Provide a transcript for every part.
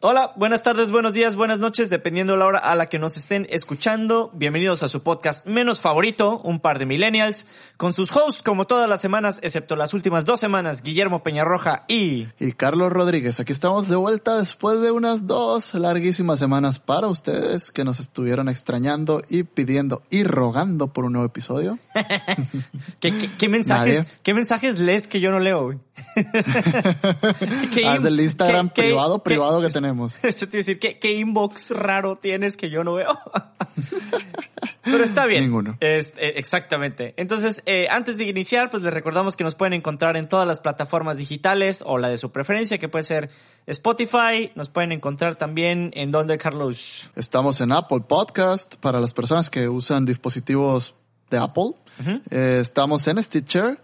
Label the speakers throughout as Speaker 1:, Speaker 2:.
Speaker 1: Hola, buenas tardes, buenos días, buenas noches, dependiendo de la hora a la que nos estén escuchando. Bienvenidos a su podcast menos favorito, Un par de millennials, con sus hosts como todas las semanas, excepto las últimas dos semanas, Guillermo Peñarroja y...
Speaker 2: Y Carlos Rodríguez. Aquí estamos de vuelta después de unas dos larguísimas semanas para ustedes que nos estuvieron extrañando y pidiendo y rogando por un nuevo episodio.
Speaker 1: ¿Qué, qué, qué mensajes, qué mensajes lees que yo no leo?
Speaker 2: ¿Qué Haz del Instagram privado, privado que tenemos.
Speaker 1: Eso te iba a decir, ¿qué, ¿qué, inbox raro tienes que yo no veo? Pero está bien.
Speaker 2: Ninguno.
Speaker 1: Es, eh, exactamente. Entonces, eh, antes de iniciar, pues les recordamos que nos pueden encontrar en todas las plataformas digitales o la de su preferencia, que puede ser Spotify. Nos pueden encontrar también en donde, Carlos.
Speaker 2: Estamos en Apple Podcast para las personas que usan dispositivos de Apple. Uh -huh. eh, estamos en Stitcher.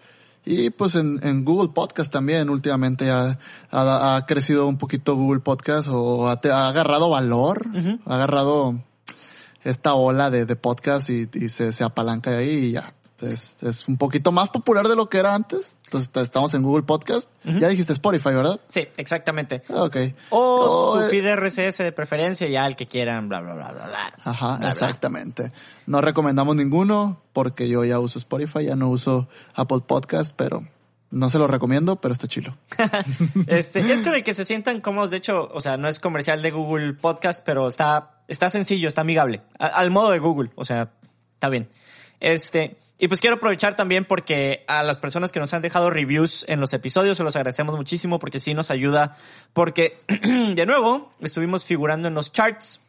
Speaker 2: Y pues en, en, Google Podcast también últimamente ha, ha, ha, crecido un poquito Google Podcast o ha, ha agarrado valor, uh -huh. ha agarrado esta ola de, de podcast y, y se, se, apalanca ahí y ya. Es, es, un poquito más popular de lo que era antes. Entonces estamos en Google Podcast. Uh -huh. Ya dijiste Spotify, ¿verdad?
Speaker 1: Sí, exactamente.
Speaker 2: Ok.
Speaker 1: O oh, su feed RSS de preferencia, ya el que quieran, bla, bla, bla, bla, bla.
Speaker 2: Ajá,
Speaker 1: bla,
Speaker 2: exactamente. Bla. No recomendamos ninguno porque yo ya uso Spotify, ya no uso Apple Podcast, pero no se lo recomiendo, pero está chilo.
Speaker 1: este, es con el que se sientan cómodos. De hecho, o sea, no es comercial de Google Podcast, pero está, está sencillo, está amigable. A, al modo de Google. O sea, está bien. Este, y pues quiero aprovechar también porque a las personas que nos han dejado reviews en los episodios se los agradecemos muchísimo porque sí nos ayuda. Porque, de nuevo, estuvimos figurando en los charts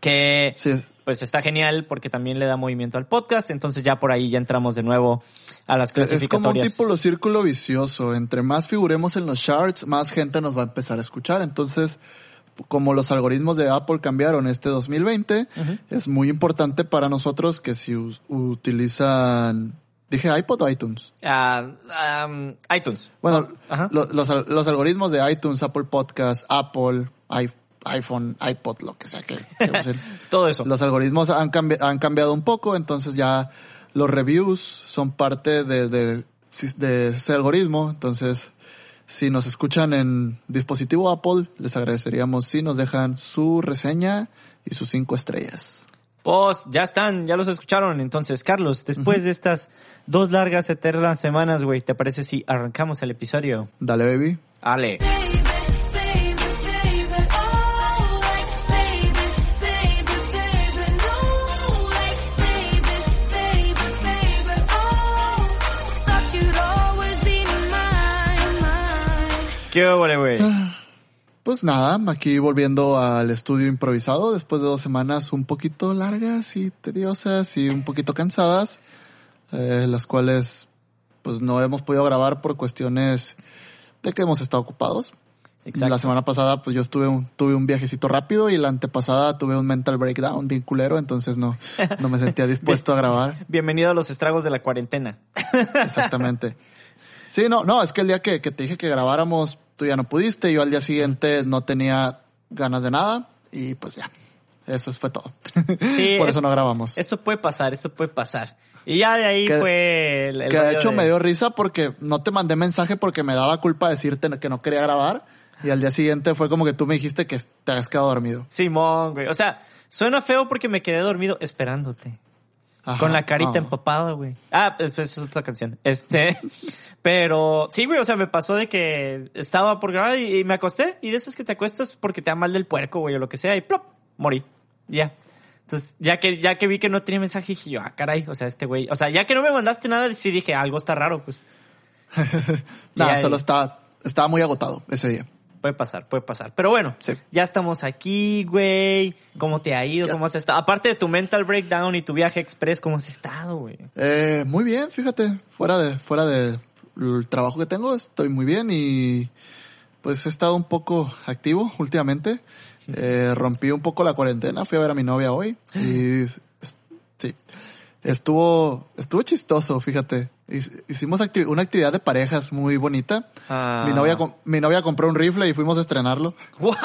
Speaker 1: que
Speaker 2: sí.
Speaker 1: pues está genial porque también le da movimiento al podcast. Entonces ya por ahí ya entramos de nuevo a las clasificatorias.
Speaker 2: Es como un tipo de círculo vicioso. Entre más figuremos en los charts, más gente nos va a empezar a escuchar. Entonces, como los algoritmos de Apple cambiaron este 2020, uh -huh. es muy importante para nosotros que si utilizan Dije iPod o iTunes.
Speaker 1: Uh, um, iTunes.
Speaker 2: Bueno, -huh. los, los, los, algoritmos de iTunes, Apple Podcast, Apple, iPhone, iPod, lo que sea que. que
Speaker 1: Todo eso.
Speaker 2: Los algoritmos han, cambi han, cambiado un poco, entonces ya los reviews son parte de, de, de ese algoritmo. Entonces, si nos escuchan en dispositivo Apple, les agradeceríamos si nos dejan su reseña y sus cinco estrellas.
Speaker 1: Pues ya están, ya los escucharon. Entonces, Carlos, después uh -huh. de estas dos largas, eternas semanas, güey, ¿te parece si arrancamos el episodio?
Speaker 2: Dale, baby.
Speaker 1: Ale. ¿Qué huele, güey?
Speaker 2: Pues nada, aquí volviendo al estudio improvisado después de dos semanas un poquito largas y tediosas y un poquito cansadas, eh, las cuales pues no hemos podido grabar por cuestiones de que hemos estado ocupados. Exacto. La semana pasada pues yo estuve un, tuve un viajecito rápido y la antepasada tuve un mental breakdown bien culero, entonces no, no me sentía dispuesto a grabar.
Speaker 1: Bienvenido a los estragos de la cuarentena.
Speaker 2: Exactamente. Sí, no, no, es que el día que, que te dije que grabáramos tú ya no pudiste, yo al día siguiente no tenía ganas de nada y pues ya. Eso fue todo. Sí, Por eso no grabamos.
Speaker 1: Eso puede pasar, eso puede pasar. Y ya de ahí
Speaker 2: que,
Speaker 1: fue el, el
Speaker 2: Que de hecho
Speaker 1: de...
Speaker 2: me dio risa porque no te mandé mensaje porque me daba culpa decirte que no quería grabar. Y al día siguiente fue como que tú me dijiste que te habías quedado dormido.
Speaker 1: Simón, güey. O sea, suena feo porque me quedé dormido esperándote. Ajá, con la carita oh. empapada, güey. Ah, pues es otra canción. Este, pero sí, güey, o sea, me pasó de que estaba por grabar y, y, me acosté y de esas que te acuestas porque te da mal del puerco, güey, o lo que sea y plop, morí. Ya. Entonces, ya que, ya que vi que no tenía mensaje, dije yo, ah, caray, o sea, este güey, o sea, ya que no me mandaste nada, sí dije, algo está raro, pues.
Speaker 2: Nada, solo estaba, estaba muy agotado ese día.
Speaker 1: Puede pasar, puede pasar. Pero bueno,
Speaker 2: sí.
Speaker 1: ya estamos aquí, güey. ¿Cómo te ha ido? Ya. ¿Cómo has estado? Aparte de tu mental breakdown y tu viaje express, ¿cómo has estado, güey?
Speaker 2: Eh, muy bien, fíjate. Fuera de, fuera del trabajo que tengo, estoy muy bien y pues he estado un poco activo últimamente. Eh, rompí un poco la cuarentena, fui a ver a mi novia hoy y sí, estuvo, estuvo chistoso, fíjate. Hic- Hicimos acti- una actividad de parejas muy bonita.
Speaker 1: Ah.
Speaker 2: Mi novia, com- mi novia compró un rifle y fuimos a estrenarlo.
Speaker 1: ¿What?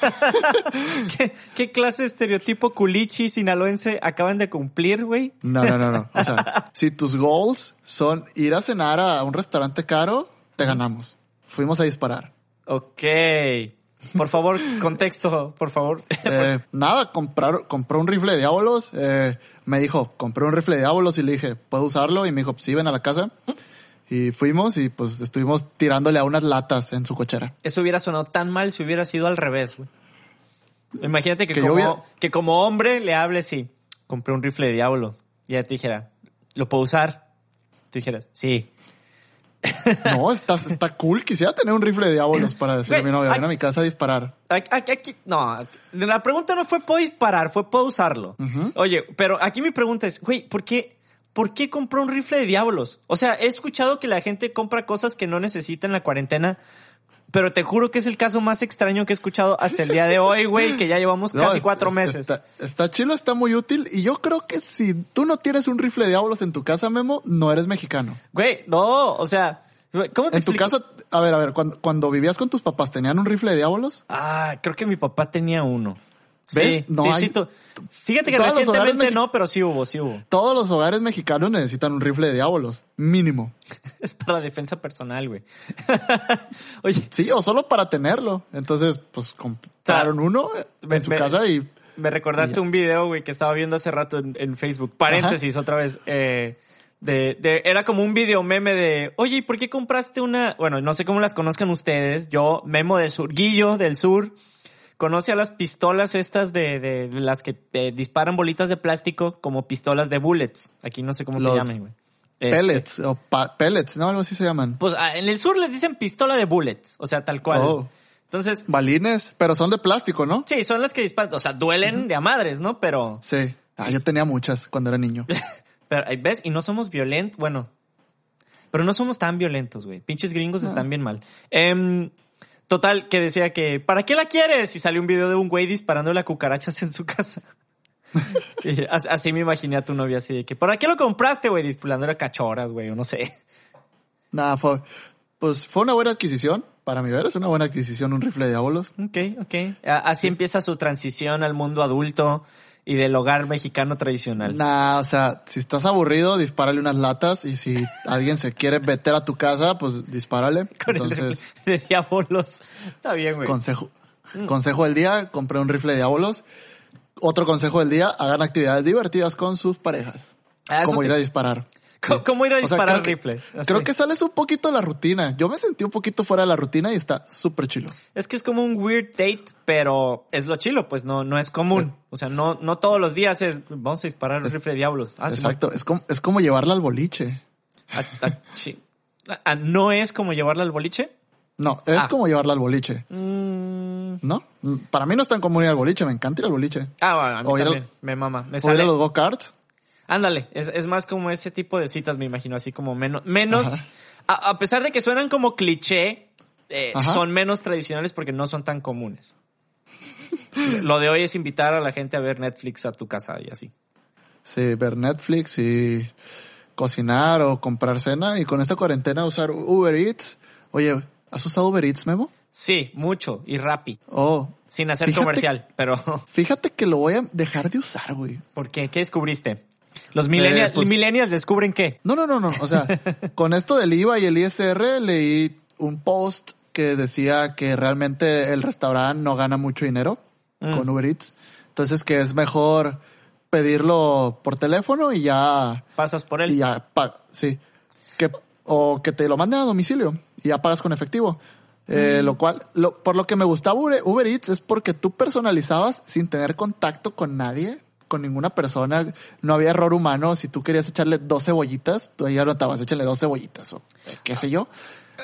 Speaker 1: ¿Qué, ¿Qué clase de estereotipo culichi sinaloense acaban de cumplir, güey?
Speaker 2: No, no, no, no. O sea, si tus goals son ir a cenar a un restaurante caro, te ganamos. Fuimos a disparar.
Speaker 1: Ok. Por favor, contexto, por favor.
Speaker 2: Eh, nada, comprar, compró un rifle de diablos. Eh, me dijo, compré un rifle de diablos y le dije, ¿puedo usarlo? Y me dijo, sí, ven a la casa. Y fuimos y pues estuvimos tirándole a unas latas en su cochera.
Speaker 1: Eso hubiera sonado tan mal si hubiera sido al revés, güey. Imagínate que,
Speaker 2: Que
Speaker 1: como,
Speaker 2: hubiera-
Speaker 1: que como hombre le hables y compré un rifle de diablos. Y ella te dijera, ¿lo puedo usar? Tú dijeras, sí.
Speaker 2: No, está, está cool. Quisiera tener un rifle de diablos para decirle a mi novia, ven a mi casa a disparar.
Speaker 1: Aquí, aquí- no, la pregunta no fue puedo disparar, fue puedo usarlo. Oye, pero aquí mi pregunta es, güey, ¿por qué, ¿por qué compró un rifle de diablos? O sea, he escuchado que la gente compra cosas que no necesita en la cuarentena, pero te juro que es el caso más extraño que he escuchado hasta el día de hoy, güey, que ya llevamos
Speaker 2: No,
Speaker 1: casi
Speaker 2: es-
Speaker 1: cuatro
Speaker 2: es-
Speaker 1: meses.
Speaker 2: Está, está chilo, está muy útil. Y yo creo que si tú no tienes un rifle de diablos en tu casa, Memo, no eres mexicano.
Speaker 1: Güey, no, o sea, ¿cómo te
Speaker 2: En tu casa, a ver, a ver, cuando, cuando vivías con tus papás, ¿tenían un rifle de diablos?
Speaker 1: Ah, creo que mi papá tenía uno.
Speaker 2: ¿Ves?
Speaker 1: Sí,
Speaker 2: No
Speaker 1: sí,
Speaker 2: hay-
Speaker 1: sí. tú- Fíjate que
Speaker 2: todos
Speaker 1: recientemente no, pero sí hubo, sí hubo.
Speaker 2: Todos los hogares mexicanos necesitan un rifle de diablos, mínimo.
Speaker 1: Es para defensa personal, güey. Oye,
Speaker 2: Sí, o solo para tenerlo. Entonces, pues compraron uno
Speaker 1: me-
Speaker 2: en su
Speaker 1: me-
Speaker 2: casa y
Speaker 1: Me recordaste un video, güey, que estaba viendo hace rato en, en Facebook. Paréntesis, otra vez. Eh, de, de, era como un video meme de, oye, ¿y por qué compraste una? Bueno, no sé cómo las conozcan ustedes. Yo, Memo del Sur, Guillo del Sur, conoce a las pistolas estas de, de, de las que eh, disparan bolitas de plástico como pistolas de bullets. Aquí no sé cómo se llaman, güey. Este,
Speaker 2: pellets, o pellets, ¿no? Algo así se llaman.
Speaker 1: Pues ah, en el sur les dicen pistola de bullets, o sea, tal cual.
Speaker 2: Oh.
Speaker 1: Entonces,
Speaker 2: Balines, pero son de plástico, ¿no?
Speaker 1: sí, son las que disparan, o sea, duelen de a madres, ¿no? Pero,
Speaker 2: Sí. Ah, yo tenía muchas cuando era niño.
Speaker 1: pero ves, y no somos violentos, bueno, pero no somos tan violentos, güey. Pinches gringos están bien mal. Em, total, que decía que, ¿para qué la quieres? Y salió un video de un güey disparándole a cucarachas en su casa. Y así me imaginé a tu novia así de que, ¿para qué lo compraste, güey? Disparándole a cachorras, güey, o no sé.
Speaker 2: Nada, fue, pues fue una buena adquisición. Para mi ver, es una buena adquisición un rifle de diablos.
Speaker 1: Ok, ok. Así empieza su transición al mundo adulto y del hogar mexicano tradicional.
Speaker 2: Nah, o sea, si estás aburrido, dispárale unas latas y si alguien se quiere meter a tu casa, pues dispárale.
Speaker 1: Con
Speaker 2: Entonces,
Speaker 1: el de diabolos. Está bien, güey.
Speaker 2: consejo, consejo del día, compré un rifle de diablos. Otro consejo del día, hagan actividades divertidas con sus parejas.
Speaker 1: Ah,
Speaker 2: como
Speaker 1: sí.
Speaker 2: ir a disparar.
Speaker 1: ¿Cómo, cómo ir a
Speaker 2: O sea,
Speaker 1: disparar
Speaker 2: creo
Speaker 1: rifle?
Speaker 2: que, creo que sales un poquito de la rutina. Yo me sentí un poquito fuera de la rutina y está súper chilo.
Speaker 1: Es que es como un weird date, pero es lo chilo, pues no, no es común. O sea, no, no todos los días es, vamos a disparar un rifle de diablos. Ah, sí,
Speaker 2: Exacto. Es como, es como llevarla al boliche.
Speaker 1: ah, ah, sí. ¿No es como llevarla al boliche?
Speaker 2: No, es
Speaker 1: Ah.
Speaker 2: como llevarla al boliche.
Speaker 1: Mm.
Speaker 2: ¿No? Para mí no es tan común ir al boliche. Me encanta ir al boliche.
Speaker 1: Ah, bueno, a mí
Speaker 2: O.
Speaker 1: Me mama. Me
Speaker 2: O ir
Speaker 1: sale.
Speaker 2: a los go-karts.
Speaker 1: Ándale, es, es más como ese tipo de citas, me imagino, así como menos, menos, a, a pesar de que suenan como cliché, eh, son menos tradicionales porque no son tan comunes. Lo de hoy es invitar a la gente a ver Netflix a tu casa y así.
Speaker 2: Sí, ver Netflix y cocinar o comprar cena. Y con esta cuarentena usar Uber Eats. Oye, ¿has usado Uber Eats, Memo?
Speaker 1: Sí, mucho y rápido,
Speaker 2: Oh,
Speaker 1: sin hacer
Speaker 2: Fíjate-
Speaker 1: comercial, pero
Speaker 2: fíjate que lo voy a dejar de usar, güey.
Speaker 1: ¿por qué? ¿Qué descubriste? Los millennials,
Speaker 2: Eh, pues-
Speaker 1: millennials descubren qué?
Speaker 2: No, no, no, no. O sea, con esto del IVA y el ISR leí un post que decía que realmente el restaurante no gana mucho dinero
Speaker 1: Mm.
Speaker 2: con Uber Eats. Entonces que es mejor pedirlo por teléfono y ya,
Speaker 1: Pasas por
Speaker 2: y
Speaker 1: él.
Speaker 2: ya, pa- sí. Que, o que te lo manden a domicilio y ya pagas con efectivo. Eh, Lo cual, lo, por lo que me gustaba Uber, Uber Eats es porque tú personalizabas sin tener contacto con nadie, con ninguna persona. No había error humano. Si tú querías echarle dos cebollitas, tú ahí anotabas, échale dos cebollitas o eh, qué sé yo.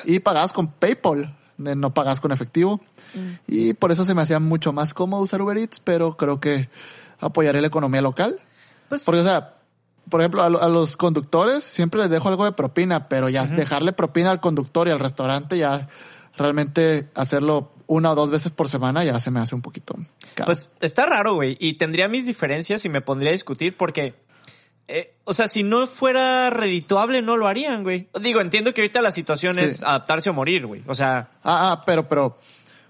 Speaker 2: Y pagabas con PayPal, no pagabas con efectivo. Y por eso se me hacía mucho más cómodo usar Uber Eats, pero creo que apoyaré la economía local.
Speaker 1: Pues,
Speaker 2: Porque, o sea, por ejemplo, a, lo- a los conductores siempre les dejo algo de propina, pero ya dejarle propina al conductor y al restaurante ya realmente hacerlo una o dos veces por semana ya se me hace un poquito caro.
Speaker 1: Pues está raro, güey. Y tendría mis diferencias y me pondría a discutir porque, eh, o sea, si no fuera redituable, no lo harían, güey. Digo, entiendo que ahorita la situación
Speaker 2: Sí.
Speaker 1: es adaptarse o morir, güey. O sea,
Speaker 2: Ah, ah, pero, pero,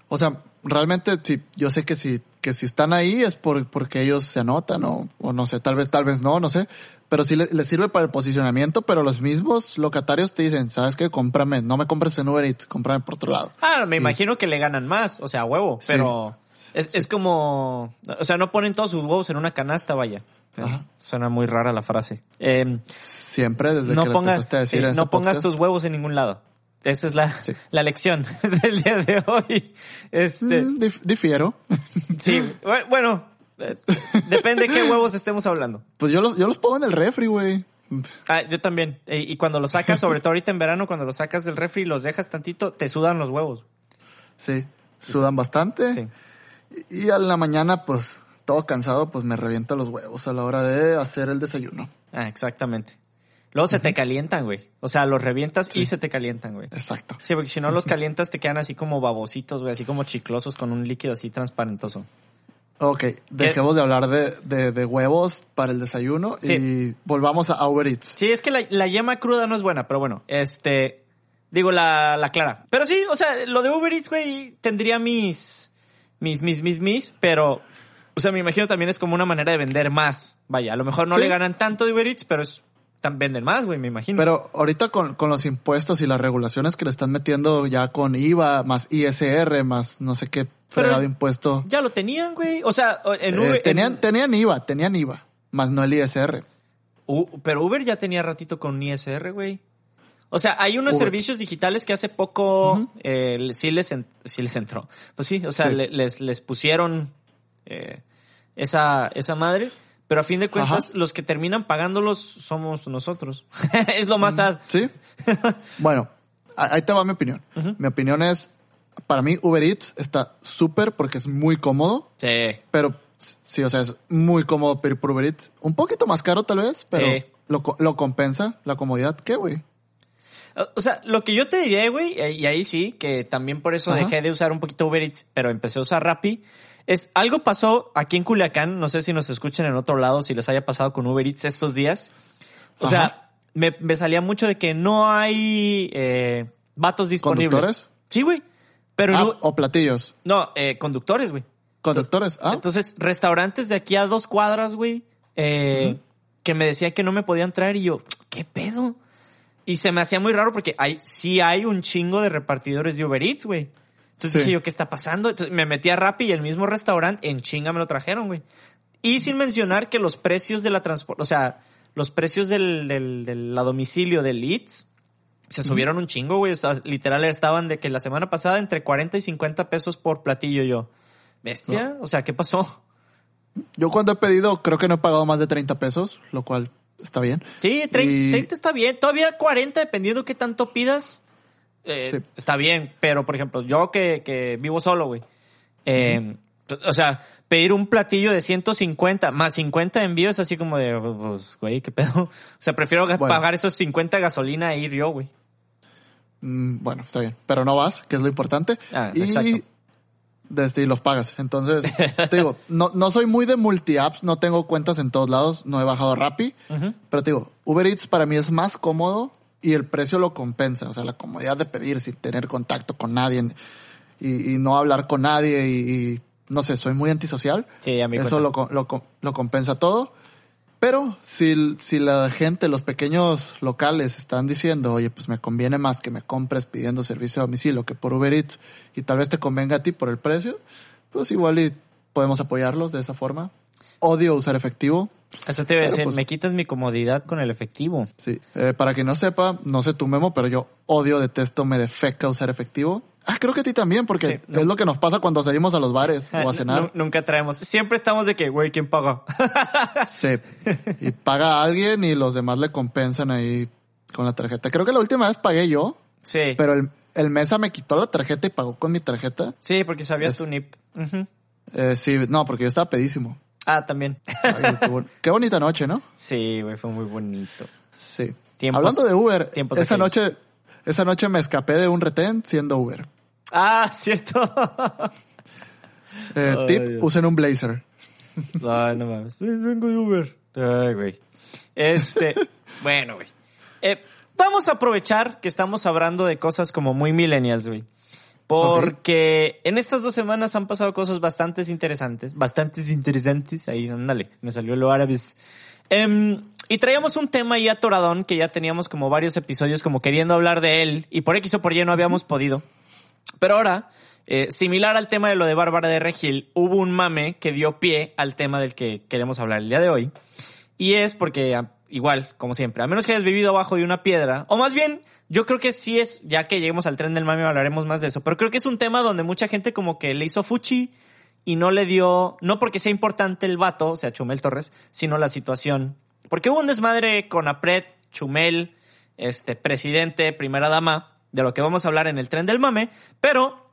Speaker 2: o sea, realmente sí, yo sé que si, que si están ahí es por, porque ellos se anotan o, o no sé, tal vez, tal vez no, no sé. Pero sí les, les sirve para el posicionamiento, pero los mismos locatarios te dicen, ¿sabes qué? Cómprame, no me compres en Uber Eats, cómprame por otro lado.
Speaker 1: ah, me imagino que le ganan más, o sea, huevo.
Speaker 2: Sí.
Speaker 1: Pero es, es como, o sea, no ponen todos sus huevos en una canasta, vaya.
Speaker 2: Ajá.
Speaker 1: Suena muy rara la frase. Eh,
Speaker 2: Siempre desde
Speaker 1: no
Speaker 2: que le
Speaker 1: pongas,
Speaker 2: empezaste a decir en
Speaker 1: no
Speaker 2: este
Speaker 1: pongas
Speaker 2: podcast.
Speaker 1: tus huevos en ningún lado. Esa es la,
Speaker 2: Sí.
Speaker 1: la lección del día de hoy. Este,
Speaker 2: Mm, dif- difiero.
Speaker 1: sí, bu- bueno, eh, depende de qué huevos estemos hablando.
Speaker 2: Pues yo los, yo los pongo en el refri, güey.
Speaker 1: Ah, yo también. Eh, Y cuando los sacas, sobre todo ahorita en verano, cuando los sacas del refri y los dejas tantito, te sudan los huevos.
Speaker 2: Sí, sudan bastante.
Speaker 1: Sí.
Speaker 2: Y y a la mañana, pues, todo cansado, pues me revienta los huevos a la hora de hacer el desayuno.
Speaker 1: Ah, exactamente. Luego se te calientan, güey. O sea, los revientas y se te calientan, güey.
Speaker 2: Exacto.
Speaker 1: Sí, porque si no los calientas te quedan así como babositos, güey, así como chiclosos con un líquido así transparentoso.
Speaker 2: Ok, dejemos de hablar de, de, de huevos para el desayuno
Speaker 1: Sí.
Speaker 2: y volvamos a Uber Eats.
Speaker 1: Sí, es que la, la yema cruda no es buena, pero bueno, este, digo la, la clara. Pero sí, o sea, lo de Uber Eats, güey, tendría mis, mis, mis, mis, mis, pero, o sea, me imagino también es como una manera de vender más. Vaya, a lo mejor no
Speaker 2: Sí.
Speaker 1: le ganan tanto de Uber Eats, pero es, venden más, güey, me imagino.
Speaker 2: Pero ahorita con, con los impuestos y las regulaciones que le están metiendo ya con IVA, más ISR, más no sé qué fregado impuesto.
Speaker 1: ya lo tenían, güey. O sea, en
Speaker 2: Eh,
Speaker 1: Uber, en-
Speaker 2: tenían, tenían IVA, tenían IVA, más no el ISR.
Speaker 1: Pero Uber ya tenía ratito con ISR, güey. O sea, hay unos
Speaker 2: Uber.
Speaker 1: servicios digitales que hace poco eh, sí, les en- sí les entró. Pues sí, o sea,
Speaker 2: Sí.
Speaker 1: le- les, les pusieron eh, esa, esa madre. Pero a fin de cuentas,
Speaker 2: Ajá.
Speaker 1: los que terminan pagándolos somos nosotros. es lo más sad.
Speaker 2: ¿Sí? bueno, ahí te va mi opinión. Mi opinión es, para mí Uber Eats está súper porque es muy cómodo,
Speaker 1: Sí.
Speaker 2: pero sí, o sea, es muy cómodo pedir por Uber Eats. Un poquito más caro tal vez, pero
Speaker 1: Sí.
Speaker 2: lo, lo compensa la comodidad. ¿Qué, güey?
Speaker 1: O- sea, lo que yo te diría, güey, y ahí sí, que también por eso
Speaker 2: Ajá.
Speaker 1: dejé de usar un poquito Uber Eats, pero empecé a usar Rappi, es algo pasó aquí en Culiacán, no sé si nos escuchan en otro lado, si les haya pasado con Uber Eats estos días. O
Speaker 2: Ajá.
Speaker 1: sea, me, me salía mucho de que no hay eh, vatos disponibles.
Speaker 2: ¿Conductores?
Speaker 1: Sí, güey. Pero
Speaker 2: Ah,
Speaker 1: no,
Speaker 2: o platillos.
Speaker 1: no eh, conductores, güey.
Speaker 2: Conductores. Ah,
Speaker 1: Entonces, restaurantes de aquí a dos cuadras, güey, eh, que me decían que no me podían traer y yo, ¿qué pedo? Y se me hacía muy raro porque hay, sí hay un chingo de repartidores de Uber Eats, güey. Entonces
Speaker 2: Sí.
Speaker 1: dije yo, ¿qué está pasando? Entonces me metí a Rappi y el mismo restaurante en chinga me lo trajeron, güey. Y sin mencionar que los precios de la transporte, o sea, los precios del, del, del a domicilio del Eats se subieron un chingo, güey. O sea, literal estaban de que la semana pasada entre 40 y 50 pesos por platillo yo. Bestia, o sea, ¿qué pasó?
Speaker 2: yo cuando he pedido creo que no he pagado más de 30 pesos, lo cual está bien.
Speaker 1: Sí, 30,
Speaker 2: Y-
Speaker 1: 30 está bien. Todavía 40, dependiendo qué tanto pidas, eh,
Speaker 2: Sí.
Speaker 1: está bien. Pero, por ejemplo, yo que, que vivo solo, güey. eh, O sea, pedir un platillo de 150 más 50 de envío es así como de, pues, güey, qué pedo. O sea, prefiero
Speaker 2: Bueno.
Speaker 1: pagar esos 50 de gasolina e ir yo, güey.
Speaker 2: Mm, bueno, está bien. Pero no vas, que es lo importante.
Speaker 1: Ah,
Speaker 2: y
Speaker 1: exacto.
Speaker 2: desde y los pagas. Entonces, te digo, no, no soy muy de multi-apps, no tengo cuentas en todos lados, no he bajado Rappi. Pero te digo, Uber Eats para mí es más cómodo y el precio lo compensa. O sea, la comodidad de pedir sin tener contacto con nadie y, y no hablar con nadie y, y, no sé, soy muy antisocial.
Speaker 1: Sí, a mi
Speaker 2: Eso lo, lo, lo compensa todo. Pero si, si la gente, los pequeños locales están diciendo, oye, pues me conviene más que me compres pidiendo servicio a domicilio que por Uber Eats y tal vez te convenga a ti por el precio, pues igual y podemos apoyarlos de esa forma. Odio usar efectivo.
Speaker 1: Eso te iba a decir,
Speaker 2: pues-
Speaker 1: me quitas mi comodidad con el efectivo.
Speaker 2: Sí. Eh, para quien no sepa, no sé tu memo, pero yo odio, detesto, me defeca usar efectivo. Ah, creo que a ti también, porque
Speaker 1: Sí, no.
Speaker 2: es lo que nos pasa cuando salimos a los bares o a cenar.
Speaker 1: Nu- Nunca traemos. Siempre estamos de que, güey, ¿quién paga?
Speaker 2: Sí. Y paga a alguien y los demás le compensan ahí con la tarjeta. Creo que la última vez pagué yo,
Speaker 1: sí.
Speaker 2: pero el, el mesa me quitó la tarjeta y pagó con mi tarjeta.
Speaker 1: Sí, porque sabías
Speaker 2: Es-
Speaker 1: tu NIP.
Speaker 2: Eh, sí, no, porque yo estaba pedísimo.
Speaker 1: Ah, también.
Speaker 2: Ay, qué, bon- qué bonita noche, ¿no?
Speaker 1: Sí, güey, fue muy bonito.
Speaker 2: Sí.
Speaker 1: Tiempos-
Speaker 2: Hablando de Uber, esa
Speaker 1: aquellos.
Speaker 2: noche, esa noche me escapé de un retén siendo Uber.
Speaker 1: Ah, cierto.
Speaker 2: Eh, tip,
Speaker 1: Dios.
Speaker 2: usen un blazer.
Speaker 1: Ay, no mames. Vengo de Uber. Ay, güey. Este, bueno, güey. Eh, vamos a aprovechar que estamos hablando de cosas como muy millennials, güey. Porque en estas dos semanas han pasado cosas bastante interesantes. Bastantes interesantes. Ahí, ándale. Me salió lo árabes. Em, y traíamos un tema ahí atoradón que ya teníamos como varios episodios como queriendo hablar de él. Y por X o por Y no habíamos podido. Pero ahora, eh, similar al tema de lo de Bárbara de Regil, hubo un mame que dio pie al tema del que queremos hablar el día de hoy. Y es porque, igual, como siempre, a menos que hayas vivido abajo de una piedra, o más bien, yo creo que sí es, ya que lleguemos al tren del mame hablaremos más de eso, pero creo que es un tema donde mucha gente como que le hizo fuchi y no le dio, no porque sea importante el vato, o sea, Chumel Torres, sino la situación. Porque hubo un desmadre con Apret, Chumel, este, presidente, primera dama, de lo que vamos a hablar en el tren del mame, pero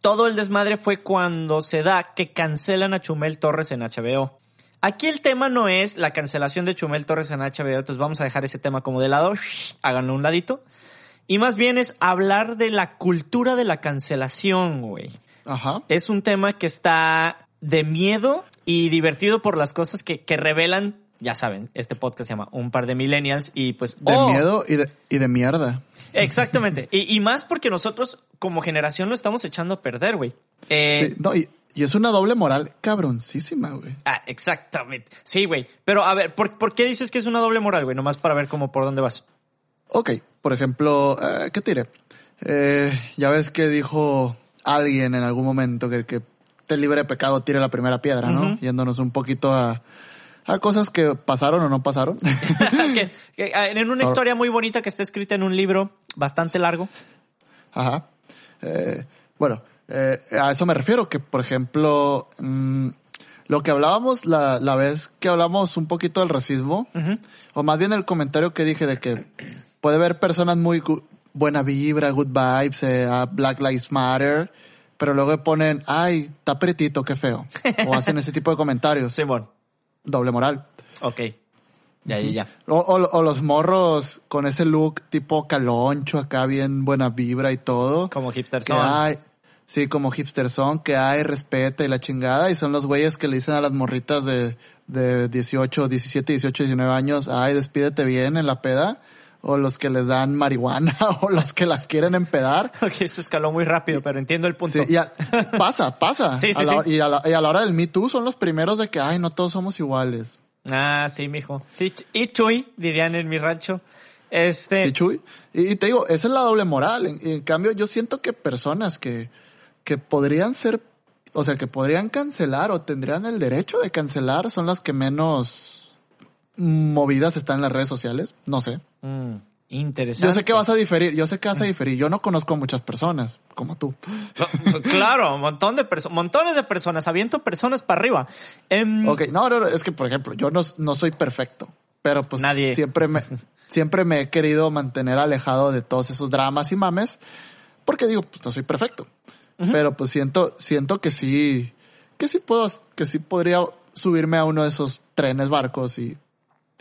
Speaker 1: todo el desmadre fue cuando se da que cancelan a Chumel Torres en HBO. Aquí el tema no es la cancelación de Chumel Torres en HBO, entonces vamos a dejar ese tema como de lado, shh, háganlo un ladito. Y más bien es hablar de la cultura de la cancelación, güey.
Speaker 2: Ajá.
Speaker 1: Es un tema que está de miedo y divertido por las cosas que, que revelan, ya saben, este podcast se llama Un par de millennials y pues...
Speaker 2: De
Speaker 1: oh,
Speaker 2: miedo y de, y de mierda.
Speaker 1: Exactamente. Y, y más porque nosotros como generación lo estamos echando a perder, güey. Eh,
Speaker 2: Sí, no, y, y es una doble moral cabroncísima, güey.
Speaker 1: Ah, exactamente. Sí, güey. Pero a ver, ¿por, por qué dices que es una doble moral, güey? Nomás para ver cómo por dónde vas.
Speaker 2: Ok, por ejemplo, eh, ¿qué te diré? Eh, ya ves que dijo alguien en algún momento que el que esté libre de pecado tire la primera piedra, ¿no? Yéndonos un poquito a, a cosas que pasaron o no pasaron.
Speaker 1: que, que, ah, en una
Speaker 2: Sorry.
Speaker 1: historia muy bonita que está escrita en un libro bastante largo.
Speaker 2: Ajá. Eh, bueno, eh, a eso me refiero, que por ejemplo, mm, lo que hablábamos la, la vez que hablamos un poquito del racismo, o más bien el comentario que dije de que puede haber personas muy buena vibra, good vibes, eh, Black Lives Matter, pero luego ponen, ay, está pretito, qué feo. O hacen ese tipo de comentarios.
Speaker 1: Simón.
Speaker 2: Doble moral.
Speaker 1: Ok. Ya, ya, ya.
Speaker 2: O, o- o los morros con ese look tipo caloncho, acá bien buena vibra y todo.
Speaker 1: Como hipster
Speaker 2: que
Speaker 1: son.
Speaker 2: Sí, como hipster son, que hay respeta y la chingada, y son los güeyes que le dicen a las morritas de, de 18, 17, 18, 19 años, ay, despídete bien en la peda, o los que les dan marihuana, o los que las quieren empedar.
Speaker 1: Ok, eso escaló muy rápido, pero entiendo el punto.
Speaker 2: Sí, y a- pasa, pasa.
Speaker 1: Sí, sí,
Speaker 2: A la-
Speaker 1: sí.
Speaker 2: Y, a la, y a la hora del Me Too son los primeros de que, ay, no todos somos iguales.
Speaker 1: Ah, sí, mijo. Sí, y chuy, dirían en mi rancho. Este.
Speaker 2: Sí, Chuy. Y, y te digo, esa es la doble moral. En, en cambio, yo siento que personas que, que podrían ser, o sea, que podrían cancelar o tendrían el derecho de cancelar son las que menos movidas están en las redes sociales. No sé.
Speaker 1: mm, interesante.
Speaker 2: Yo sé que vas a diferir, yo sé que vas a diferir. Yo no conozco a muchas personas como tú.
Speaker 1: Claro, un montón de personas, montones de personas, aviento personas para arriba. Em,
Speaker 2: Ok, no, no, no, es que, por ejemplo, yo no, no soy perfecto, pero pues
Speaker 1: Nadie.
Speaker 2: siempre me, siempre me he querido mantener alejado de todos esos dramas y mames, porque digo, pues no soy perfecto. Pero pues siento, siento que sí, que sí puedo, que sí podría subirme a uno de esos trenes, barcos y,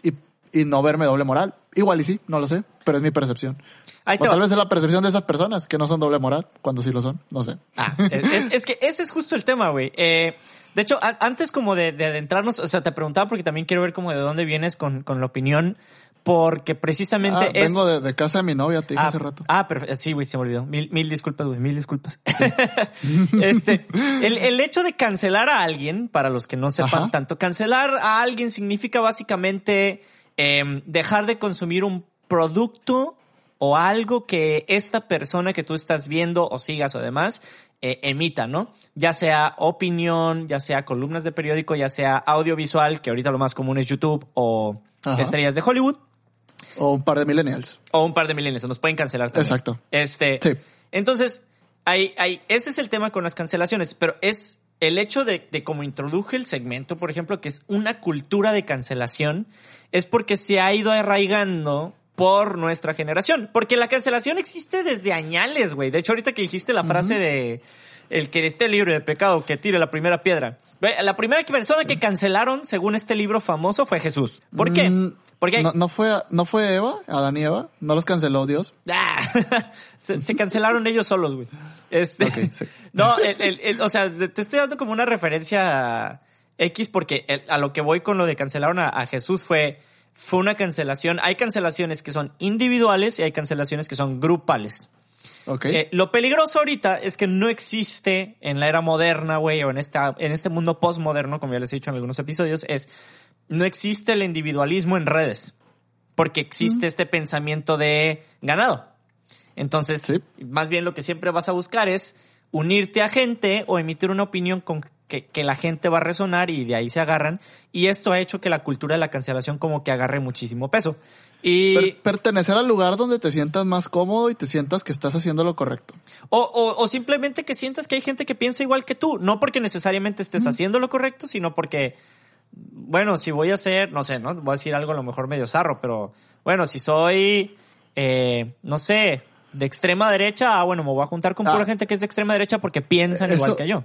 Speaker 2: y, y no verme doble moral. Igual y sí, no lo sé, pero es mi percepción.
Speaker 1: Ahí
Speaker 2: o tal vez es la percepción de esas personas que no son doble moral, cuando sí lo son, no sé.
Speaker 1: Ah, es, es que ese es justo el tema, güey. Eh, de hecho, a- antes como de, de adentrarnos, o sea, te preguntaba porque también quiero ver como de dónde vienes con, con la opinión, porque precisamente
Speaker 2: Ah,
Speaker 1: es...
Speaker 2: vengo de, de casa de mi novia, te dije
Speaker 1: ah,
Speaker 2: hace rato.
Speaker 1: Ah, perfecto. Sí, güey, se me olvidó. Mil, mil disculpas, güey, mil disculpas. este, el, el hecho de cancelar a alguien, para los que no sepan
Speaker 2: Ajá.
Speaker 1: tanto, cancelar a alguien significa básicamente em, dejar de consumir un producto o algo que esta persona que tú estás viendo o sigas o demás eh, emita, ¿no? Ya sea opinión, ya sea columnas de periódico, ya sea audiovisual, que ahorita lo más común es YouTube o
Speaker 2: Ajá.
Speaker 1: estrellas de Hollywood.
Speaker 2: O un par de millennials.
Speaker 1: O un par de milenios, nos pueden cancelar también.
Speaker 2: Exacto.
Speaker 1: Este,
Speaker 2: Sí.
Speaker 1: Entonces, hay, hay, ese es el tema con las cancelaciones, pero es el hecho de, de cómo introduje el segmento, por ejemplo, que es una cultura de cancelación, es porque se ha ido arraigando por nuestra generación. Porque la cancelación existe desde añales, güey. De hecho, ahorita que dijiste la frase de, el que esté libre de pecado, que tire la primera piedra. La primera persona que cancelaron, según este libro famoso, fue Jesús. ¿Por qué?
Speaker 2: Mm,
Speaker 1: Porque
Speaker 2: ¿No, no fue, ¿No fue Eva, Adán y Eva? ¿No los canceló Dios?
Speaker 1: Ah, se, se cancelaron ellos solos, güey. Este,
Speaker 2: sí.
Speaker 1: no, el- el- el- o sea, te estoy dando como una referencia X porque a lo que voy con lo de cancelaron a, a Jesús fue, fue una cancelación. Hay cancelaciones que son individuales y hay cancelaciones que son grupales. Eh, lo peligroso ahorita es que no existe en la era moderna, güey, o en, esta, en este mundo postmoderno, como ya les he dicho en algunos episodios, es no existe el individualismo en redes, porque existe este pensamiento de ganado. Entonces,
Speaker 2: Sí.
Speaker 1: más bien lo que siempre vas a buscar es unirte a gente o emitir una opinión con que, que la gente va a resonar y de ahí se agarran. Y esto ha hecho que la cultura de la cancelación como que agarre muchísimo peso. Y...
Speaker 2: Per- pertenecer al lugar donde te sientas más cómodo y te sientas que estás haciendo lo correcto.
Speaker 1: O, o, o simplemente que sientas que hay gente que piensa igual que tú, no porque necesariamente estés haciendo lo correcto, sino porque, bueno, si voy a hacer, no sé, ¿no? Voy a decir algo a lo mejor medio zarro, pero bueno, si soy, eh, no sé, de extrema derecha, ah, bueno, me voy a juntar con
Speaker 2: Ah.
Speaker 1: pura gente que es de extrema derecha porque piensan igual que yo.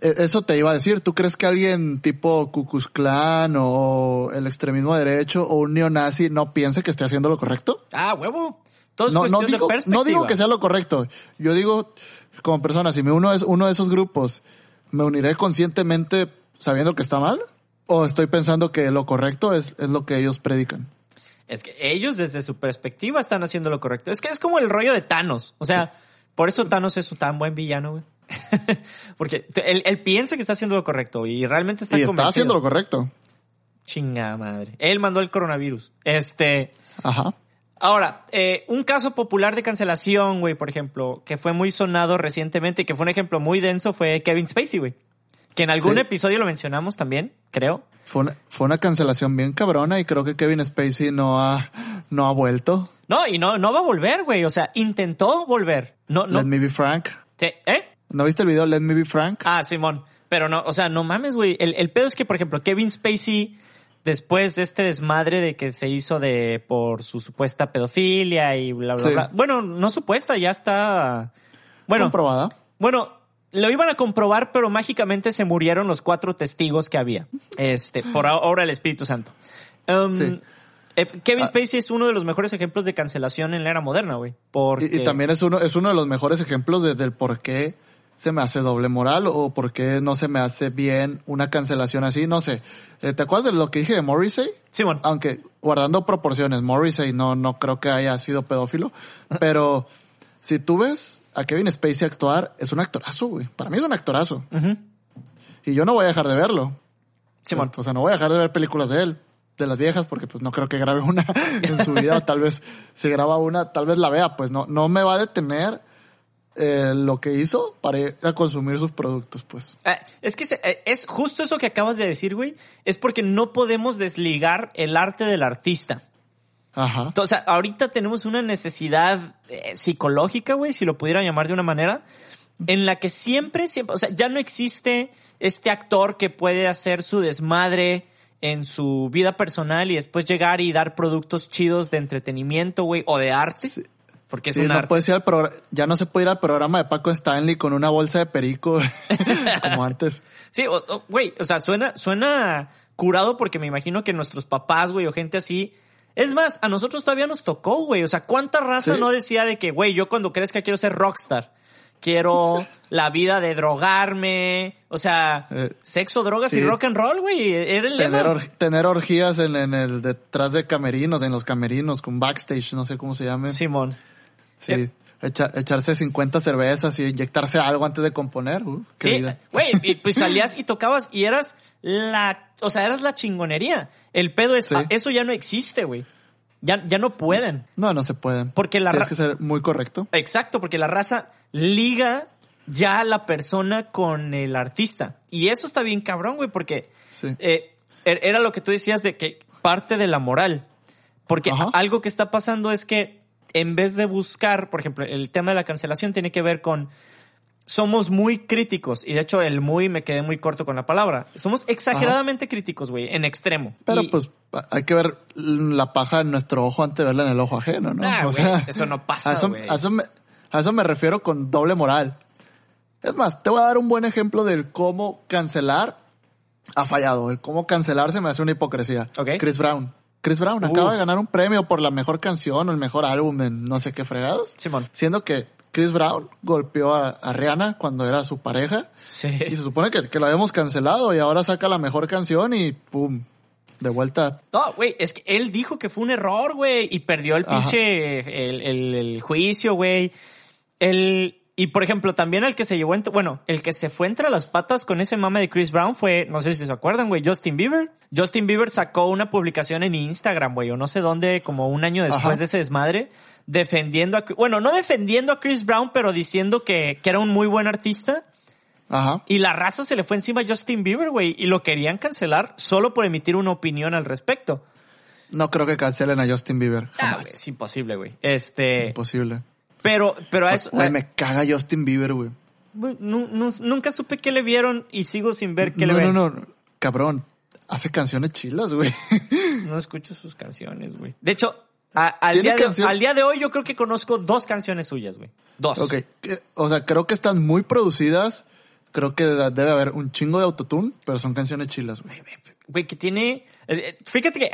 Speaker 2: E- Eso te iba a decir. ¿Tú crees que alguien tipo Ku Klux Klan o el extremismo derecho o un neonazi no piense que esté haciendo lo correcto?
Speaker 1: Ah, huevo. Todo es
Speaker 2: No, no
Speaker 1: cuestión
Speaker 2: digo,
Speaker 1: de perspectiva.
Speaker 2: no digo que sea lo correcto. Yo digo, como persona, si me uno es uno de esos grupos, ¿me uniré conscientemente sabiendo que está mal? ¿O estoy pensando que lo correcto es, es lo que ellos predican?
Speaker 1: Es que ellos desde su perspectiva están haciendo lo correcto. Es que es como el rollo de Thanos. O sea, por eso Thanos es un tan buen villano, güey. Porque él, él piensa que está haciendo lo correcto y realmente está
Speaker 2: y está
Speaker 1: convencido.
Speaker 2: haciendo lo correcto.
Speaker 1: Chingada madre. Él mandó el coronavirus. Este.
Speaker 2: Ajá.
Speaker 1: Ahora, eh, un caso popular de cancelación, güey, por ejemplo, que fue muy sonado recientemente, que fue un ejemplo muy denso, fue Kevin Spacey, güey. Que en algún
Speaker 2: Sí.
Speaker 1: episodio lo mencionamos también, creo.
Speaker 2: Fue una, fue una cancelación bien cabrona y creo que Kevin Spacey no ha, no ha vuelto.
Speaker 1: No, y no, no va a volver, güey. O sea, intentó volver. No, no.
Speaker 2: Let me be frank.
Speaker 1: Sí, ¿Eh?
Speaker 2: ¿No viste el video Let me be frank?
Speaker 1: Ah, Simón. Pero no, o sea, no mames, güey. El, el pedo es que, por ejemplo, Kevin Spacey, después de este desmadre de que se hizo de por su supuesta pedofilia y bla, bla,
Speaker 2: Sí.
Speaker 1: bla. Bueno, no supuesta, ya está. Bueno,
Speaker 2: Comprobada.
Speaker 1: bueno, lo iban a comprobar, pero mágicamente se murieron los cuatro testigos que había. Este, por ahora el Espíritu Santo. Um,
Speaker 2: Sí.
Speaker 1: eh, Kevin
Speaker 2: Ah.
Speaker 1: Spacey es uno de los mejores ejemplos de cancelación en la era moderna, güey. Porque...
Speaker 2: Y, y también es uno, es uno de los mejores ejemplos de- del por qué se me hace doble moral o por qué no se me hace bien una cancelación así, no sé. Eh, ¿Te acuerdas de lo que dije de Morrissey?
Speaker 1: Simón.
Speaker 2: Aunque guardando proporciones, Morrissey no, no creo que haya sido pedófilo, pero si tú ves a Kevin Spacey actuar, es un actorazo, güey. Para mí es un actorazo. Y yo no voy a dejar de verlo.
Speaker 1: Simón.
Speaker 2: O sea, no voy a dejar de ver películas de él, de las viejas, porque pues no creo que grabe una en su vida, o tal vez si graba una, tal vez la vea, pues no, no me va a detener eh, lo que hizo para ir a consumir sus productos, pues.
Speaker 1: Eh, es que se- eh, es justo eso que acabas de decir, güey. Es porque no podemos desligar el arte del artista.
Speaker 2: Ajá.
Speaker 1: O sea, ahorita tenemos una necesidad eh, psicológica, güey, si lo pudiera llamar de una manera, en la que siempre, siempre, o sea, ya no existe este actor que puede hacer su desmadre en su vida personal y después llegar y dar productos chidos de entretenimiento, güey, o de arte.
Speaker 2: Sí.
Speaker 1: Porque es
Speaker 2: Sí,
Speaker 1: un
Speaker 2: no puedes ir al progr- ya no se puede ir al programa de Paco Stanley con una bolsa de perico como antes.
Speaker 1: Sí, o- o, güey, o, sea, suena, suena curado porque me imagino que nuestros papás, güey, o gente así. Es más, a nosotros todavía nos tocó, güey. O sea, ¿cuánta raza
Speaker 2: Sí.
Speaker 1: no decía de que, güey, yo cuando crezca quiero ser rockstar? Quiero la vida de drogarme. O sea,
Speaker 2: Eh,
Speaker 1: sexo, drogas y rock and roll, güey. Era el
Speaker 2: Tener, or- tener orgías en, en el detrás de camerinos, en los camerinos, con backstage, no sé cómo se llame.
Speaker 1: Simón.
Speaker 2: Sí.
Speaker 1: Eh.
Speaker 2: Echa- echarse 50 cervezas y inyectarse algo antes de componer. Uh,
Speaker 1: Sí, güey, y pues salías y tocabas y eras la, o sea, eras la chingonería. El pedo es,
Speaker 2: Sí.
Speaker 1: eso ya no existe, güey. Ya, ya no pueden.
Speaker 2: No, no se pueden.
Speaker 1: Porque la
Speaker 2: Tienes que ser muy correcto.
Speaker 1: Exacto, porque la raza liga ya a la persona con el artista. Y eso está bien cabrón, güey, porque
Speaker 2: Sí.
Speaker 1: eh, er- era lo que tú decías de que parte de la moral. Porque
Speaker 2: Ajá.
Speaker 1: algo que está pasando es que en vez de buscar, por ejemplo, el tema de la cancelación tiene que ver con somos muy críticos y de hecho el muy me quedé muy corto con la palabra. Somos exageradamente críticos, güey, en extremo.
Speaker 2: Pero
Speaker 1: Y-
Speaker 2: pues hay que ver la paja en nuestro ojo antes de verla en el ojo ajeno, ¿no?
Speaker 1: Ah, eso no pasa,
Speaker 2: a eso,
Speaker 1: güey.
Speaker 2: a eso me, a eso me refiero con doble moral. Es más, te voy a dar un buen ejemplo del cómo cancelar ha fallado. El cómo cancelar se me hace una hipocresía.
Speaker 1: Ok.
Speaker 2: Chris Brown. Chris Brown
Speaker 1: Uh.
Speaker 2: acaba de ganar un premio por la mejor canción o el mejor álbum en no sé qué fregados.
Speaker 1: Simón.
Speaker 2: Siendo que Chris Brown golpeó a, a Rihanna cuando era su pareja.
Speaker 1: Sí.
Speaker 2: Y se supone que, que la habíamos cancelado y ahora saca la mejor canción y pum, de vuelta.
Speaker 1: No, güey, es que él dijo que fue un error, güey, y perdió el
Speaker 2: Ajá.
Speaker 1: pinche, el, el- el juicio, güey. El, y por ejemplo, también el que se llevó, entre, bueno, el que se fue entre las patas con ese mame de Chris Brown fue, no sé si se acuerdan, güey, Justin Bieber. Justin Bieber sacó una publicación en Instagram, güey, o no sé dónde, como un año después
Speaker 2: Ajá.
Speaker 1: de ese desmadre, defendiendo a, bueno, no defendiendo a Chris Brown, pero diciendo que, que era un muy buen artista.
Speaker 2: Ajá.
Speaker 1: Y la raza se le fue encima a Justin Bieber, güey, y lo querían cancelar solo por emitir una opinión al respecto.
Speaker 2: No creo que cancelen a Justin Bieber.
Speaker 1: Ah, es imposible, güey. Este,
Speaker 2: Imposible.
Speaker 1: Pero, pero a eso,
Speaker 2: Güey, me caga Justin Bieber, güey.
Speaker 1: güey, nu- nu- nunca supe qué le vieron y sigo sin ver qué
Speaker 2: No,
Speaker 1: le
Speaker 2: no,
Speaker 1: ven.
Speaker 2: no, no. Cabrón. Hace canciones chilas, güey.
Speaker 1: No escucho sus canciones, güey. De hecho, a- al,
Speaker 2: ¿Tiene
Speaker 1: día de, al día de hoy yo creo que conozco dos canciones suyas, güey. Dos.
Speaker 2: Ok, o sea, creo que están muy producidas. Creo que debe haber un chingo de autotune, pero son canciones chilas, güey.
Speaker 1: Güey, que tiene... eh, eh, Fíjate que,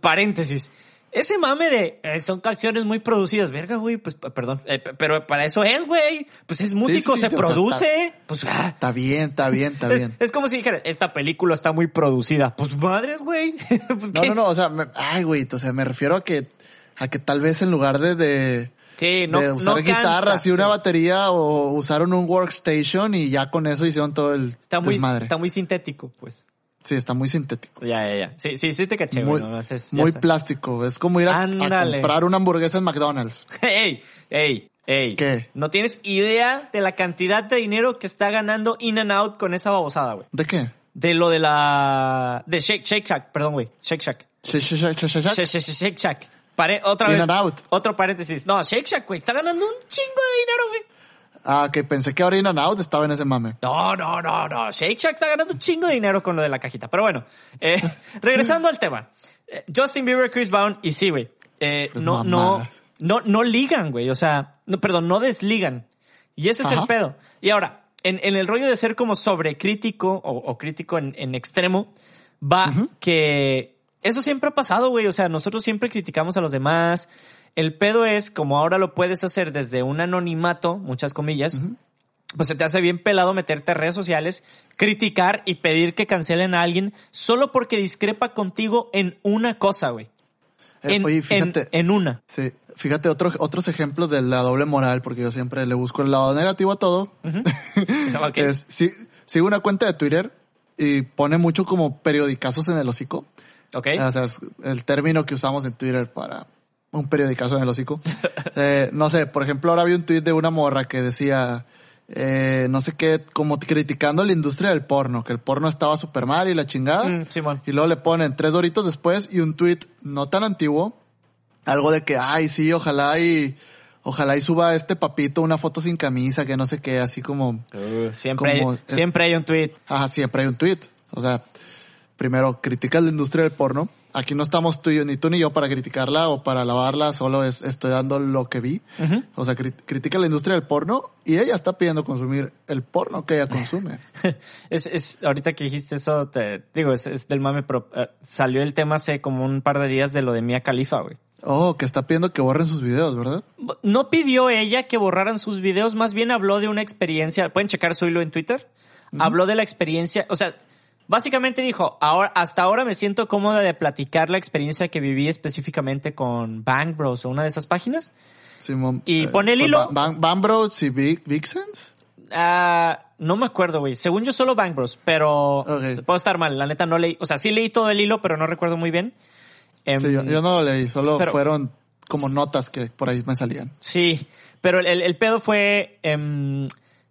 Speaker 1: paréntesis, ese mame de eh, son canciones muy producidas, verga, güey, pues perdón, eh, pero para eso es, güey. Pues es músico,
Speaker 2: sí,
Speaker 1: se
Speaker 2: sea,
Speaker 1: produce. Pues ah,
Speaker 2: Está bien, está bien, está
Speaker 1: es,
Speaker 2: bien.
Speaker 1: es como si dijera, esta película está muy producida. Pues madres, güey. pues,
Speaker 2: No,
Speaker 1: ¿qué?
Speaker 2: no, no, o sea, me- ay, güey, o sea, me refiero a que, a que tal vez en lugar de, de,
Speaker 1: Sí, no,
Speaker 2: de usar
Speaker 1: no
Speaker 2: guitarras y una batería o usaron un workstation y ya con eso hicieron todo el
Speaker 1: Está muy,
Speaker 2: desmadre.
Speaker 1: está muy sintético, pues.
Speaker 2: Sí, está muy sintético.
Speaker 1: Ya, ya, ya. Sí, sí, sí te caché,
Speaker 2: Muy,
Speaker 1: es-
Speaker 2: muy plástico. Es como ir a, comprar una hamburguesa en McDonald's.
Speaker 1: Ey, ey, ey.
Speaker 2: ¿Qué?
Speaker 1: No tienes idea de la cantidad de dinero que está ganando In and Out con esa babosada, güey.
Speaker 2: ¿De qué?
Speaker 1: De lo de la... De Shake, Shake Shack, perdón, güey. Shake Shack.
Speaker 2: Sh- sh- sh- sh- sh-
Speaker 1: Shake, Shake, Shake Shack. Pare- otra
Speaker 2: In
Speaker 1: vez.
Speaker 2: and Out.
Speaker 1: Otro paréntesis. No, Shake Shack, güey. Está ganando un chingo de dinero, güey.
Speaker 2: Ah, que pensé que ahora In and Out estaba en ese mame.
Speaker 1: No, no, no, no. Shake Shack está ganando un chingo de dinero con lo de la cajita. Pero bueno, eh, regresando al tema. Eh, Justin Bieber, Chris Brown y sí, güey. eh,
Speaker 2: Pues
Speaker 1: no, no, no, no ligan, güey. O sea, no, perdón, no desligan. Y ese es el pedo. Y ahora, en, en el rollo de ser como sobrecrítico o, o crítico en, en extremo, va que eso siempre ha pasado, güey. O sea, nosotros siempre criticamos a los demás. El pedo es, como ahora lo puedes hacer desde un anonimato, muchas comillas, pues se te hace bien pelado meterte a redes sociales, criticar y pedir que cancelen a alguien solo porque discrepa contigo en una cosa, güey.
Speaker 2: Eh,
Speaker 1: En,
Speaker 2: oye, fíjate.
Speaker 1: en una.
Speaker 2: Sí, fíjate otro, otros ejemplos de la doble moral, porque yo siempre le busco el lado negativo a todo.
Speaker 1: Ok.
Speaker 2: Es, sí, sigo una cuenta de Twitter y pone mucho como periodicazos en el hocico.
Speaker 1: Ok.
Speaker 2: O sea, es el término que usamos en Twitter para un periodicazo en el hocico. Eh, no sé, por ejemplo, ahora vi un tweet de una morra que decía, eh, no sé qué, como criticando la industria del porno, que el porno estaba súper mal y la chingada.
Speaker 1: Mm, Simón.
Speaker 2: Y luego le ponen tres doritos después y un tweet no tan antiguo, algo de que, ay, sí, ojalá y, ojalá y suba este papito una foto sin camisa, que no sé qué, así como,
Speaker 1: Siempre,
Speaker 2: como-
Speaker 1: hay, siempre hay un tweet.
Speaker 2: Ajá, siempre hay un tweet. O sea, primero, criticas la industria del porno. Aquí no estamos tú y yo, ni tú ni yo para criticarla o para alabarla, solo es, estoy dando lo que vi. O sea, cri- critica la industria del porno y ella está pidiendo consumir el porno que ella consume.
Speaker 1: es, es, ahorita que dijiste eso, te digo, es, es del mame, pero eh, salió el tema hace como un par de días de lo de Mia Khalifa, güey.
Speaker 2: Oh, que está pidiendo que borren sus videos, ¿verdad?
Speaker 1: No pidió ella que borraran sus videos, más bien habló de una experiencia. Pueden checar su hilo en Twitter. Habló de la experiencia, o sea, básicamente dijo, ahora, hasta ahora me siento cómoda de platicar la experiencia que viví específicamente con Bang Bros o una de esas páginas.
Speaker 2: Simón.
Speaker 1: Y pone el hilo.
Speaker 2: Ba- Ban- Ban Bros y Big, Vixens.
Speaker 1: Ah, no me acuerdo, güey. Según yo solo Bang Bros, pero
Speaker 2: Ok.
Speaker 1: puedo estar mal. La neta no leí, o sea, sí leí todo el hilo, pero no recuerdo muy bien. Em,
Speaker 2: Sí, yo, yo no lo leí, solo
Speaker 1: pero-
Speaker 2: fueron como notas que por ahí me salían.
Speaker 1: Sí, pero el, el- el pedo fue, em,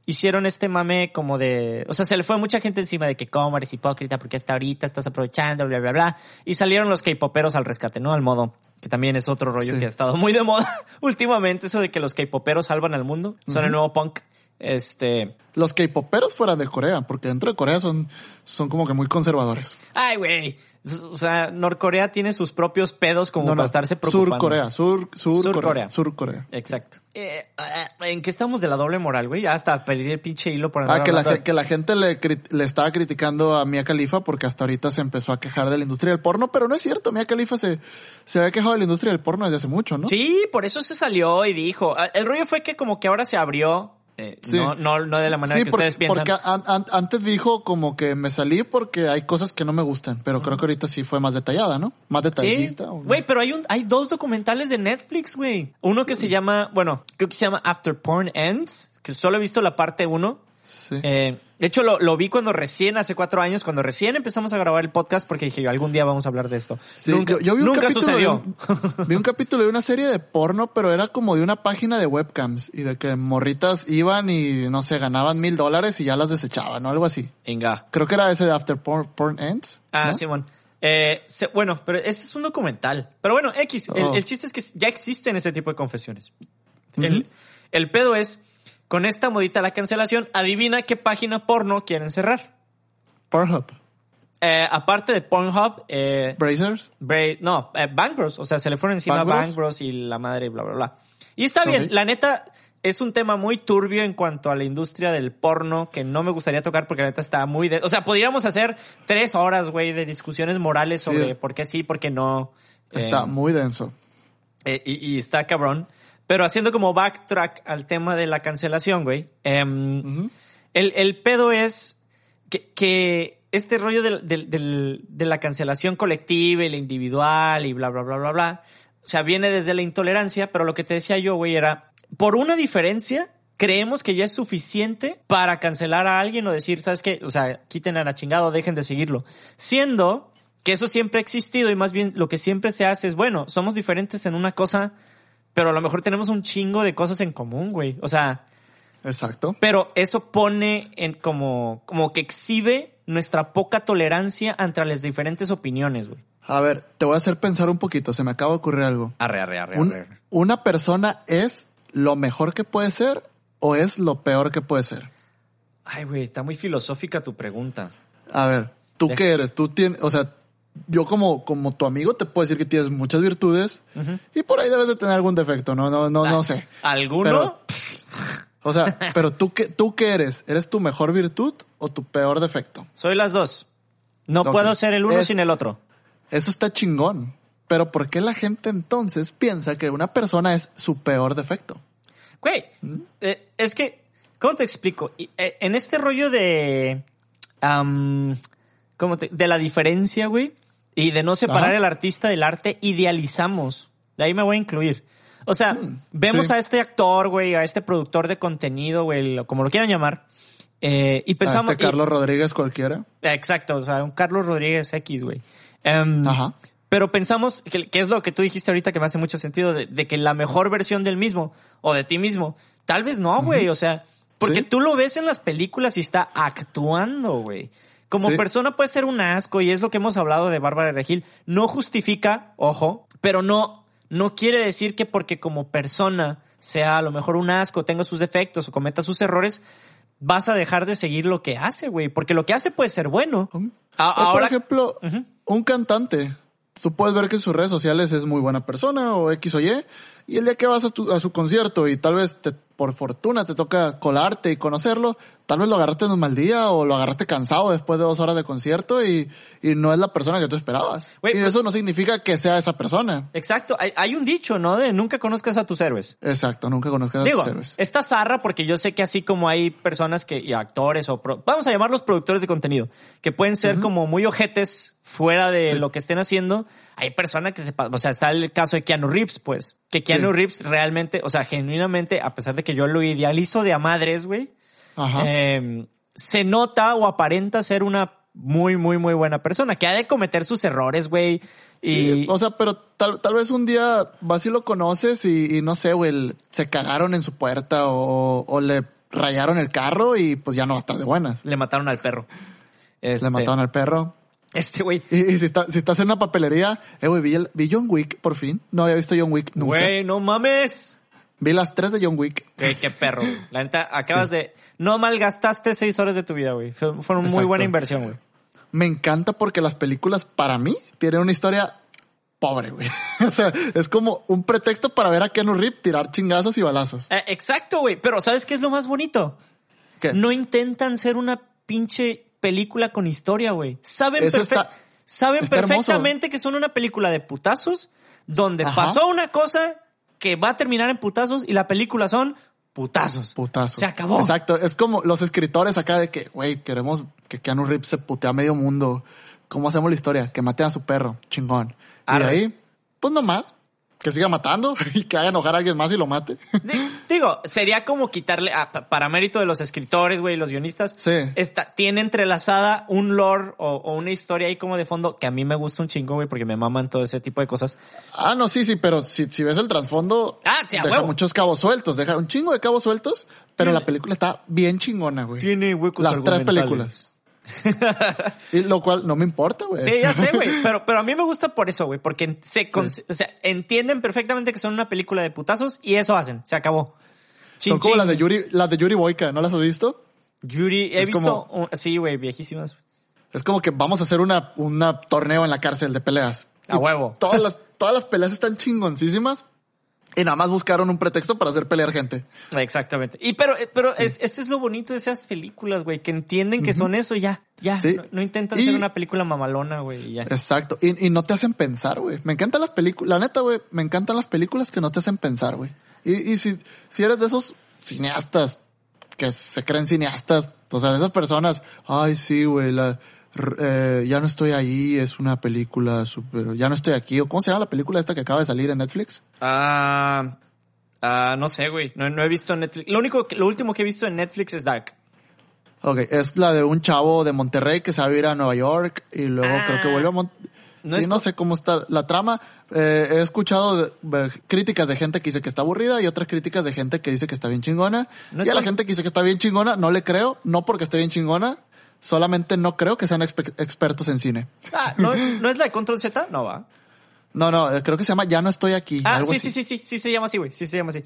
Speaker 1: hicieron este mame como de, o sea, se le fue mucha gente encima de que cómo eres hipócrita porque hasta ahorita estás aprovechando, bla, bla, bla. Y salieron los K-poperos al rescate, ¿no? Al modo, que también es otro rollo
Speaker 2: Sí.
Speaker 1: que ha estado muy de moda últimamente, eso de que los K-poperos salvan al mundo, son el nuevo punk. Este.
Speaker 2: Los K-poperos fuera de Corea, porque dentro de Corea son, son como que muy conservadores.
Speaker 1: Ay, güey. O sea, Norcorea tiene sus propios pedos como
Speaker 2: No,
Speaker 1: para
Speaker 2: no.
Speaker 1: estarse preocupando.
Speaker 2: Sur Corea, Sur, Sur,
Speaker 1: Sur
Speaker 2: Corea.
Speaker 1: Corea.
Speaker 2: Sur Corea.
Speaker 1: Exacto. Eh, eh, ¿En qué estamos de la doble moral, güey? Ya hasta perdí el pinche hilo por andar
Speaker 2: Ah, que la, que la gente le, le estaba criticando a Mia Khalifa porque hasta ahorita se empezó a quejar de la industria del porno, pero no es cierto, Mia Khalifa se, se había quejado de la industria del porno desde hace mucho, ¿no?
Speaker 1: Sí, por eso se salió y dijo. Ah, El rollo fue que como que ahora se abrió. Eh,
Speaker 2: Sí.
Speaker 1: no, no, no de la manera
Speaker 2: Sí,
Speaker 1: que
Speaker 2: porque,
Speaker 1: ustedes piensan.
Speaker 2: porque an- an- antes dijo como que me salí porque hay cosas que no me gustan, pero creo que ahorita sí fue más detallada, ¿no? Más detallista.
Speaker 1: güey, pero hay un, hay dos documentales de Netflix, güey. Uno que se llama, bueno, creo que se llama After Porn Ends, que solo he visto la parte uno.
Speaker 2: Sí.
Speaker 1: Eh, de hecho, lo, lo vi cuando recién, hace cuatro años, cuando recién empezamos a grabar el podcast, porque dije yo, algún día vamos a hablar de esto.
Speaker 2: Sí,
Speaker 1: nunca
Speaker 2: yo, yo vi un
Speaker 1: nunca
Speaker 2: capítulo de
Speaker 1: sucedió.
Speaker 2: un- vi un capítulo de una serie de porno, pero era como de una página de webcams y de que morritas iban y no sé, ganaban mil dólares y ya las desechaban o algo así.
Speaker 1: Venga.
Speaker 2: Creo que era ese de After Porn, Porn Ends.
Speaker 1: Ah,
Speaker 2: ¿no?
Speaker 1: Simón. Eh, se- bueno, pero este es un documental. Pero bueno, X. El,
Speaker 2: Oh.
Speaker 1: el chiste es que ya existen ese tipo de confesiones. el, el pedo es, con esta modita la cancelación, adivina qué página porno quieren cerrar.
Speaker 2: Pornhub.
Speaker 1: Eh, aparte de Pornhub, eh,
Speaker 2: Brazers.
Speaker 1: Bra- no, eh, Bang Bros. O sea, se le fueron encima a
Speaker 2: ¿Bang Bros?
Speaker 1: Bang Bros y la madre, bla, bla, bla. Y está bien, la neta, es un tema muy turbio en cuanto a la industria del porno que no me gustaría tocar porque la neta está muy... De o sea, podríamos hacer tres horas, güey, de discusiones morales sobre
Speaker 2: Sí.
Speaker 1: por qué sí, por qué no.
Speaker 2: Está
Speaker 1: Eh,
Speaker 2: muy denso.
Speaker 1: eh, y, y está cabrón. Pero haciendo como backtrack al tema de la cancelación, güey. em, el, el pedo es que, que este rollo del- del- de la cancelación colectiva y la individual y bla, bla, bla, bla, bla. O sea, viene desde la intolerancia, pero lo que te decía yo, güey, era, por una diferencia, creemos que ya es suficiente para cancelar a alguien o decir, ¿sabes qué? O sea, quiten a la chingada o dejen de seguirlo. Siendo que eso siempre ha existido y más bien lo que siempre se hace es, bueno, somos diferentes en una cosa, pero a lo mejor tenemos un chingo de cosas en común, güey. O sea,
Speaker 2: Exacto.
Speaker 1: pero eso pone en como, como que exhibe nuestra poca tolerancia ante las diferentes opiniones, güey.
Speaker 2: A ver, te voy a hacer pensar un poquito. Se me acaba de ocurrir algo.
Speaker 1: Arre, arre, arre,
Speaker 2: Un-
Speaker 1: arre.
Speaker 2: ¿Una persona es lo mejor que puede ser o es lo peor que puede ser?
Speaker 1: Ay, güey, está muy filosófica tu pregunta.
Speaker 2: A ver, ¿tú
Speaker 1: Deja-
Speaker 2: qué eres? Tú tienes, o sea, yo como, como tu amigo te puedo decir que tienes muchas virtudes y por ahí debes de tener algún defecto, no, no, no, no sé.
Speaker 1: ¿Alguno?
Speaker 2: O sea, pero tú qué, tú qué eres? ¿Eres tu mejor virtud o tu peor defecto?
Speaker 1: Soy las dos. No puedo ser el uno
Speaker 2: Es-
Speaker 1: sin el otro.
Speaker 2: Eso está chingón. Pero ¿por qué la gente entonces piensa que una persona es su peor defecto?
Speaker 1: Güey, eh, es que, ¿cómo te explico? Eh, en este rollo de, ¿cómo te- de la diferencia, güey, y de no separar
Speaker 2: Ajá.
Speaker 1: el artista del arte, idealizamos. De ahí me voy a incluir. O sea, vemos
Speaker 2: Mm, sí.
Speaker 1: a este actor, güey, a este productor de contenido, güey, como lo quieran llamar, eh, y
Speaker 2: A
Speaker 1: pensamos...
Speaker 2: este Carlos Rodríguez cualquiera.
Speaker 1: exacto, o sea, un Carlos Rodríguez X, güey. Em,
Speaker 2: Ajá.
Speaker 1: pero pensamos que, que es lo que tú dijiste ahorita que me hace mucho sentido, de, de que la mejor versión del mismo o de ti mismo, tal vez no, güey, o sea, porque
Speaker 2: Sí.
Speaker 1: tú lo ves en las películas y está actuando, güey. Como
Speaker 2: Sí.
Speaker 1: persona puede ser un asco y es lo que hemos hablado de Bárbara Regil. No justifica, ojo, pero no, no quiere decir que porque como persona sea a lo mejor un asco, tenga sus defectos o cometa sus errores, vas a dejar de seguir lo que hace, güey. Porque lo que hace puede ser bueno. A-
Speaker 2: O, por
Speaker 1: ahora,
Speaker 2: ejemplo, un cantante. Tú puedes ver que en sus redes sociales es muy buena persona o X o Y. Y el día que vas a, tu- a su concierto y tal vez te- por fortuna te toca colarte y conocerlo, tal vez lo agarraste en un mal día o lo agarraste cansado después de dos horas de concierto y, y no es la persona que tú esperabas. Y
Speaker 1: pues-
Speaker 2: eso no significa que sea esa persona.
Speaker 1: Exacto, hay, hay un dicho, ¿no? De nunca conozcas a tus héroes.
Speaker 2: Exacto, nunca conozcas a tus héroes.
Speaker 1: está zarra porque yo sé que así como hay personas que, y actores o, pro- vamos a llamarlos productores de contenido, que pueden ser como muy ojetes fuera de
Speaker 2: Sí.
Speaker 1: lo que estén haciendo, hay personas que se, o sea, está el caso de Keanu Reeves, pues, que Keanu
Speaker 2: Sí.
Speaker 1: Reeves realmente, o sea, genuinamente, a pesar de que yo lo idealizo de a madres, güey, eh, se nota o aparenta ser una muy, muy, muy buena persona, que ha de cometer sus errores, güey, y...
Speaker 2: Sí, o sea, pero tal, tal vez un día vas y lo conoces y, y no sé, güey, se cagaron en su puerta o, o le rayaron el carro y pues ya no va a estar de buenas.
Speaker 1: le mataron al perro. Este,
Speaker 2: Le mataron al perro.
Speaker 1: Este güey.
Speaker 2: Y, y si, está- si estás en una papelería, eh, güey, vi, el- vi John Wick por fin. No había visto John Wick nunca.
Speaker 1: Güey, no mames.
Speaker 2: Vi las tres de John Wick.
Speaker 1: Qué, qué perro, güey. La neta, acabas de... No malgastaste seis horas de tu vida, güey. Fue, fue una muy buena inversión, güey.
Speaker 2: Me encanta porque las películas, para mí, tienen una historia pobre, güey. o sea, es como un pretexto para ver a Keanu Reeves tirar chingazos y balazos.
Speaker 1: Eh, exacto, güey. Pero ¿sabes qué es lo más bonito?
Speaker 2: ¿Qué?
Speaker 1: No intentan ser una pinche película con historia, güey. Saben,
Speaker 2: está-
Speaker 1: saben
Speaker 2: está hermoso.
Speaker 1: perfectamente que son una película de putazos donde
Speaker 2: Ajá.
Speaker 1: pasó una cosa que va a terminar en putazos y la película son putazos.
Speaker 2: Putazo.
Speaker 1: Se acabó.
Speaker 2: Exacto. Es como los escritores acá de que, güey, queremos que Keanu Reeves se putea a medio mundo. ¿Cómo hacemos la historia? Que maten a su perro. Chingón. Y de ahí, pues nomás. Que siga matando y que haga enojar a alguien más y lo mate.
Speaker 1: Di- Digo, sería como quitarle, a- pa- para mérito de los escritores, güey, los guionistas,
Speaker 2: Sí.
Speaker 1: está, tiene entrelazada un lore o, o una historia ahí como de fondo que a mí me gusta un chingo, güey, porque me maman todo ese tipo de cosas.
Speaker 2: Ah, no, sí, sí, pero si, si ves el trasfondo,
Speaker 1: Ah, sí,
Speaker 2: deja
Speaker 1: huevo.
Speaker 2: muchos cabos sueltos, deja un chingo de cabos sueltos, pero la película está bien chingona, güey.
Speaker 1: Tiene huecos
Speaker 2: Las tres películas. Y lo cual no me importa, güey.
Speaker 1: Sí, ya sé, güey. Pero, pero a mí me gusta por eso, güey. Porque se, con- o sea, entienden perfectamente que son una película de putazos y eso hacen. Se acabó. Chin,
Speaker 2: Son como las de Yuri, las de Yuri Boyka, ¿no las has visto?
Speaker 1: Yuri, he
Speaker 2: Es
Speaker 1: visto.
Speaker 2: como-
Speaker 1: un- sí, güey, viejísimas.
Speaker 2: Es como que vamos a hacer una, una torneo en la cárcel de peleas.
Speaker 1: A
Speaker 2: Y
Speaker 1: huevo.
Speaker 2: Todas las, todas las peleas están chingoncísimas. Y nada más buscaron un pretexto para hacer pelear gente.
Speaker 1: Exactamente. Y pero, eh, pero es, eso es lo bonito de esas películas, güey, que entienden que son eso ya, ya.
Speaker 2: Sí.
Speaker 1: No, no intentan
Speaker 2: Y-
Speaker 1: ser una película mamalona, güey, ya.
Speaker 2: Exacto. Y, y no te hacen pensar, güey. Me encantan las películas. La neta, güey, me encantan las películas que no te hacen pensar, güey. Y, y si, si eres de esos cineastas que se creen cineastas, o sea, de esas personas, ay, sí, güey, la, eh, ya no estoy ahí, es una película super, ya no estoy aquí, o cómo se llama la película esta que acaba de salir en Netflix?
Speaker 1: Ah, ah, no sé, güey. No, no he visto Netflix. Lo único, que- lo último que he visto en Netflix es Dark.
Speaker 2: Ok, es la de un chavo de Monterrey que se va a ir a Nueva York y luego
Speaker 1: Ah.
Speaker 2: creo que vuelve a Monterrey.
Speaker 1: No
Speaker 2: sí, no sé cómo está la trama. Eh, he escuchado de- de críticas de gente que dice que está aburrida y otras críticas de gente que dice que está bien chingona.
Speaker 1: No
Speaker 2: y a la gente que dice que está bien chingona, no le creo, no porque esté bien chingona, solamente no creo que sean expe- expertos en cine.
Speaker 1: Ah, ¿no, ¿no es la de Control Z? No, va.
Speaker 2: No, no, eh, creo que se llama Ya no estoy aquí.
Speaker 1: Ah,
Speaker 2: algo
Speaker 1: sí,
Speaker 2: así.
Speaker 1: sí, sí, sí, sí se llama así, güey. Sí se llama así.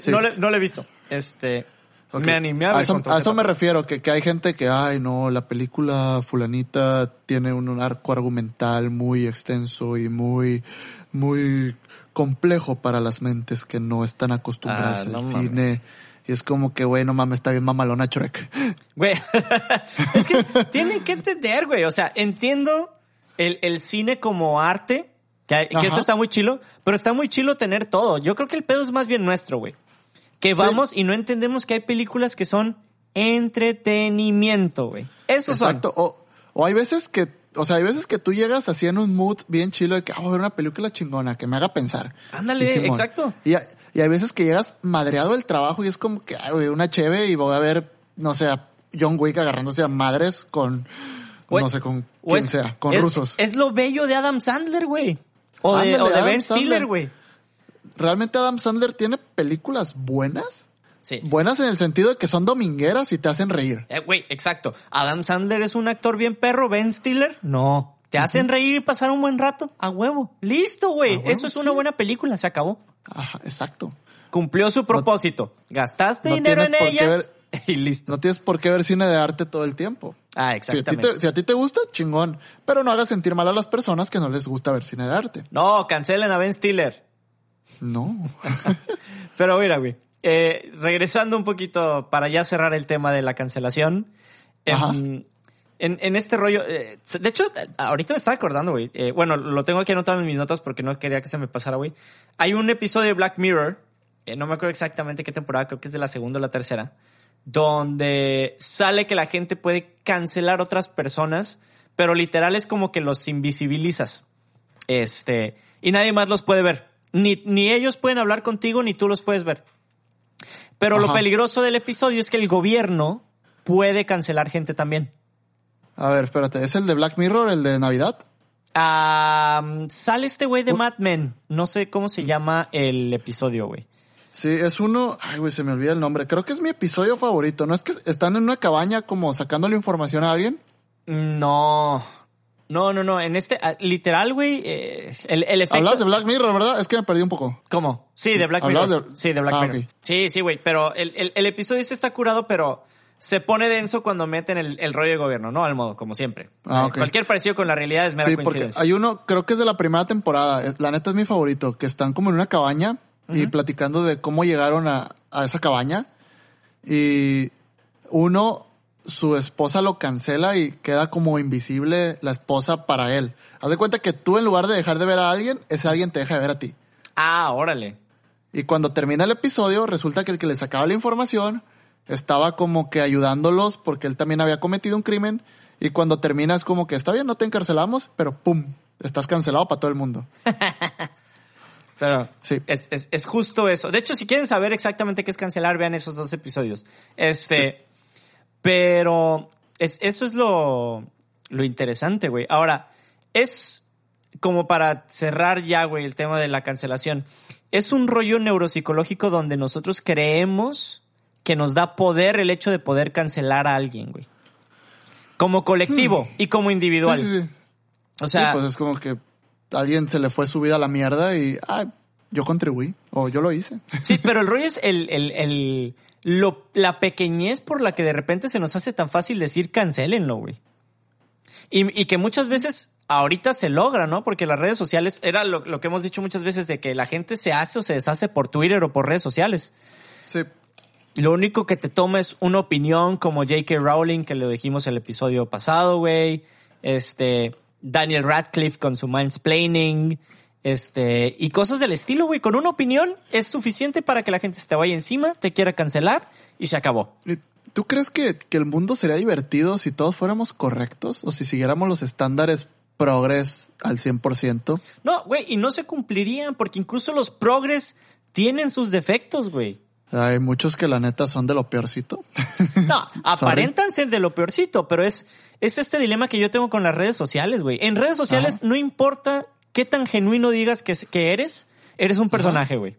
Speaker 2: Sí.
Speaker 1: No, le, no le he visto. Este, me animé a ver
Speaker 2: a eso, a eso me refiero, que, que hay gente que, ay, no, la película fulanita tiene un arco argumental muy extenso y muy, muy complejo para las mentes que no están acostumbradas
Speaker 1: Ah,
Speaker 2: al
Speaker 1: no
Speaker 2: cine.
Speaker 1: mames.
Speaker 2: Y es como que, güey, no mames, está bien mamalona Shrek.
Speaker 1: Güey, es que tienen que entender, güey. O sea, entiendo el, el cine como arte, que, eso está muy chilo, pero está muy chilo tener todo. Yo creo que el pedo es más bien nuestro, güey. Que vamos y no entendemos que hay películas que son entretenimiento, güey. Eso son.
Speaker 2: Exacto. O, o hay veces que, o sea, hay veces que tú llegas así en un mood bien chilo de que, ah, voy a ver una película chingona que me haga pensar.
Speaker 1: Ándale,
Speaker 2: Y
Speaker 1: exacto.
Speaker 2: Y, hay- y hay veces que llegas madreado del trabajo y es como que, ay, una cheve y voy a ver, no sé, a John Wick agarrándose a madres con,
Speaker 1: O
Speaker 2: no
Speaker 1: es-
Speaker 2: sé, con quien
Speaker 1: es-
Speaker 2: sea, con
Speaker 1: es-
Speaker 2: rusos.
Speaker 1: Es lo bello de Adam Sandler, güey. O o de Ben Stiller, güey.
Speaker 2: ¿Realmente Adam Sandler tiene películas buenas?
Speaker 1: Sí.
Speaker 2: Buenas en el sentido de que son domingueras y te hacen reír.
Speaker 1: Eh, Güey, exacto. Adam Sandler es un actor bien perro. Ben Stiller, no. Te hacen reír y pasar un buen rato. A huevo. Listo, güey. Eso es una buena película. Se acabó.
Speaker 2: Ajá, exacto.
Speaker 1: Cumplió su propósito. Gastaste
Speaker 2: no
Speaker 1: dinero en ellas y listo.
Speaker 2: No tienes por qué ver cine de arte todo el tiempo.
Speaker 1: Ah,
Speaker 2: Si a, ti
Speaker 1: exactamente.
Speaker 2: te, si a ti te gusta, chingón. Pero no hagas sentir mal a las personas que no les gusta ver cine de arte.
Speaker 1: No, cancelen a Ben Stiller.
Speaker 2: No.
Speaker 1: Pero mira, güey. Eh, regresando un poquito para ya cerrar el tema de la cancelación. Em, en, en este rollo, eh, de hecho, ahorita me estaba acordando, güey. eh, bueno, lo tengo aquí anotado en mis notas porque no quería que se me pasara, güey. Hay un episodio de Black Mirror, eh, no me acuerdo exactamente qué temporada, creo que es de la segunda o la tercera, donde sale que la gente puede cancelar otras personas, pero literal es como que los invisibilizas. Este, y nadie más los puede ver. Ni, ni ellos pueden hablar contigo, ni tú los puedes ver. Pero lo peligroso del episodio es que el gobierno puede cancelar gente también.
Speaker 2: A ver, espérate. ¿Es el de Black Mirror, el de Navidad?
Speaker 1: Ah, sale este güey de Mad Men. No sé cómo se llama el episodio, güey.
Speaker 2: Sí, es uno. Ay, güey, se me olvida el nombre. Creo que es mi episodio favorito. ¿No es que están en una cabaña como sacándole información a alguien?
Speaker 1: No. No, no, no. En este, ah, literal, güey, eh, el, el efecto.
Speaker 2: Hablas de Black Mirror, ¿verdad? Es que me perdí un poco.
Speaker 1: ¿Cómo? Sí, de Black
Speaker 2: ¿Hablabas
Speaker 1: Mirror.
Speaker 2: de-
Speaker 1: Sí, de Black
Speaker 2: Ah,
Speaker 1: Mirror. Sí, sí, güey. Pero el, el, el episodio este está curado, pero se pone denso cuando meten el, el rollo de gobierno, ¿no? Al modo, como siempre.
Speaker 2: Ah,
Speaker 1: Eh,
Speaker 2: ok.
Speaker 1: Cualquier parecido con la realidad es mera
Speaker 2: Sí, porque
Speaker 1: coincidencia.
Speaker 2: hay uno, creo que es de la primera temporada. La neta es mi favorito, que están como en una cabaña y platicando de cómo llegaron a, a esa cabaña. Y uno, su esposa lo cancela y queda como invisible la esposa para él. Haz de cuenta que tú en lugar de dejar de ver a alguien, ese alguien te deja de ver a ti.
Speaker 1: Ah, órale.
Speaker 2: Y cuando termina el episodio, resulta que el que le sacaba la información estaba como que ayudándolos porque él también había cometido un crimen. Y cuando termina es como que está bien, no te encarcelamos, pero ¡pum! Estás cancelado para todo el mundo.
Speaker 1: Pero
Speaker 2: Sí.
Speaker 1: es, es, es justo eso. De hecho, si quieren saber exactamente qué es cancelar, vean esos dos episodios. Este, pero es, eso es lo, lo interesante, güey. Ahora, es como para cerrar ya, güey, el tema de la cancelación. Es un rollo neuropsicológico donde nosotros creemos que nos da poder el hecho de poder cancelar a alguien, güey. Como colectivo y como individual.
Speaker 2: Hmm. Sí, sí.
Speaker 1: O sea,
Speaker 2: Sí, pues es como que a alguien se le fue su vida a la mierda y, ah, yo contribuí o yo lo hice.
Speaker 1: Sí, pero el rollo es el, el, el, lo, la pequeñez por la que de repente se nos hace tan fácil decir cancelenlo, güey. Y, y que muchas veces ahorita se logra, ¿no? Porque las redes sociales, era lo, lo que hemos dicho muchas veces de que la gente se hace o se deshace por Twitter o por redes sociales.
Speaker 2: Sí.
Speaker 1: Lo único que te toma es una opinión como J.K. Rowling, que lo dijimos el episodio pasado, güey. Este, Daniel Radcliffe con su mansplaining. Este, y cosas del estilo, güey. Con una opinión es suficiente para que la gente se te vaya encima, te quiera cancelar y se acabó.
Speaker 2: ¿Y ¿Tú crees que, que el mundo sería divertido si todos fuéramos correctos o si siguiéramos los estándares progres al 100%?
Speaker 1: No, güey, y no se cumplirían porque incluso los progres tienen sus defectos, güey.
Speaker 2: Hay muchos que la neta son de lo peorcito.
Speaker 1: No, aparentan ser de lo peorcito, pero es, es este dilema que yo tengo con las redes sociales, güey. En redes sociales no importa qué tan genuino digas que, que eres, eres un personaje, güey.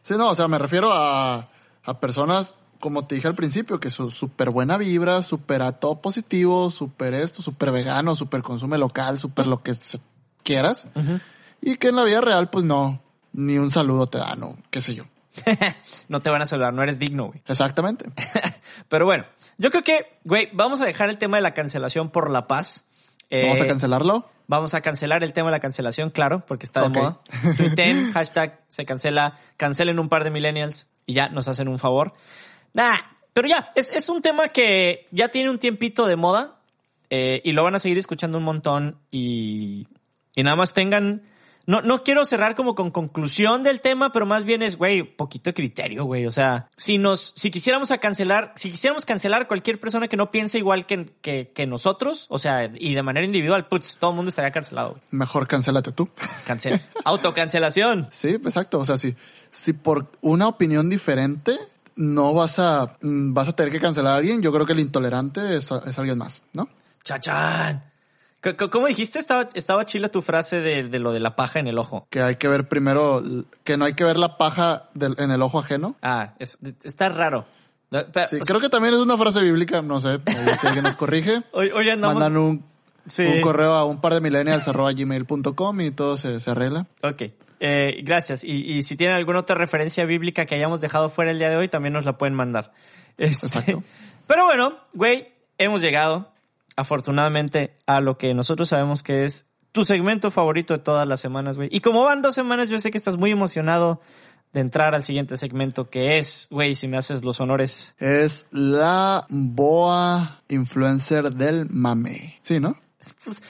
Speaker 2: Sí, no, o sea, me refiero a, a personas, como te dije al principio, que son súper buena vibra, súper a todo positivo, súper esto, súper vegano, súper consume local, súper lo que quieras. Y que en la vida real, pues no, ni un saludo te dan, o qué sé yo.
Speaker 1: no te van a saludar, no eres digno, güey.
Speaker 2: Exactamente.
Speaker 1: Pero bueno, yo creo que, güey, vamos a dejar el tema de la cancelación por la paz.
Speaker 2: Vamos
Speaker 1: Eh,
Speaker 2: a cancelarlo.
Speaker 1: Vamos a cancelar el tema de la cancelación, claro, porque está de
Speaker 2: Ok.
Speaker 1: moda. Tuiten, hashtag se cancela, cancelen un par de millennials y ya nos hacen un favor. Nah, pero ya, es, es un tema que ya tiene un tiempito de moda eh, y lo van a seguir escuchando un montón y, y nada más tengan... No, no quiero cerrar como con conclusión del tema, pero más bien es, güey, poquito de criterio, güey. O sea, si nos, si quisiéramos a cancelar, si quisiéramos cancelar a cualquier persona que no piense igual que, que, que nosotros, o sea, y de manera individual, putz, todo el mundo estaría cancelado, güey.
Speaker 2: Mejor cancélate tú.
Speaker 1: Cancel. Autocancelación.
Speaker 2: Sí, exacto. O sea, si, si por una opinión diferente no vas a, mm, vas a tener que cancelar a alguien, yo creo que el intolerante es, es alguien más, ¿no?
Speaker 1: Chachán. ¿Cómo dijiste? Estaba, estaba chila tu frase de, de lo de la paja en el ojo.
Speaker 2: Que hay que ver primero, que no hay que ver la paja del- en el ojo ajeno.
Speaker 1: Ah, es- está raro. Pero-
Speaker 2: Sí,
Speaker 1: o sea,
Speaker 2: creo que también es una frase bíblica, no sé, si alguien nos corrige.
Speaker 1: hoy, hoy andamos.
Speaker 2: Mandan un,
Speaker 1: Sí.
Speaker 2: un correo a un par de millennials arroba gmail.com y todo se, se arregla.
Speaker 1: Ok. Eh, gracias. Y, y si tienen alguna otra referencia bíblica que hayamos dejado fuera el día de hoy, también nos la pueden mandar. Este,
Speaker 2: Exacto.
Speaker 1: Pero bueno, güey, hemos llegado, afortunadamente, a lo que nosotros sabemos que es tu segmento favorito de todas las semanas, güey. Y como van dos semanas, yo sé que estás muy emocionado de entrar al siguiente segmento que es, güey, si me haces los honores.
Speaker 2: Es la boa influencer del mame. Sí, ¿no?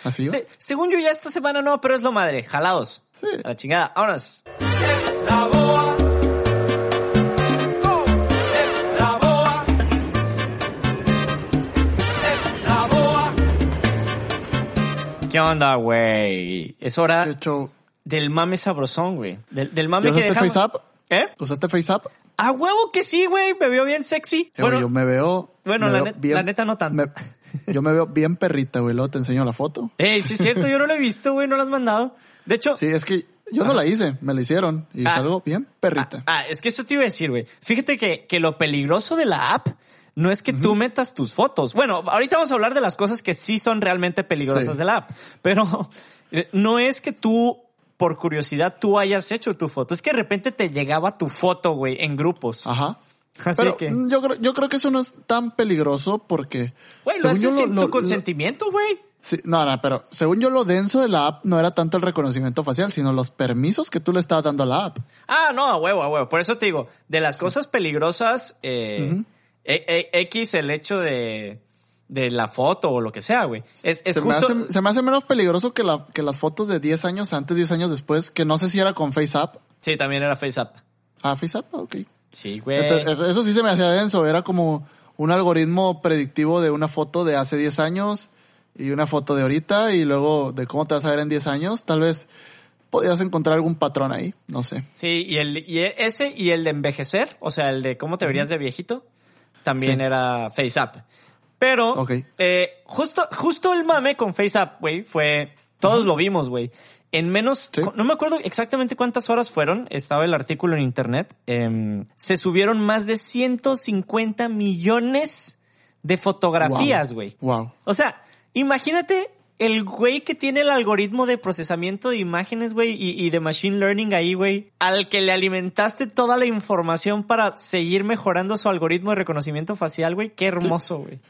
Speaker 2: ¿Así yo?
Speaker 1: Se- según yo ya esta semana no, pero es lo madre. Jalados.
Speaker 2: Sí.
Speaker 1: A la chingada. Vámonos. ¿Qué onda, güey? Es hora del mame sabrosón, güey. Del, del mame
Speaker 2: ¿ya
Speaker 1: que
Speaker 2: usaste
Speaker 1: dejamos.
Speaker 2: FaceApp?
Speaker 1: ¿Eh?
Speaker 2: ¿Usaste FaceApp?
Speaker 1: A huevo que sí, güey. Me veo bien sexy.
Speaker 2: Eh,
Speaker 1: bueno,
Speaker 2: yo me veo.
Speaker 1: bueno,
Speaker 2: me
Speaker 1: la
Speaker 2: veo
Speaker 1: net- la neta no tanto.
Speaker 2: me- yo me veo bien perrita, güey. Luego te enseño la foto.
Speaker 1: Ey, sí es cierto, yo no lo he visto, güey, no lo has mandado. De hecho,
Speaker 2: Sí, es que yo no la hice, me la hicieron y
Speaker 1: Ah.
Speaker 2: salgo bien perrita.
Speaker 1: Ah, es que eso te iba a decir, güey. Fíjate que, que lo peligroso de la app no es que tú metas tus fotos. Bueno, ahorita vamos a hablar de las cosas que sí son realmente peligrosas
Speaker 2: Sí.
Speaker 1: de la app, pero no es que tú, por curiosidad, tú hayas hecho tu foto. Es que de repente te llegaba tu foto, güey, en grupos.
Speaker 2: Ajá.
Speaker 1: Así
Speaker 2: Pero
Speaker 1: que,
Speaker 2: yo creo, yo creo que eso no es tan peligroso porque.
Speaker 1: güey, lo haces sin
Speaker 2: lo-
Speaker 1: tu
Speaker 2: lo-
Speaker 1: consentimiento, güey.
Speaker 2: Sí, no, no, pero según yo lo denso de la app no era tanto el reconocimiento facial, sino los permisos que tú le estabas dando a la app.
Speaker 1: Ah, no, a huevo, a huevo. Por eso te digo, de las cosas peligrosas, eh, e- e- X el hecho de, de la foto o lo que sea, güey. Es, es
Speaker 2: se,
Speaker 1: justo.
Speaker 2: me hace, se me hace menos peligroso que, la, que las fotos de 10 años antes, 10 años después, que no sé si era con FaceApp.
Speaker 1: Sí, también era FaceApp.
Speaker 2: Ah, FaceApp, ok.
Speaker 1: Sí, güey.
Speaker 2: Entonces, eso, eso sí se me hacía denso, era como un algoritmo predictivo de una foto de hace 10 años y una foto de ahorita y luego de cómo te vas a ver en 10 años, tal vez podías encontrar algún patrón ahí, no sé.
Speaker 1: Sí, y el y ese y el de envejecer, o sea, el de cómo te verías de viejito, también
Speaker 2: Sí.
Speaker 1: era FaceApp. Pero eh, justo justo el mame con FaceApp, güey, fue todos lo vimos, güey. En menos,
Speaker 2: Sí.
Speaker 1: no me acuerdo exactamente cuántas horas fueron, estaba el artículo en internet, em, se subieron más de 150 millones de fotografías, güey.
Speaker 2: Wow.
Speaker 1: O sea, imagínate el güey que tiene el algoritmo de procesamiento de imágenes, güey, y, y de machine learning ahí, güey, al que le alimentaste toda la información para seguir mejorando su algoritmo de reconocimiento facial, güey. Qué hermoso, güey.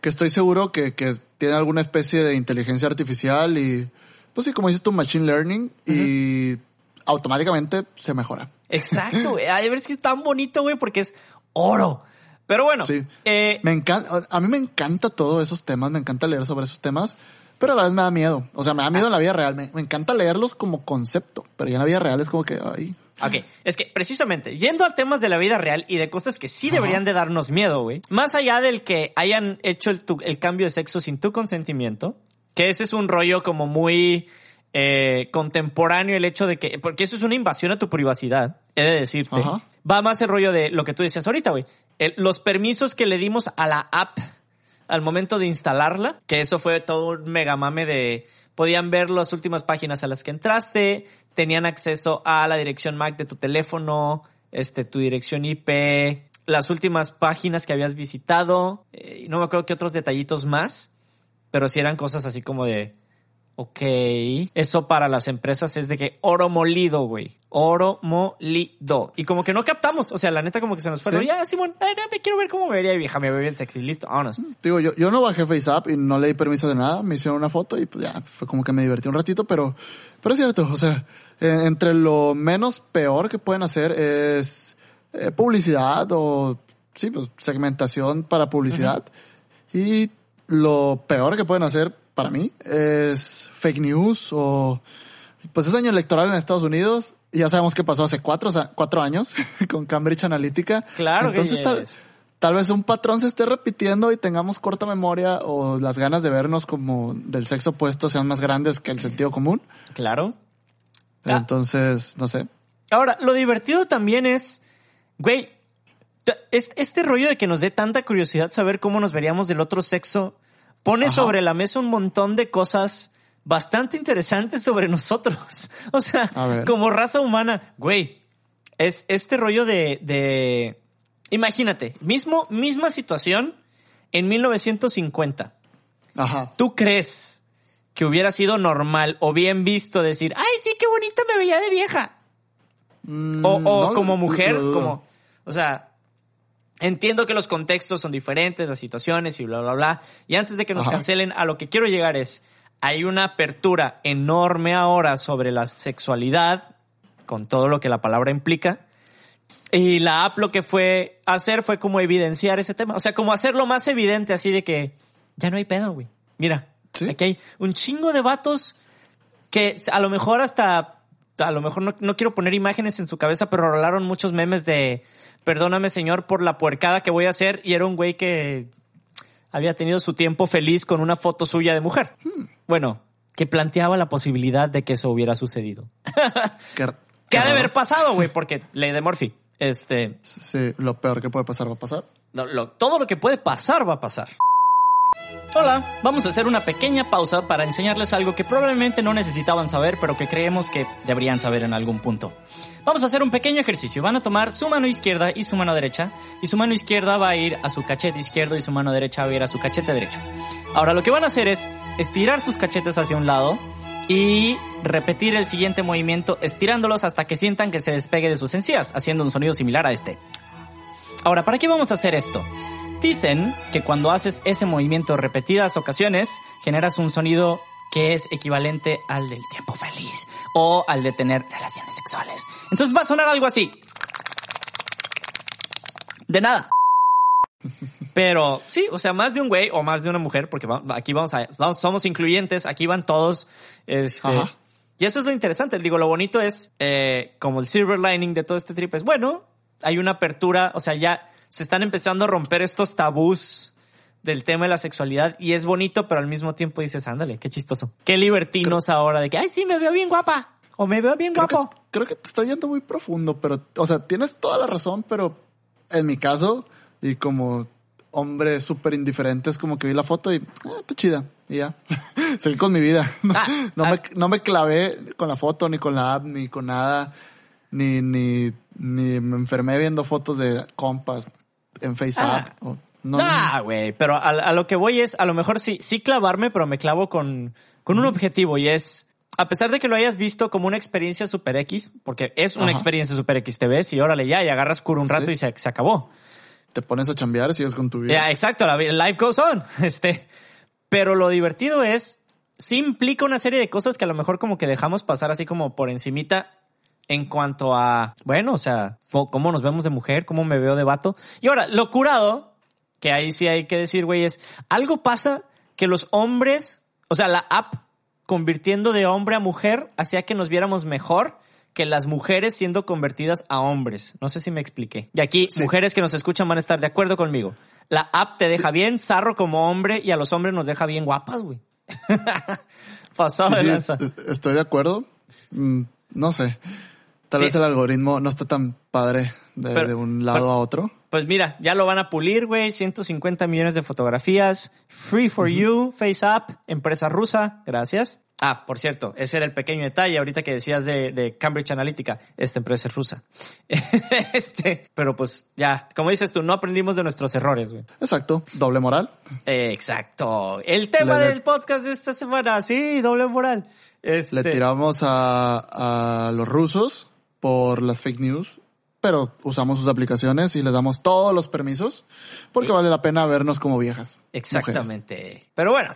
Speaker 2: Que estoy seguro que, que tiene alguna especie de inteligencia artificial y, pues sí, como dices tú, machine learning y automáticamente se mejora.
Speaker 1: Exacto, güey. A ver si es tan bonito, güey, porque es oro. Pero bueno,
Speaker 2: Sí.
Speaker 1: eh,
Speaker 2: Me encanta, a mí me encanta todos esos temas, me encanta leer sobre esos temas, pero a la vez me da miedo. O sea, me da miedo en la vida real. Me, me encanta leerlos como concepto, pero ya en la vida real es como que, ay,
Speaker 1: Ok, es que precisamente, yendo a temas de la vida real y de cosas que sí deberían de darnos miedo, güey, más allá del que hayan hecho el, tu- el cambio de sexo sin tu consentimiento, que ese es un rollo como muy eh, contemporáneo, el hecho de que, porque eso es una invasión a tu privacidad, he de decirte,
Speaker 2: Ajá.
Speaker 1: va más el rollo de lo que tú decías ahorita, güey, los permisos que le dimos a la app al momento de instalarla, que eso fue todo un mega mame de podían ver las últimas páginas a las que entraste, tenían acceso a la dirección MAC de tu teléfono, este tu dirección IP, las últimas páginas que habías visitado, eh, no me acuerdo qué otros detallitos más, pero si eran cosas así como de Ok, eso para las empresas es de que oro molido, güey. Oro molido. Y como que no captamos. O sea, la neta como que se nos fue.
Speaker 2: Sí.
Speaker 1: Ya, Simón, ay, no, me quiero ver cómo me vería vieja. Me veo bien sexy. Listo, vámonos.
Speaker 2: Digo, yo, yo no bajé FaceApp y no le di permiso de nada, me hicieron una foto y pues ya, fue como que me divertí un ratito, pero, pero es cierto, o sea, eh, entre lo menos peor que pueden hacer es eh, publicidad o, sí, pues segmentación para publicidad. Y lo peor que pueden hacer para mí es fake news o, pues es año electoral en Estados Unidos y ya sabemos qué pasó hace cuatro, o sea, cuatro años con Cambridge Analytica.
Speaker 1: Claro que
Speaker 2: Entonces, tal, tal vez un patrón se esté repitiendo y tengamos corta memoria o las ganas de vernos como del sexo opuesto sean más grandes que el sentido común.
Speaker 1: Claro. Ah.
Speaker 2: Entonces, no sé.
Speaker 1: Ahora, lo divertido también es, güey, este rollo de que nos dé tanta curiosidad saber cómo nos veríamos del otro sexo, pone
Speaker 2: Ajá.
Speaker 1: sobre la mesa un montón de cosas bastante interesantes sobre nosotros. O sea, como raza humana, güey, es este rollo de, de, imagínate, mismo, misma situación en 1950.
Speaker 2: Ajá.
Speaker 1: ¿Tú crees que hubiera sido normal o bien visto decir, ay, sí, qué bonita me veía de vieja?
Speaker 2: Mm,
Speaker 1: O, o
Speaker 2: no,
Speaker 1: como mujer, como, o sea, entiendo que los contextos son diferentes, las situaciones y bla, bla, bla. Y antes de que nos
Speaker 2: Ajá.
Speaker 1: cancelen, a lo que quiero llegar es, hay una apertura enorme ahora sobre la sexualidad, con todo lo que la palabra implica. Y la app lo que fue hacer fue como evidenciar ese tema. O sea, como hacerlo más evidente, así de que ya no hay pedo, güey. Mira,
Speaker 2: Sí.
Speaker 1: aquí hay un chingo de vatos que a lo mejor hasta, a lo mejor no, no quiero poner imágenes en su cabeza, pero rolaron muchos memes de, perdóname señor por la puercada que voy a hacer. Y era un güey que había tenido su tiempo feliz con una foto suya de mujer. Bueno, que planteaba la posibilidad de que eso hubiera sucedido.
Speaker 2: Qué-
Speaker 1: ¿Qué
Speaker 2: qué
Speaker 1: ha de haber pasado, güey? Porque ley de Murphy. Este,
Speaker 2: Sí, lo peor que puede pasar va a pasar.
Speaker 1: no, lo- todo lo que puede pasar va a pasar. Hola, vamos a hacer una pequeña pausa para enseñarles algo que probablemente no necesitaban saber, pero que creemos que deberían saber en algún punto. Vamos a hacer un pequeño ejercicio. Van a tomar su mano izquierda y su mano derecha, y su mano izquierda va a ir a su cachete izquierdo y su mano derecha va a ir a su cachete derecho. Ahora lo que van a hacer es estirar sus cachetes hacia un lado y repetir el siguiente movimiento estirándolos hasta que sientan que se despegue de sus encías, haciendo un sonido similar a este. Ahora, ¿para qué vamos a hacer esto? Dicen que cuando haces ese movimiento repetidas ocasiones, generas un sonido que es equivalente al del tiempo feliz o al de tener relaciones sexuales. Entonces va a sonar algo así. De nada. Pero sí, o sea, más de un güey o más de una mujer, porque aquí vamos a, vamos, somos incluyentes, aquí van todos. Este, y eso es lo interesante. Digo, lo bonito es, eh, como el silver lining de todo este trip es, bueno, hay una apertura, o sea, ya se están empezando a romper estos tabús del tema de la sexualidad y es bonito, pero al mismo tiempo dices, ándale, qué chistoso. Qué libertinos ahora de que, ay, sí, me veo bien guapa o me veo bien guapo.
Speaker 2: creo que te está yendo muy profundo, pero, o sea, tienes toda la razón, pero en mi caso, y como hombre súper indiferente, es como que vi la foto y, ah, está chida, y ya. Seguí con mi vida. Ah, no, me, ah. no me clavé con la foto, ni con la app, ni con nada, ni, ni, ni me enfermé viendo fotos de compas en FaceApp. Ah.
Speaker 1: no, ah, güey, pero a, lo que voy es, a lo mejor sí, sí clavarme, pero me clavo con, con un objetivo y es, a pesar de que lo hayas visto como una experiencia super X, porque es una experiencia super X, te ves y órale ya, y agarras curo un rato y se, se acabó.
Speaker 2: Te pones a chambear sigues con tu vida.
Speaker 1: Ya, exacto, la life goes on. Este, pero lo divertido es, sí implica una serie de cosas que a lo mejor como que dejamos pasar así como por encimita en cuanto a, bueno, o sea, cómo nos vemos de mujer, cómo me veo de vato. Y ahora, lo curado, que ahí sí hay que decir, güey, es, algo pasa que los hombres, o sea, la app convirtiendo de hombre a mujer hacía que nos viéramos mejor que las mujeres siendo convertidas a hombres. No sé si me expliqué. Y aquí, mujeres que nos escuchan van a estar de acuerdo conmigo. La app te deja bien zarro como hombre y a los hombres nos deja bien guapas, güey.
Speaker 2: Pasó de lanza. Estoy de acuerdo. Mm, no sé. Tal vez el algoritmo no está tan padre de, un lado a otro.
Speaker 1: Pues mira, ya lo van a pulir, güey. 150 millones de fotografías. Free for you, FaceApp, empresa rusa. Gracias. Ah, por cierto, ese era el pequeño detalle ahorita que decías de, Cambridge Analytica. Esta empresa es rusa. este, pero pues ya, como dices tú, no aprendimos de nuestros errores, güey.
Speaker 2: Exacto. Doble moral.
Speaker 1: exacto. El tema del podcast de esta semana, sí, doble moral.
Speaker 2: Este... Le tiramos a, a los rusos por las fake news, pero usamos sus aplicaciones y les damos todos los permisos porque vale la pena vernos como viejas.
Speaker 1: Exactamente. Pero bueno,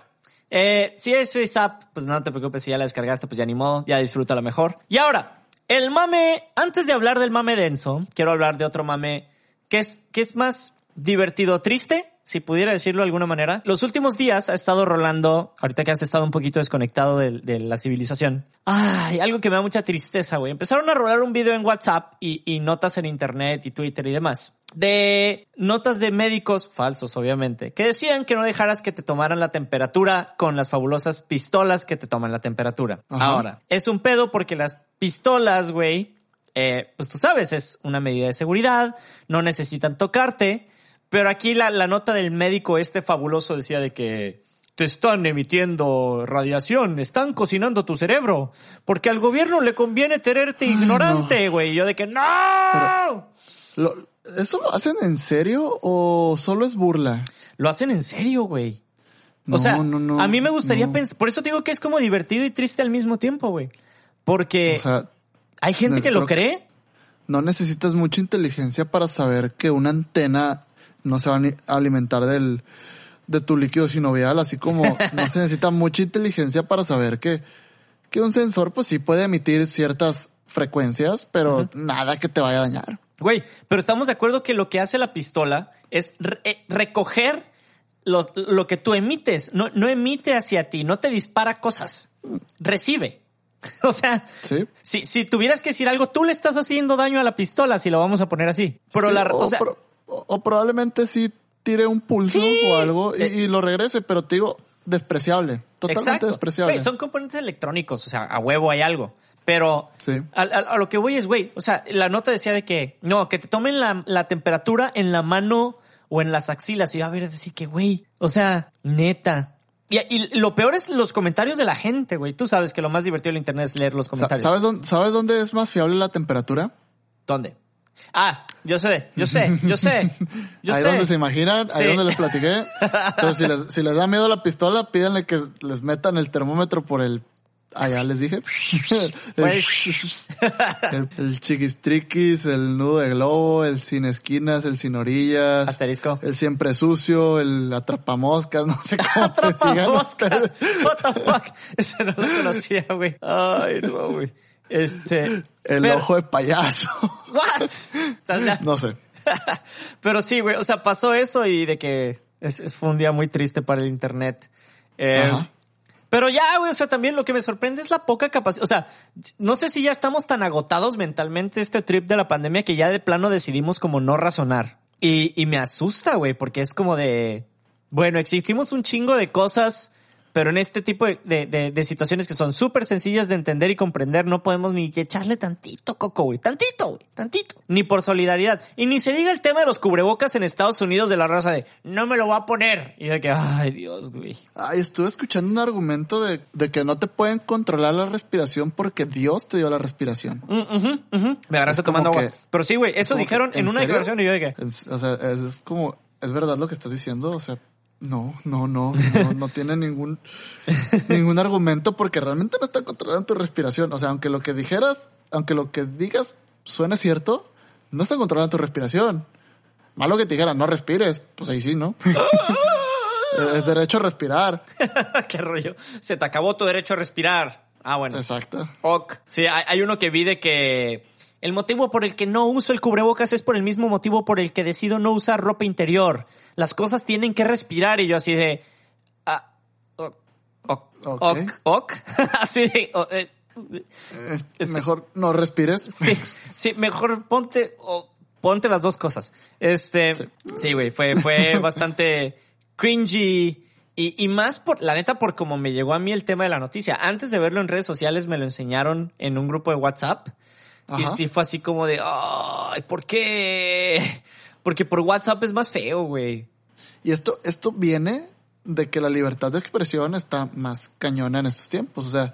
Speaker 1: eh, si es FaceApp, pues no te preocupes, si ya la descargaste, pues ya ni modo, ya disfrútala mejor. Y ahora, el mame, antes de hablar del mame denso, quiero hablar de otro mame que es, que es más divertido, triste, si pudiera decirlo de alguna manera. Los últimos días ha estado rolando, ahorita que has estado un poquito desconectado de, la civilización. Ay, algo que me da mucha tristeza, güey. Empezaron a rolar un video en WhatsApp y, y notas en internet y Twitter y demás de notas de médicos falsos, obviamente, que decían que no dejaras que te tomaran la temperatura con las fabulosas pistolas que te toman la temperatura. Ahora, es un pedo porque las pistolas, güey, eh, pues tú sabes, es una medida de seguridad, no necesitan tocarte pero aquí la, la nota del médico este fabuloso decía de que te están emitiendo radiación, están cocinando tu cerebro, porque al gobierno le conviene tenerte ignorante, güey. Yo de que no.
Speaker 2: ¿Eso lo hacen en serio o solo es burla?
Speaker 1: Lo hacen en serio, güey. o sea, a mí me gustaría pensar, por eso digo que es como divertido y triste al mismo tiempo, güey. Porque hay gente que lo cree.
Speaker 2: No necesitas mucha inteligencia para saber que una antena no se van a alimentar del, de tu líquido sinovial, así como no se necesita mucha inteligencia para saber que, que un sensor pues sí puede emitir ciertas frecuencias, pero nada que te vaya a dañar.
Speaker 1: Güey, pero estamos de acuerdo que lo que hace la pistola es eh, recoger lo, lo, que tú emites, no, no emite hacia ti, no te dispara cosas, recibe. O sea, si, si tuvieras que decir algo, tú le estás haciendo daño a la pistola, si lo vamos a poner así. Pero la, o, sea,
Speaker 2: o, probablemente sí tire un pulso o algo y, eh, lo regrese, pero te digo, despreciable. Totalmente despreciable.
Speaker 1: son componentes electrónicos, o sea, a huevo hay algo. Pero a, lo que voy es, güey, o sea, la nota decía de que, no, que te tomen la, la temperatura en la mano o en las axilas y a ver decir que, güey, o sea, neta. Y, y lo peor es los comentarios de la gente, güey. Tú sabes que lo más divertido del internet es leer los comentarios.
Speaker 2: ¿Sabes dónde, ¿Sabes dónde es más fiable la temperatura?
Speaker 1: ¿Dónde? Ah, yo sé, yo sé, yo sé, yo
Speaker 2: ahí
Speaker 1: sé.
Speaker 2: donde se imaginan,
Speaker 1: Sí.
Speaker 2: ahí donde les platiqué. Entonces, si les, si les da miedo la pistola, pídanle que les metan el termómetro por el... Ya les dije. El,
Speaker 1: Güey.
Speaker 2: el, el chiquistriquis, el nudo de globo, el sin esquinas, el sin orillas.
Speaker 1: Asterisco.
Speaker 2: El siempre sucio, el atrapamoscas, no sé cómo
Speaker 1: Atrapamoscas. What the fuck? Ese no lo conocía, güey. Ay, no, güey. Este.
Speaker 2: El
Speaker 1: pero-
Speaker 2: ojo de payaso.
Speaker 1: What?
Speaker 2: No sé.
Speaker 1: Pero sí, güey. O sea, pasó eso y de que es- fue un día muy triste para el internet. Eh,
Speaker 2: Ajá.
Speaker 1: pero ya, güey, o sea, también lo que me sorprende es la poca capacidad. O sea, no sé si ya estamos tan agotados mentalmente este trip de la pandemia que ya de plano decidimos como no razonar. Y, y me asusta, güey, porque es como de, bueno, exigimos un chingo de cosas, pero en este tipo de, de- de- de situaciones que son súper sencillas de entender y comprender, no podemos ni echarle tantito coco, güey. Tantito, güey. Tantito. Ni por solidaridad. Y ni se diga el tema de los cubrebocas en Estados Unidos de la raza de, no me lo voy a poner. Y de que, ay, Dios, güey.
Speaker 2: Ay, estuve escuchando un argumento de, de que no te pueden controlar la respiración porque Dios te dio la respiración.
Speaker 1: Mm, ujú. Me agarraste tomando agua.
Speaker 2: que-
Speaker 1: pero sí, güey, eso
Speaker 2: que,
Speaker 1: dijeron en,
Speaker 2: ¿en
Speaker 1: una declaración y yo de que,
Speaker 2: Es- o sea, es como, ¿es verdad lo que estás diciendo? O sea, no, no, no, no, no tiene ningún, ningún argumento porque realmente no está controlando tu respiración. O sea, aunque lo que dijeras, aunque lo que digas suene cierto, no está controlando tu respiración. Malo que te dijeran, no respires, pues ahí sí, ¿no? es derecho a respirar.
Speaker 1: qué rollo. Se te acabó tu derecho a respirar. Ah, bueno.
Speaker 2: Exacto.
Speaker 1: Ok. Sí, hay, hay uno que vi de que el motivo por el que no uso el cubrebocas es por el mismo motivo por el que decido no usar ropa interior. Las cosas tienen que respirar y yo así de... ah, ok, ok,
Speaker 2: Ok.
Speaker 1: así de... oh, eh,
Speaker 2: Eh, mejor no respires.
Speaker 1: sí, sí, mejor ponte... o ponte las dos cosas. Este... Sí, güey, fue, fue bastante cringy. Y, y más por, la neta, por como me llegó a mí el tema de la noticia. Antes de verlo en redes sociales, me lo enseñaron en un grupo de WhatsApp. Y sí fue así como de, ay, ¿por qué? Porque por WhatsApp es más feo, güey.
Speaker 2: Y esto, esto viene de que la libertad de expresión está más cañona en estos tiempos. O sea,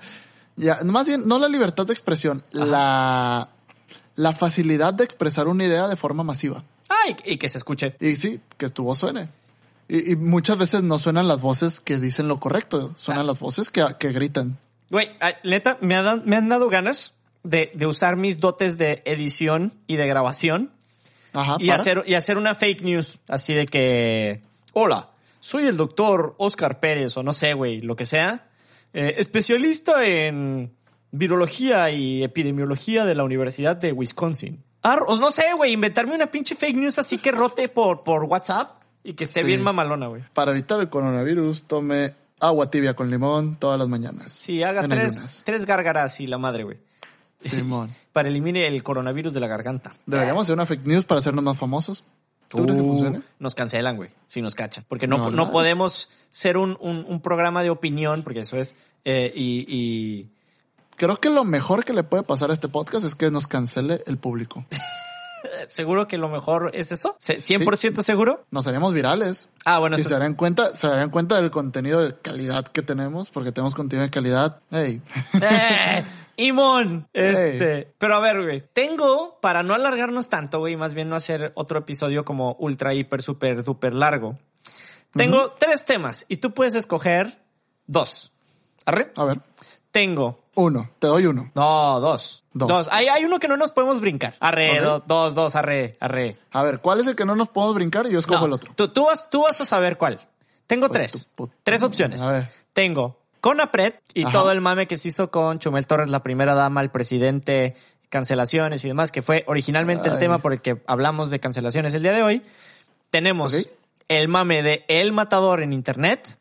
Speaker 2: ya, más bien, no la libertad de expresión, la, la facilidad de expresar una idea de forma masiva.
Speaker 1: Ay, y que se escuche.
Speaker 2: Y sí, que tu voz suene. Y, y muchas veces no suenan las voces que dicen lo correcto, suenan las voces que, que gritan.
Speaker 1: Güey, neta, me, ha me han dado ganas de, de usar mis dotes de edición y de grabación
Speaker 2: Ajá,
Speaker 1: y
Speaker 2: para.
Speaker 1: hacer, y hacer una fake news. Así de que, hola, soy el doctor Oscar Pérez o no sé, güey, lo que sea. eh, especialista en virología y epidemiología de la Universidad de Wisconsin. Ah, o no sé, güey, inventarme una pinche fake news así que rote por, por WhatsApp y que esté
Speaker 2: Sí.
Speaker 1: bien mamalona, güey.
Speaker 2: Para evitar el coronavirus, tome agua tibia con limón todas las mañanas.
Speaker 1: Sí, haga tres,
Speaker 2: ayunas.
Speaker 1: tres gárgaras y la madre, güey.
Speaker 2: Simón.
Speaker 1: Para elimine el coronavirus de la garganta.
Speaker 2: Deberíamos hacer una fake news para hacernos más famosos. ¿Tú crees que
Speaker 1: Uh,
Speaker 2: funcione?
Speaker 1: Nos cancelan, güey, si nos cachan. Porque no,
Speaker 2: no.
Speaker 1: podemos ser un, un, un programa de opinión, porque eso es, eh, y, y
Speaker 2: Creo que lo mejor que le puede pasar a este podcast es que nos cancele el público.
Speaker 1: seguro que lo mejor es eso. Ce- ¿100% seguro?
Speaker 2: Nos haríamos virales.
Speaker 1: Ah, bueno,
Speaker 2: y
Speaker 1: eso
Speaker 2: se darían cuenta, se cuenta del contenido de calidad que tenemos, porque tenemos contenido de calidad. Hey.
Speaker 1: ¡Eh! Imón. Este. Pero a ver, güey. Tengo, para no alargarnos tanto, güey, más bien no hacer otro episodio como ultra, hiper, super, duper largo. Tengo tres temas y tú puedes escoger dos. ¿Arre?
Speaker 2: A ver,
Speaker 1: Tengo.
Speaker 2: uno, te doy uno.
Speaker 1: No, dos.
Speaker 2: Dos.
Speaker 1: Dos. Hay, hay uno que no nos podemos brincar. Arre,
Speaker 2: Ok.
Speaker 1: do- dos, dos, arre, arre.
Speaker 2: A ver, ¿cuál es el que no nos podemos brincar? Y yo escojo
Speaker 1: No,
Speaker 2: el otro.
Speaker 1: Tú, tú, vas, tú vas a saber cuál. Tengo
Speaker 2: Pues
Speaker 1: tres. Tres opciones.
Speaker 2: A ver.
Speaker 1: Tengo Conapred y
Speaker 2: Ajá.
Speaker 1: todo el mame que se hizo con Chumel Torres, la primera dama, el presidente, cancelaciones y demás, que fue originalmente el tema por el que hablamos de cancelaciones el día de hoy. Tenemos el mame de El Matador en Internet.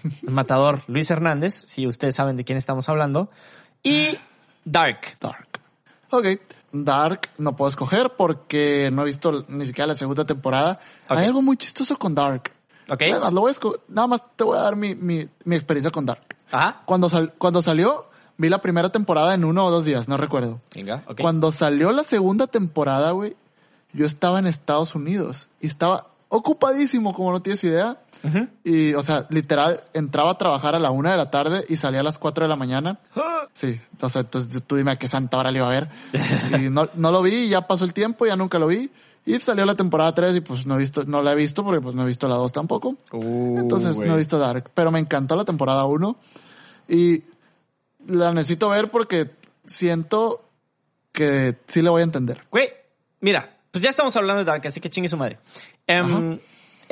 Speaker 1: Matador Luis Hernández, si ustedes saben de quién estamos hablando. Y Dark.
Speaker 2: Dark. Ok. Dark no puedo escoger porque no he visto ni siquiera la segunda temporada. Hay algo muy chistoso con Dark.
Speaker 1: ¿Ok?
Speaker 2: Nada más, lo voy a esco- nada más te voy a dar mi, mi, mi experiencia con Dark.
Speaker 1: Ajá.
Speaker 2: Cuando, sal- cuando salió, vi la primera temporada en uno o dos días, no recuerdo.
Speaker 1: Venga, ok.
Speaker 2: Cuando salió la segunda temporada, güey, yo estaba en Estados Unidos y estaba, ocupadísimo, como no tienes idea. Y, o sea, literal, entraba a trabajar a la una de la tarde y salía a las cuatro de la mañana. Sí, o sea, entonces tú dime a qué santa hora le iba a ver. Y no, no lo vi, ya pasó el tiempo, ya nunca lo vi. Y salió la temporada 3 y pues no he visto, no la he visto porque pues no he visto la 2 tampoco.
Speaker 3: Uh,
Speaker 2: Entonces
Speaker 3: güey.
Speaker 2: no he visto Dark. Pero me encantó la temporada 1. Y la necesito ver porque siento que sí le voy a entender.
Speaker 1: Güey, mira, pues ya estamos hablando de Dark, así que chingue su madre. Em,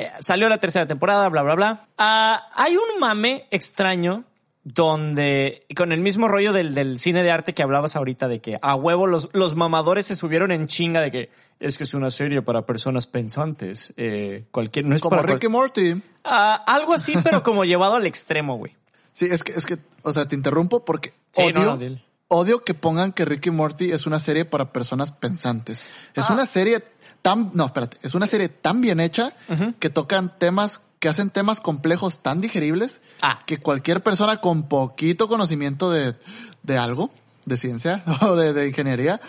Speaker 1: eh, salió la tercera temporada, bla, bla, bla. Ah, hay un mame extraño donde, con el mismo rollo del, del cine de arte que hablabas ahorita, de que a huevo los, los mamadores se subieron en chinga de que es que es una serie para personas pensantes. Eh, cualquier, no es
Speaker 2: Como
Speaker 1: para cual-
Speaker 2: Ricky Morty.
Speaker 1: Ah, algo así, pero como llevado al extremo, güey.
Speaker 2: Sí, es que, es que, o sea, te interrumpo porque
Speaker 1: Sí,
Speaker 2: odio,
Speaker 1: no, no, dile.
Speaker 2: odio que pongan que Ricky Morty es una serie para personas pensantes. Es
Speaker 1: Ah.
Speaker 2: una serie tan, no, espérate, es una serie tan bien hecha que tocan temas, que hacen temas complejos tan digeribles
Speaker 1: Ah.
Speaker 2: que cualquier persona con poquito conocimiento de, de algo, de ciencia o de, de ingeniería,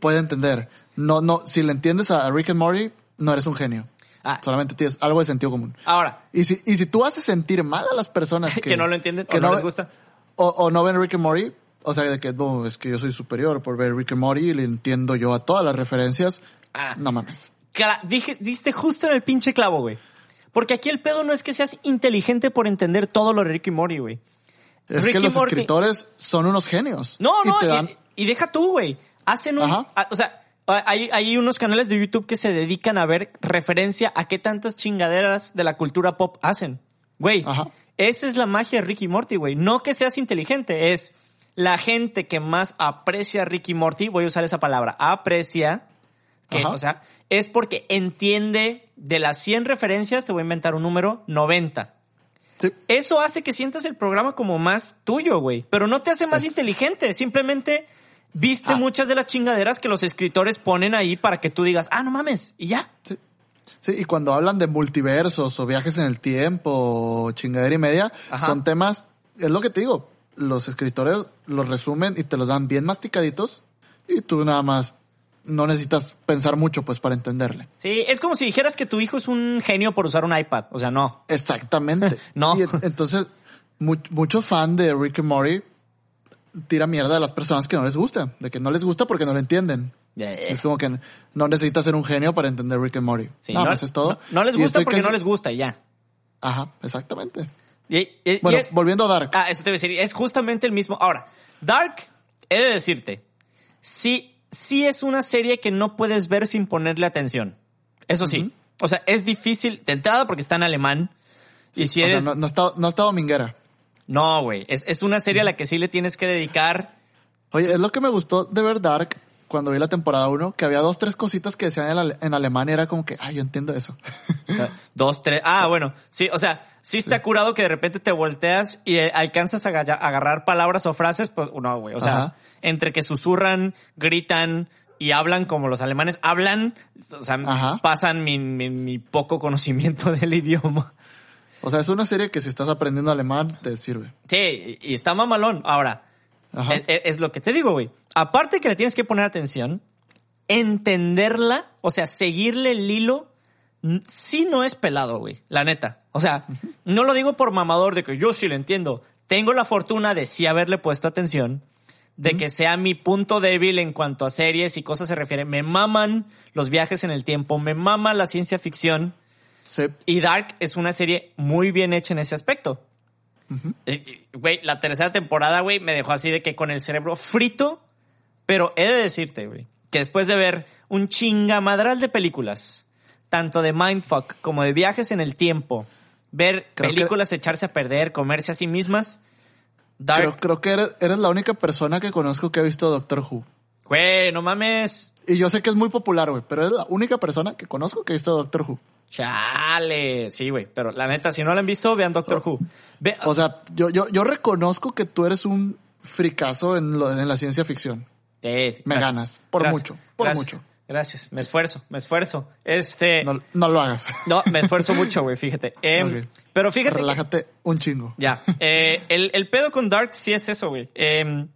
Speaker 2: puede entender. No, no, si le entiendes a Rick and Morty, no eres un genio.
Speaker 1: Ah.
Speaker 2: Solamente tienes algo de sentido común.
Speaker 1: Ahora,
Speaker 2: Y si, y si tú haces sentir mal a las personas que,
Speaker 1: Que no lo entienden o no les gusta.
Speaker 2: O, o no ven Rick and Morty, o sea, de que no, es que yo soy superior por ver Rick and Morty y le entiendo yo a todas las referencias.
Speaker 1: Ah.
Speaker 2: No mames.
Speaker 1: Dije, diste justo en el pinche clavo, güey. Porque aquí el pedo no es que seas inteligente por entender todo lo de Ricky Morty, güey.
Speaker 2: Es
Speaker 1: Rick
Speaker 2: que los
Speaker 1: Morty-
Speaker 2: escritores son unos genios.
Speaker 1: No,
Speaker 2: Y
Speaker 1: no, y,
Speaker 2: dan-
Speaker 1: y deja tú, güey. Hacen un... A- o sea, hay, hay unos canales de YouTube que se dedican a ver referencia a qué tantas chingaderas de la cultura pop hacen. Güey,
Speaker 2: Ajá.
Speaker 1: esa es la magia de Ricky Morty, güey. No que seas inteligente, es la gente que más aprecia a Ricky Morty, voy a usar esa palabra, aprecia, que,
Speaker 2: Ajá.
Speaker 1: o sea, es porque entiende de las 100 referencias, te voy a inventar un número, 90.
Speaker 2: Sí.
Speaker 1: Eso hace que sientas el programa como más tuyo, güey. Pero no te hace más
Speaker 2: Es-
Speaker 1: inteligente. Simplemente viste
Speaker 2: Ah.
Speaker 1: muchas de las chingaderas que los escritores ponen ahí para que tú digas, ah, no mames, y ya.
Speaker 2: Sí. Sí, y cuando hablan de multiversos o viajes en el tiempo o chingadera y media,
Speaker 1: Ajá.
Speaker 2: son temas, es lo que te digo, los escritores los resumen y te los dan bien masticaditos y tú nada más no necesitas pensar mucho pues para entenderle.
Speaker 1: Sí, es como si dijeras que tu hijo es un genio por usar un iPad. O sea, no.
Speaker 2: Exactamente.
Speaker 1: No.
Speaker 2: Y en- entonces, mu- mucho fan de Rick and Morty tira mierda a las personas que no les gusta, de que no les gusta porque no lo entienden. Es como que no necesitas ser un genio para entender Rick and Morty.
Speaker 1: Sí,
Speaker 2: no,
Speaker 1: no,
Speaker 2: es todo.
Speaker 1: no- no les gusta porque
Speaker 2: casi-
Speaker 1: no les gusta y ya.
Speaker 2: Ajá, exactamente.
Speaker 1: Y- y- y
Speaker 2: Bueno,
Speaker 1: es-
Speaker 2: volviendo a Dark.
Speaker 1: Ah, eso te voy a decir. Es justamente el mismo. Ahora, Dark, he de decirte, sí, sí es una serie que no puedes ver sin ponerle atención. Eso sí. O sea, es difícil de entrada porque está en alemán. y si
Speaker 2: o sea,
Speaker 1: eres.
Speaker 2: no, no está, no está dominguera.
Speaker 1: No, güey. Es, es una serie a la que sí le tienes que dedicar.
Speaker 2: Oye, es lo que me gustó de ver Dark cuando vi la temporada 1, que había dos, tres cositas que decían en, ale- en alemán y era como que, ay, yo entiendo eso.
Speaker 1: Dos, tres. Ah, bueno. Sí, o sea, sí está curado que de repente te volteas y eh, alcanzas a aga- agarrar palabras o frases. Pues no, güey. O sea,
Speaker 2: Ajá.
Speaker 1: entre que susurran, gritan y hablan como los alemanes hablan, o sea,
Speaker 2: Ajá.
Speaker 1: pasan mi, mi, mi poco conocimiento del idioma.
Speaker 2: O sea, es una serie que si estás aprendiendo alemán te sirve.
Speaker 1: Sí, y está mamalón. Ahora. Es, es lo que te digo, güey. Aparte que le tienes que poner atención, entenderla, o sea, seguirle el hilo, sí no es pelado, güey. La neta. O sea, no lo digo por mamador de que yo sí lo entiendo. Tengo la fortuna de sí haberle puesto atención, de que sea mi punto débil en cuanto a series y cosas se refiere. Me maman los viajes en el tiempo, me mama la ciencia ficción.
Speaker 2: Sí.
Speaker 1: Y Dark es una serie muy bien hecha en ese aspecto. Eh, eh, Güey, la tercera temporada, güey, me dejó así de que con el cerebro frito. Pero he de decirte, güey, que después de ver un chingamadral de películas, tanto de Mindfuck como de viajes en el tiempo, ver
Speaker 2: Creo que-
Speaker 1: películas echarse a perder, comerse a sí mismas,
Speaker 2: Creo,
Speaker 1: Dark,
Speaker 2: creo que eres, eres la única persona que conozco que ha visto Doctor Who.
Speaker 1: güey, no mames.
Speaker 2: Y yo sé que es muy popular, güey, pero eres la única persona que conozco que ha visto Doctor Who.
Speaker 1: Chale, sí, güey, pero la neta, si no la han visto, vean Doctor Who. Ve-
Speaker 2: O sea, yo, yo, yo reconozco que tú eres un fricazo en, lo- en la ciencia ficción.
Speaker 1: Sí, sí,
Speaker 2: Me
Speaker 1: gracias.
Speaker 2: ganas, por
Speaker 1: Gracias,
Speaker 2: mucho, por
Speaker 1: gracias,
Speaker 2: mucho.
Speaker 1: Gracias, me esfuerzo, me esfuerzo. Este,
Speaker 2: No, no lo hagas.
Speaker 1: no, me esfuerzo mucho, güey, fíjate. Em. Pero fíjate, que-
Speaker 2: Relájate un chingo.
Speaker 1: ya, eh, el, el pedo con Dark sí es eso, güey. Em,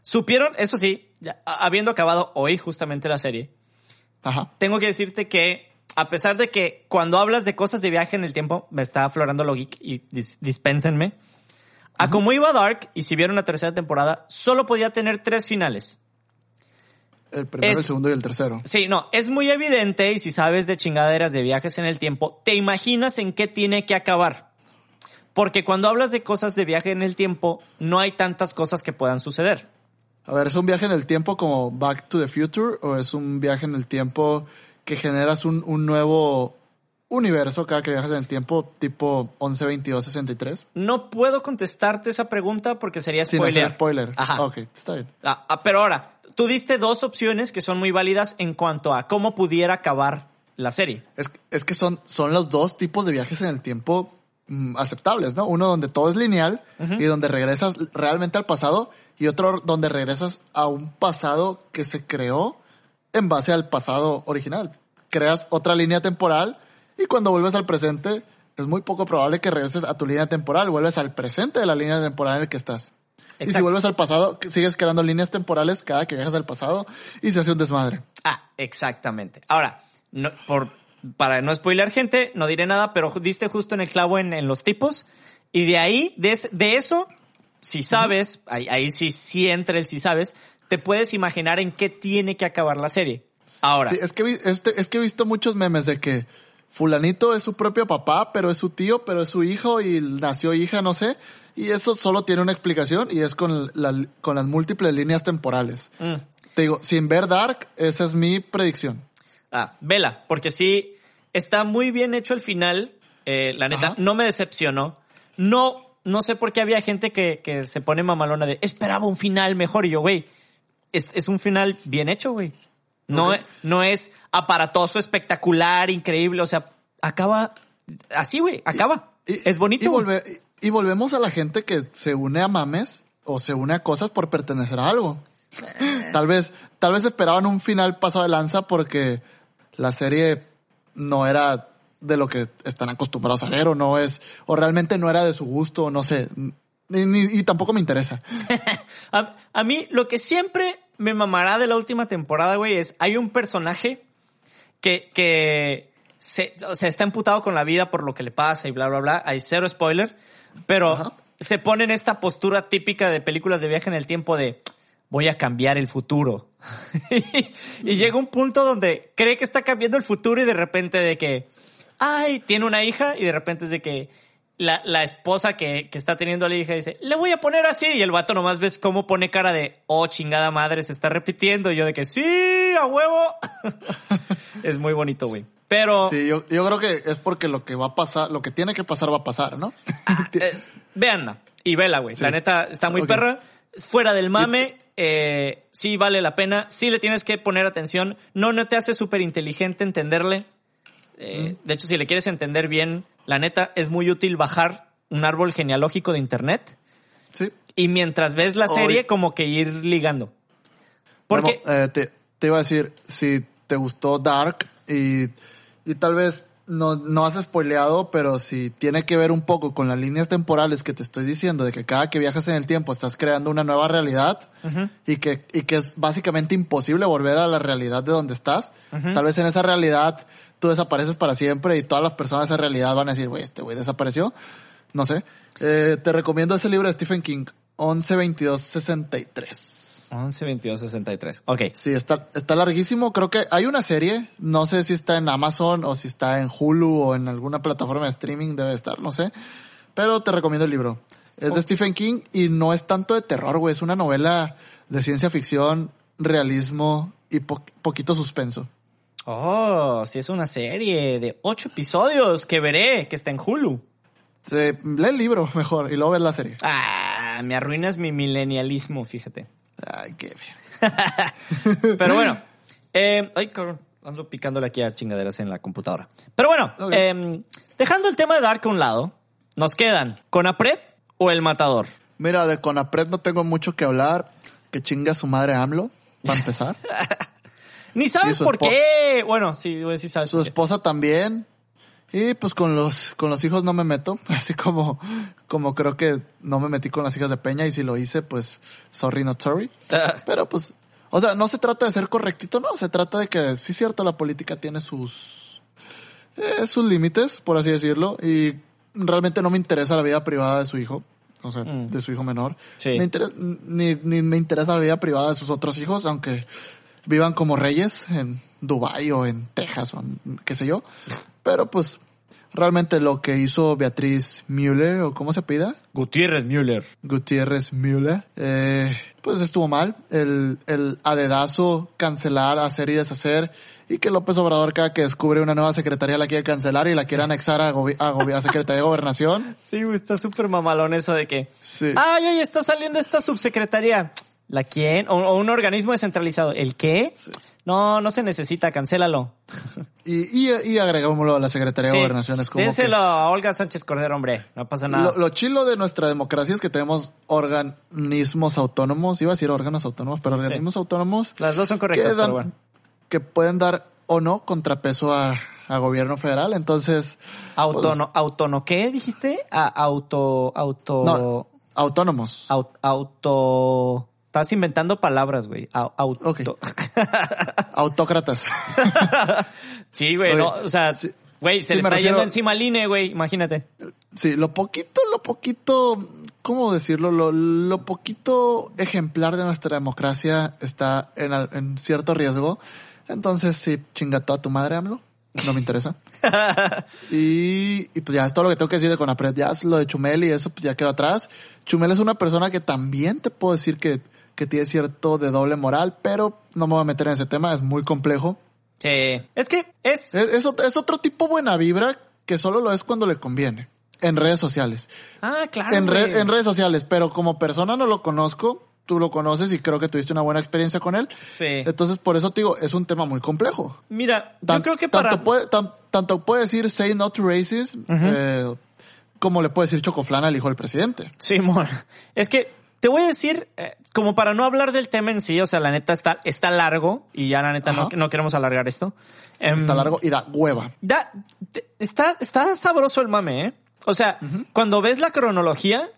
Speaker 1: supieron, eso sí, ya, habiendo acabado hoy justamente la serie,
Speaker 2: Ajá.
Speaker 1: tengo que decirte que a pesar de que cuando hablas de cosas de viaje en el tiempo, me está aflorando lo geek y dis- dispénsenme. A como iba Dark, y si vieron la tercera temporada, solo podía tener tres finales.
Speaker 2: El primero,
Speaker 1: Es-
Speaker 2: el segundo y el tercero.
Speaker 1: Sí, no, es muy evidente y si sabes de chingaderas de viajes en el tiempo, te imaginas en qué tiene que acabar. Porque cuando hablas de cosas de viaje en el tiempo, no hay tantas cosas que puedan suceder.
Speaker 2: A ver, ¿es un viaje en el tiempo como Back to the Future o es un viaje en el tiempo que generas un, un nuevo universo cada que viajas en el tiempo, tipo 11, 22, 63?
Speaker 1: No puedo contestarte esa pregunta porque sería
Speaker 2: Sin
Speaker 1: spoiler.
Speaker 2: hacer spoiler.
Speaker 1: Ajá.
Speaker 2: Ok, está bien.
Speaker 1: Ah, ah, pero ahora, tú diste dos opciones que son muy válidas en cuanto a cómo pudiera acabar la serie.
Speaker 2: Es, es que son, son los dos tipos de viajes en el tiempo mm, aceptables, ¿no? Uno donde todo es lineal y donde regresas realmente al pasado y otro donde regresas a un pasado que se creó en base al pasado original. Creas otra línea temporal y cuando vuelves al presente es muy poco probable que regreses a tu línea temporal, vuelves al presente de la línea temporal en la que estás. Y si vuelves al pasado, sigues creando líneas temporales cada que viajas al pasado y se hace un desmadre.
Speaker 1: Ah, exactamente. Ahora, no, por, para no spoiler gente, no diré nada, pero diste justo en el clavo en, en los tipos. Y de ahí, de, de eso, si sabes, ahí, ahí sí, sí entra el si sabes, te puedes imaginar en qué tiene que acabar la serie. Ahora,
Speaker 2: Sí, es que, es que he visto muchos memes de que fulanito es su propio papá, pero es su tío, pero es su hijo y nació hija, no sé. Y eso solo tiene una explicación y es con, la- con las múltiples líneas temporales.
Speaker 1: mm,
Speaker 2: Te digo, sin ver Dark, esa es mi predicción.
Speaker 1: ah, vela, porque sí, está muy bien hecho el final. eh, la neta,
Speaker 2: Ajá.
Speaker 1: no me decepcionó. No, no sé por qué había gente que, que se pone mamalona de esperaba un final mejor. Y yo, güey, es, es un final bien hecho, güey. No, es- no es aparatoso, espectacular, increíble. O sea, acaba así, güey, acaba.
Speaker 2: Y-
Speaker 1: es bonito.
Speaker 2: Y, volve- y volvemos a la gente que se une a mames o se une a cosas por pertenecer a algo. tal vez, tal vez esperaban un final paso de lanza porque la serie no era de lo que están acostumbrados a ver o no es, o realmente no era de su gusto, no sé. Ni- ni- y tampoco me interesa.
Speaker 1: A, a mí lo que siempre me mamará de la última temporada, güey, es hay un personaje que, que se, o sea, está emputado con la vida por lo que le pasa y bla, bla, bla. Hay cero spoiler, pero
Speaker 2: Ajá.
Speaker 1: se pone en esta postura típica de películas de viaje en el tiempo de voy a cambiar el futuro. y llega un punto donde cree que está cambiando el futuro y de repente de que, ay, tiene una hija y de repente es de que la, la esposa que, que está teniendo a la hija dice, le voy a poner así. Y el vato nomás ves cómo pone cara de, oh, chingada madre, se está repitiendo. Y yo de que, sí, a huevo. es muy bonito, güey. Pero,
Speaker 2: Sí, yo, yo creo que es porque lo que va a pasar, lo que tiene que pasar va a pasar, ¿no?
Speaker 1: eh, véanla y vela, güey.
Speaker 2: Sí.
Speaker 1: La neta está muy perra. Fuera del mame, eh, sí vale la pena. Sí le tienes que poner atención. No, no te hace súper inteligente entenderle. Eh, De hecho, si le quieres entender bien, la neta es muy útil bajar un árbol genealógico de internet
Speaker 2: sí.
Speaker 1: y mientras ves la serie, como que ir ligando. Porque,
Speaker 2: Bueno, eh, te, te iba a decir, si te gustó Dark y, y tal vez no, no has spoileado, pero si tiene que ver un poco con las líneas temporales que te estoy diciendo, de que cada que viajas en el tiempo estás creando una nueva realidad y, que, y que es básicamente imposible volver a la realidad de donde estás, tal vez en esa realidad tú desapareces para siempre y todas las personas de esa realidad van a decir, güey, este güey desapareció. No sé. Eh, te recomiendo ese libro de Stephen King, 112263.
Speaker 1: 11, 22, 63. Ok.
Speaker 2: Sí, está, está larguísimo. Creo que hay una serie. No sé si está en Amazon o si está en Hulu o en alguna plataforma de streaming. Debe estar, no sé. Pero te recomiendo el libro. Es de Stephen King y no es tanto de terror, güey. Es una novela de ciencia ficción, realismo y po- poquito suspenso.
Speaker 1: Oh, sí es una serie de ocho episodios que veré, que está en Hulu.
Speaker 2: Sí, lee el libro mejor y luego ves la serie.
Speaker 1: Ah, me arruinas mi milenialismo, fíjate.
Speaker 2: Ay, qué ver.
Speaker 1: Pero bueno, eh, ay, cabrón, ando picándole aquí a chingaderas en la computadora. Pero bueno, eh, dejando el tema de Dark a un lado, nos quedan Conapred o El Matador.
Speaker 2: Mira, de Conapred no tengo mucho que hablar. Que chinga su madre AMLO, para empezar.
Speaker 1: Ni sabes por qué. Bueno, sí, sí sabes
Speaker 2: su
Speaker 1: qué.
Speaker 2: esposa también. Y pues con los, con los hijos no me meto, así como, como creo que no me metí con las hijas de Peña y si lo hice, pues sorry, not sorry.
Speaker 1: Ah.
Speaker 2: Pero pues, o sea, no se trata de ser correctito, no, se trata de que sí es cierto, la política tiene sus, eh, sus límites, por así decirlo, y realmente no me interesa la vida privada de su hijo, o sea,
Speaker 1: Mm.
Speaker 2: de su hijo menor.
Speaker 1: Sí.
Speaker 2: Me interesa, ni, ni me interesa la vida privada de sus otros hijos, aunque vivan como reyes en Dubai o en Texas o en qué sé yo. Pero pues, realmente lo que hizo Beatriz Müller, o cómo se pida,
Speaker 1: Gutiérrez Müller.
Speaker 2: Gutiérrez Müller, eh, pues estuvo mal. El, el adedazo, cancelar, hacer y deshacer, y que López Obrador cada que descubre una nueva secretaría la quiere cancelar y la quiere anexar a, gobi- a, gobi- a Secretaría de Gobernación.
Speaker 1: Sí, está súper mamalón eso de que.
Speaker 2: Sí.
Speaker 1: Ay, oye, está saliendo esta subsecretaría. ¿La quién? O, o un organismo descentralizado. ¿El qué? No, no se necesita, cancélalo.
Speaker 2: Y, y, y agregámoslo a la Secretaría
Speaker 1: Sí.
Speaker 2: de Gobernación. Es como
Speaker 1: Déselo
Speaker 2: que
Speaker 1: a Olga Sánchez Cordero, hombre. No pasa nada.
Speaker 2: lo, lo chilo de nuestra democracia es que tenemos organismos autónomos, iba a decir órganos autónomos, pero organismos autónomos
Speaker 1: Las dos son correctas,
Speaker 2: que, dan-
Speaker 1: bueno.
Speaker 2: que pueden dar o no contrapeso a, a gobierno federal. Entonces,
Speaker 1: Autono, autono, ¿qué dijiste? A- auto, auto,
Speaker 2: No, autónomos.
Speaker 1: au- auto, estás inventando palabras, güey. Au- Auto.
Speaker 2: Autócratas.
Speaker 1: sí, güey, no, o sea,
Speaker 2: sí-
Speaker 1: güey, se le está
Speaker 2: refiero-
Speaker 1: yendo encima al INE, güey, imagínate.
Speaker 2: sí, lo poquito, lo poquito, ¿cómo decirlo? Lo, lo poquito ejemplar de nuestra democracia está en, al- en cierto riesgo. Entonces, sí, chinga toda tu madre, AMLO. No me interesa. y, y pues ya es todo lo que tengo que decir de Conapred. Ya es lo de Chumel y eso pues ya quedó atrás. Chumel es una persona que también te puedo decir que, que tiene cierto de doble moral, pero no me voy a meter en ese tema, es muy complejo.
Speaker 1: Sí. Es que es,
Speaker 2: Es, es, ot- es otro tipo buena vibra que solo lo es cuando le conviene. En redes sociales.
Speaker 1: ah, claro.
Speaker 2: en, re- en redes sociales, pero como persona no lo conozco, tú lo conoces y creo que tuviste una buena experiencia con él.
Speaker 1: Sí.
Speaker 2: Entonces, por eso te digo, es un tema muy complejo.
Speaker 1: Mira, yo creo que para
Speaker 2: tanto, puede, tan- tanto puede decir say not to racism, eh, como le puede decir chocoflana al hijo del presidente.
Speaker 1: Simón, es que te voy a decir, eh, como para no hablar del tema en sí, o sea, la neta está, está largo y ya la neta no, no queremos alargar esto. Em,
Speaker 2: Está largo y da hueva.
Speaker 1: da- está, está sabroso el mame, ¿eh? O sea, cuando ves la cronología,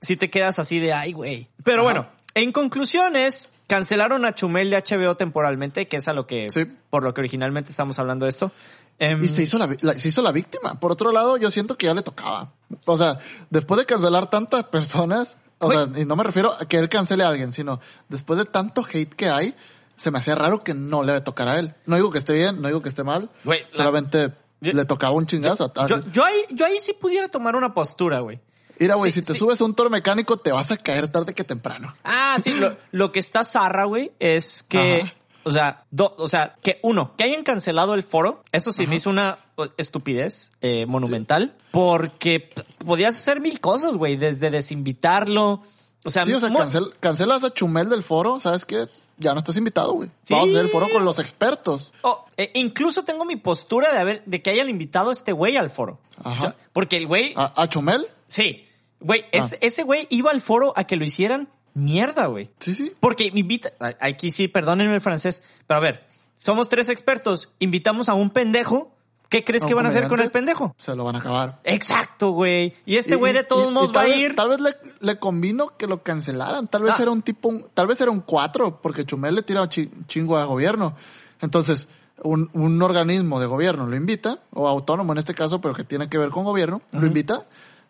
Speaker 1: si te quedas así de, ay, güey. Pero bueno, en conclusiones, cancelaron a Chumel de HBO temporalmente, que es a lo que,
Speaker 2: Sí.
Speaker 1: por lo que originalmente estamos hablando de esto. Em,
Speaker 2: Y se hizo la- se hizo la víctima. Por otro lado, yo siento que ya le tocaba. O sea, después de cancelar tantas personas, o sea, y no me refiero a que él cancele a alguien, sino después de tanto hate que hay, se me hacía raro que no le tocara a él. No digo que esté bien, no digo que esté mal.
Speaker 1: Güey, la-
Speaker 2: solamente
Speaker 1: Yo-
Speaker 2: le tocaba un chingazo. a- a-
Speaker 1: yo, yo ahí, yo ahí sí pudiera tomar una postura, güey.
Speaker 2: Mira, güey,
Speaker 1: sí,
Speaker 2: si te
Speaker 1: sí.
Speaker 2: subes a un toro mecánico, te vas a caer tarde que temprano.
Speaker 1: Ah, sí, lo, lo que está zarra, güey, es que,
Speaker 2: Ajá.
Speaker 1: O sea, do- o sea, que uno, que hayan cancelado el foro, eso sí me hizo una estupidez eh, monumental, porque podías hacer mil cosas, güey, desde desinvitarlo, o sea,
Speaker 2: Sí, o sea, cancel- cancelas a Chumel del foro, ¿sabes qué? Ya no estás invitado, güey.
Speaker 1: Sí.
Speaker 2: Vamos a hacer el foro con los expertos.
Speaker 1: o, eh, incluso tengo mi postura de haber, de que hayan invitado a este güey al foro.
Speaker 2: Ajá.
Speaker 1: Porque el güey,
Speaker 2: ¿A, a Chumel?
Speaker 1: sí, güey, es-
Speaker 2: Ah.
Speaker 1: ese güey iba al foro a que lo hicieran mierda, güey.
Speaker 2: Sí, sí.
Speaker 1: Porque invita, aquí sí, perdónenme el francés, pero a ver, somos tres expertos, invitamos a un pendejo, ¿qué crees
Speaker 2: ¿A
Speaker 1: que
Speaker 2: un
Speaker 1: van a hacer con el pendejo?
Speaker 2: Se lo van a acabar.
Speaker 1: Exacto, güey. Y este güey de todos
Speaker 2: y-
Speaker 1: modos
Speaker 2: y
Speaker 1: va a
Speaker 2: vez-
Speaker 1: ir.
Speaker 2: Tal vez le, le convino que lo cancelaran. Tal vez
Speaker 1: Ah.
Speaker 2: era un tipo, un- tal vez era un cuatro, porque Chumel le tira chi- chingo a gobierno. Entonces, un, un organismo de gobierno lo invita, o autónomo en este caso, pero que tiene que ver con gobierno, lo invita.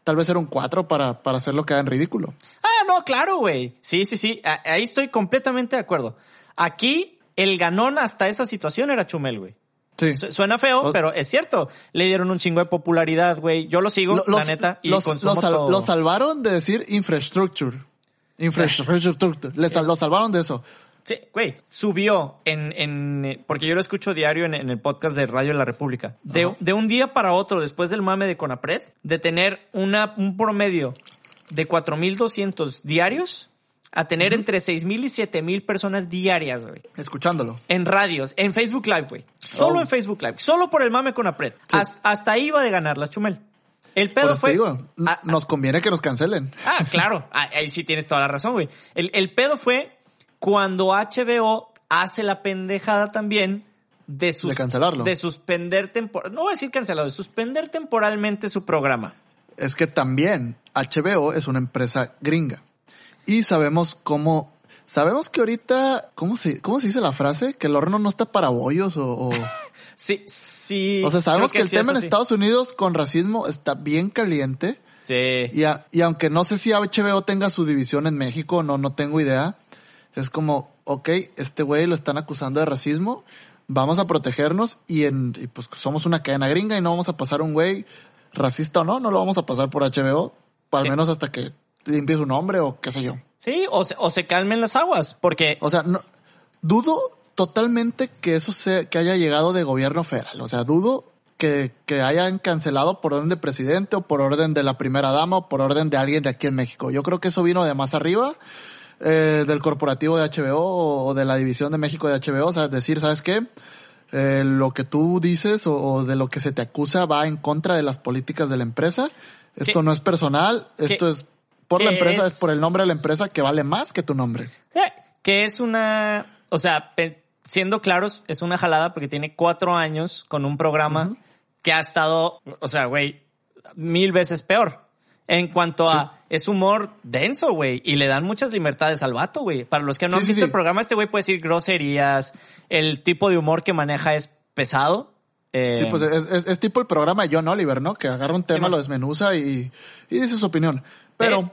Speaker 2: Tal vez era un cuatro para, para hacerlo quedar en ridículo.
Speaker 1: Ah, no, claro, güey. Sí, sí, sí. Ahí estoy completamente de acuerdo. Aquí, el ganón hasta esa situación era Chumel, güey.
Speaker 2: Sí.
Speaker 1: Su- Suena feo, pero es cierto. Le dieron un chingo de popularidad, güey. Yo lo sigo,
Speaker 2: Lo-
Speaker 1: la neta, y
Speaker 2: los,
Speaker 1: consumo
Speaker 2: los sal-
Speaker 1: todo.
Speaker 2: los salvaron de decir infrastructure. Infrastructure. Le sal- los salvaron de eso.
Speaker 1: Sí, güey, subió en, en, porque yo lo escucho diario en, en el podcast de Radio de la República. De, de un día para otro, después del mame de Conapred, de tener una, un promedio de 4.200 diarios a tener entre 6.000 y 7.000 personas diarias, güey.
Speaker 2: Escuchándolo.
Speaker 1: En radios, en Facebook Live, güey. Solo
Speaker 2: Oh.
Speaker 1: en Facebook Live, solo por el mame Conapred.
Speaker 2: Sí.
Speaker 1: Has- hasta ahí iba de ganar las Chumel. El pedo fue...
Speaker 2: te digo, nos conviene que nos cancelen.
Speaker 1: Ah, claro. Ah, Ahí sí tienes toda la razón, güey. El, el pedo fue cuando HBO hace la pendejada también de, sus,
Speaker 2: De cancelarlo.
Speaker 1: De suspender tempor no voy a decir cancelado, de suspender temporalmente su programa.
Speaker 2: Es que también HBO es una empresa gringa. Y sabemos cómo, sabemos que ahorita, ¿cómo se, cómo se dice la frase? Que el horno no está para bollos o, o-
Speaker 1: Sí, sí.
Speaker 2: O sea, sabemos que, el
Speaker 1: sí,
Speaker 2: tema en
Speaker 1: sí.
Speaker 2: Estados Unidos con racismo está bien caliente.
Speaker 1: Sí.
Speaker 2: Y, a- y aunque no sé si HBO tenga su división en México, no, no tengo idea. Es como, ok, este güey lo están acusando de racismo, vamos a protegernos y, en, y pues somos una cadena gringa y no vamos a pasar un güey racista o no, no lo vamos a pasar por HBO, al
Speaker 1: Sí.
Speaker 2: menos hasta que limpie su nombre o qué sé yo.
Speaker 1: Sí, o se, o se calmen las aguas, porque
Speaker 2: O sea, no, dudo totalmente que eso sea, que haya llegado de gobierno federal. O sea, dudo que, que hayan cancelado por orden de presidente o por orden de la primera dama o por orden de alguien de aquí en México. Yo creo que eso vino de más arriba, eh, del corporativo de HBO o de la división de México de HBO. O sea, decir, ¿sabes qué? Eh, lo que tú dices o, o de lo que se te acusa va en contra de las políticas de la empresa. Esto
Speaker 1: ¿Qué?
Speaker 2: no es personal, esto es por la empresa,
Speaker 1: es?
Speaker 2: es por el nombre de la empresa que vale más que tu nombre.
Speaker 1: que es una, o sea, siendo claros, es una jalada porque tiene cuatro años con un programa que ha estado, o sea, güey, mil veces peor. En cuanto a, es humor denso, güey, y le dan muchas libertades al vato, güey. Para los que no
Speaker 2: Sí,
Speaker 1: han visto
Speaker 2: sí.
Speaker 1: el programa, este güey puede decir groserías, el tipo de humor que maneja es pesado. eh,
Speaker 2: Sí, pues es, es- es tipo el programa de John Oliver, ¿no? Que agarra un tema, lo desmenuza y, y dice su opinión. Pero,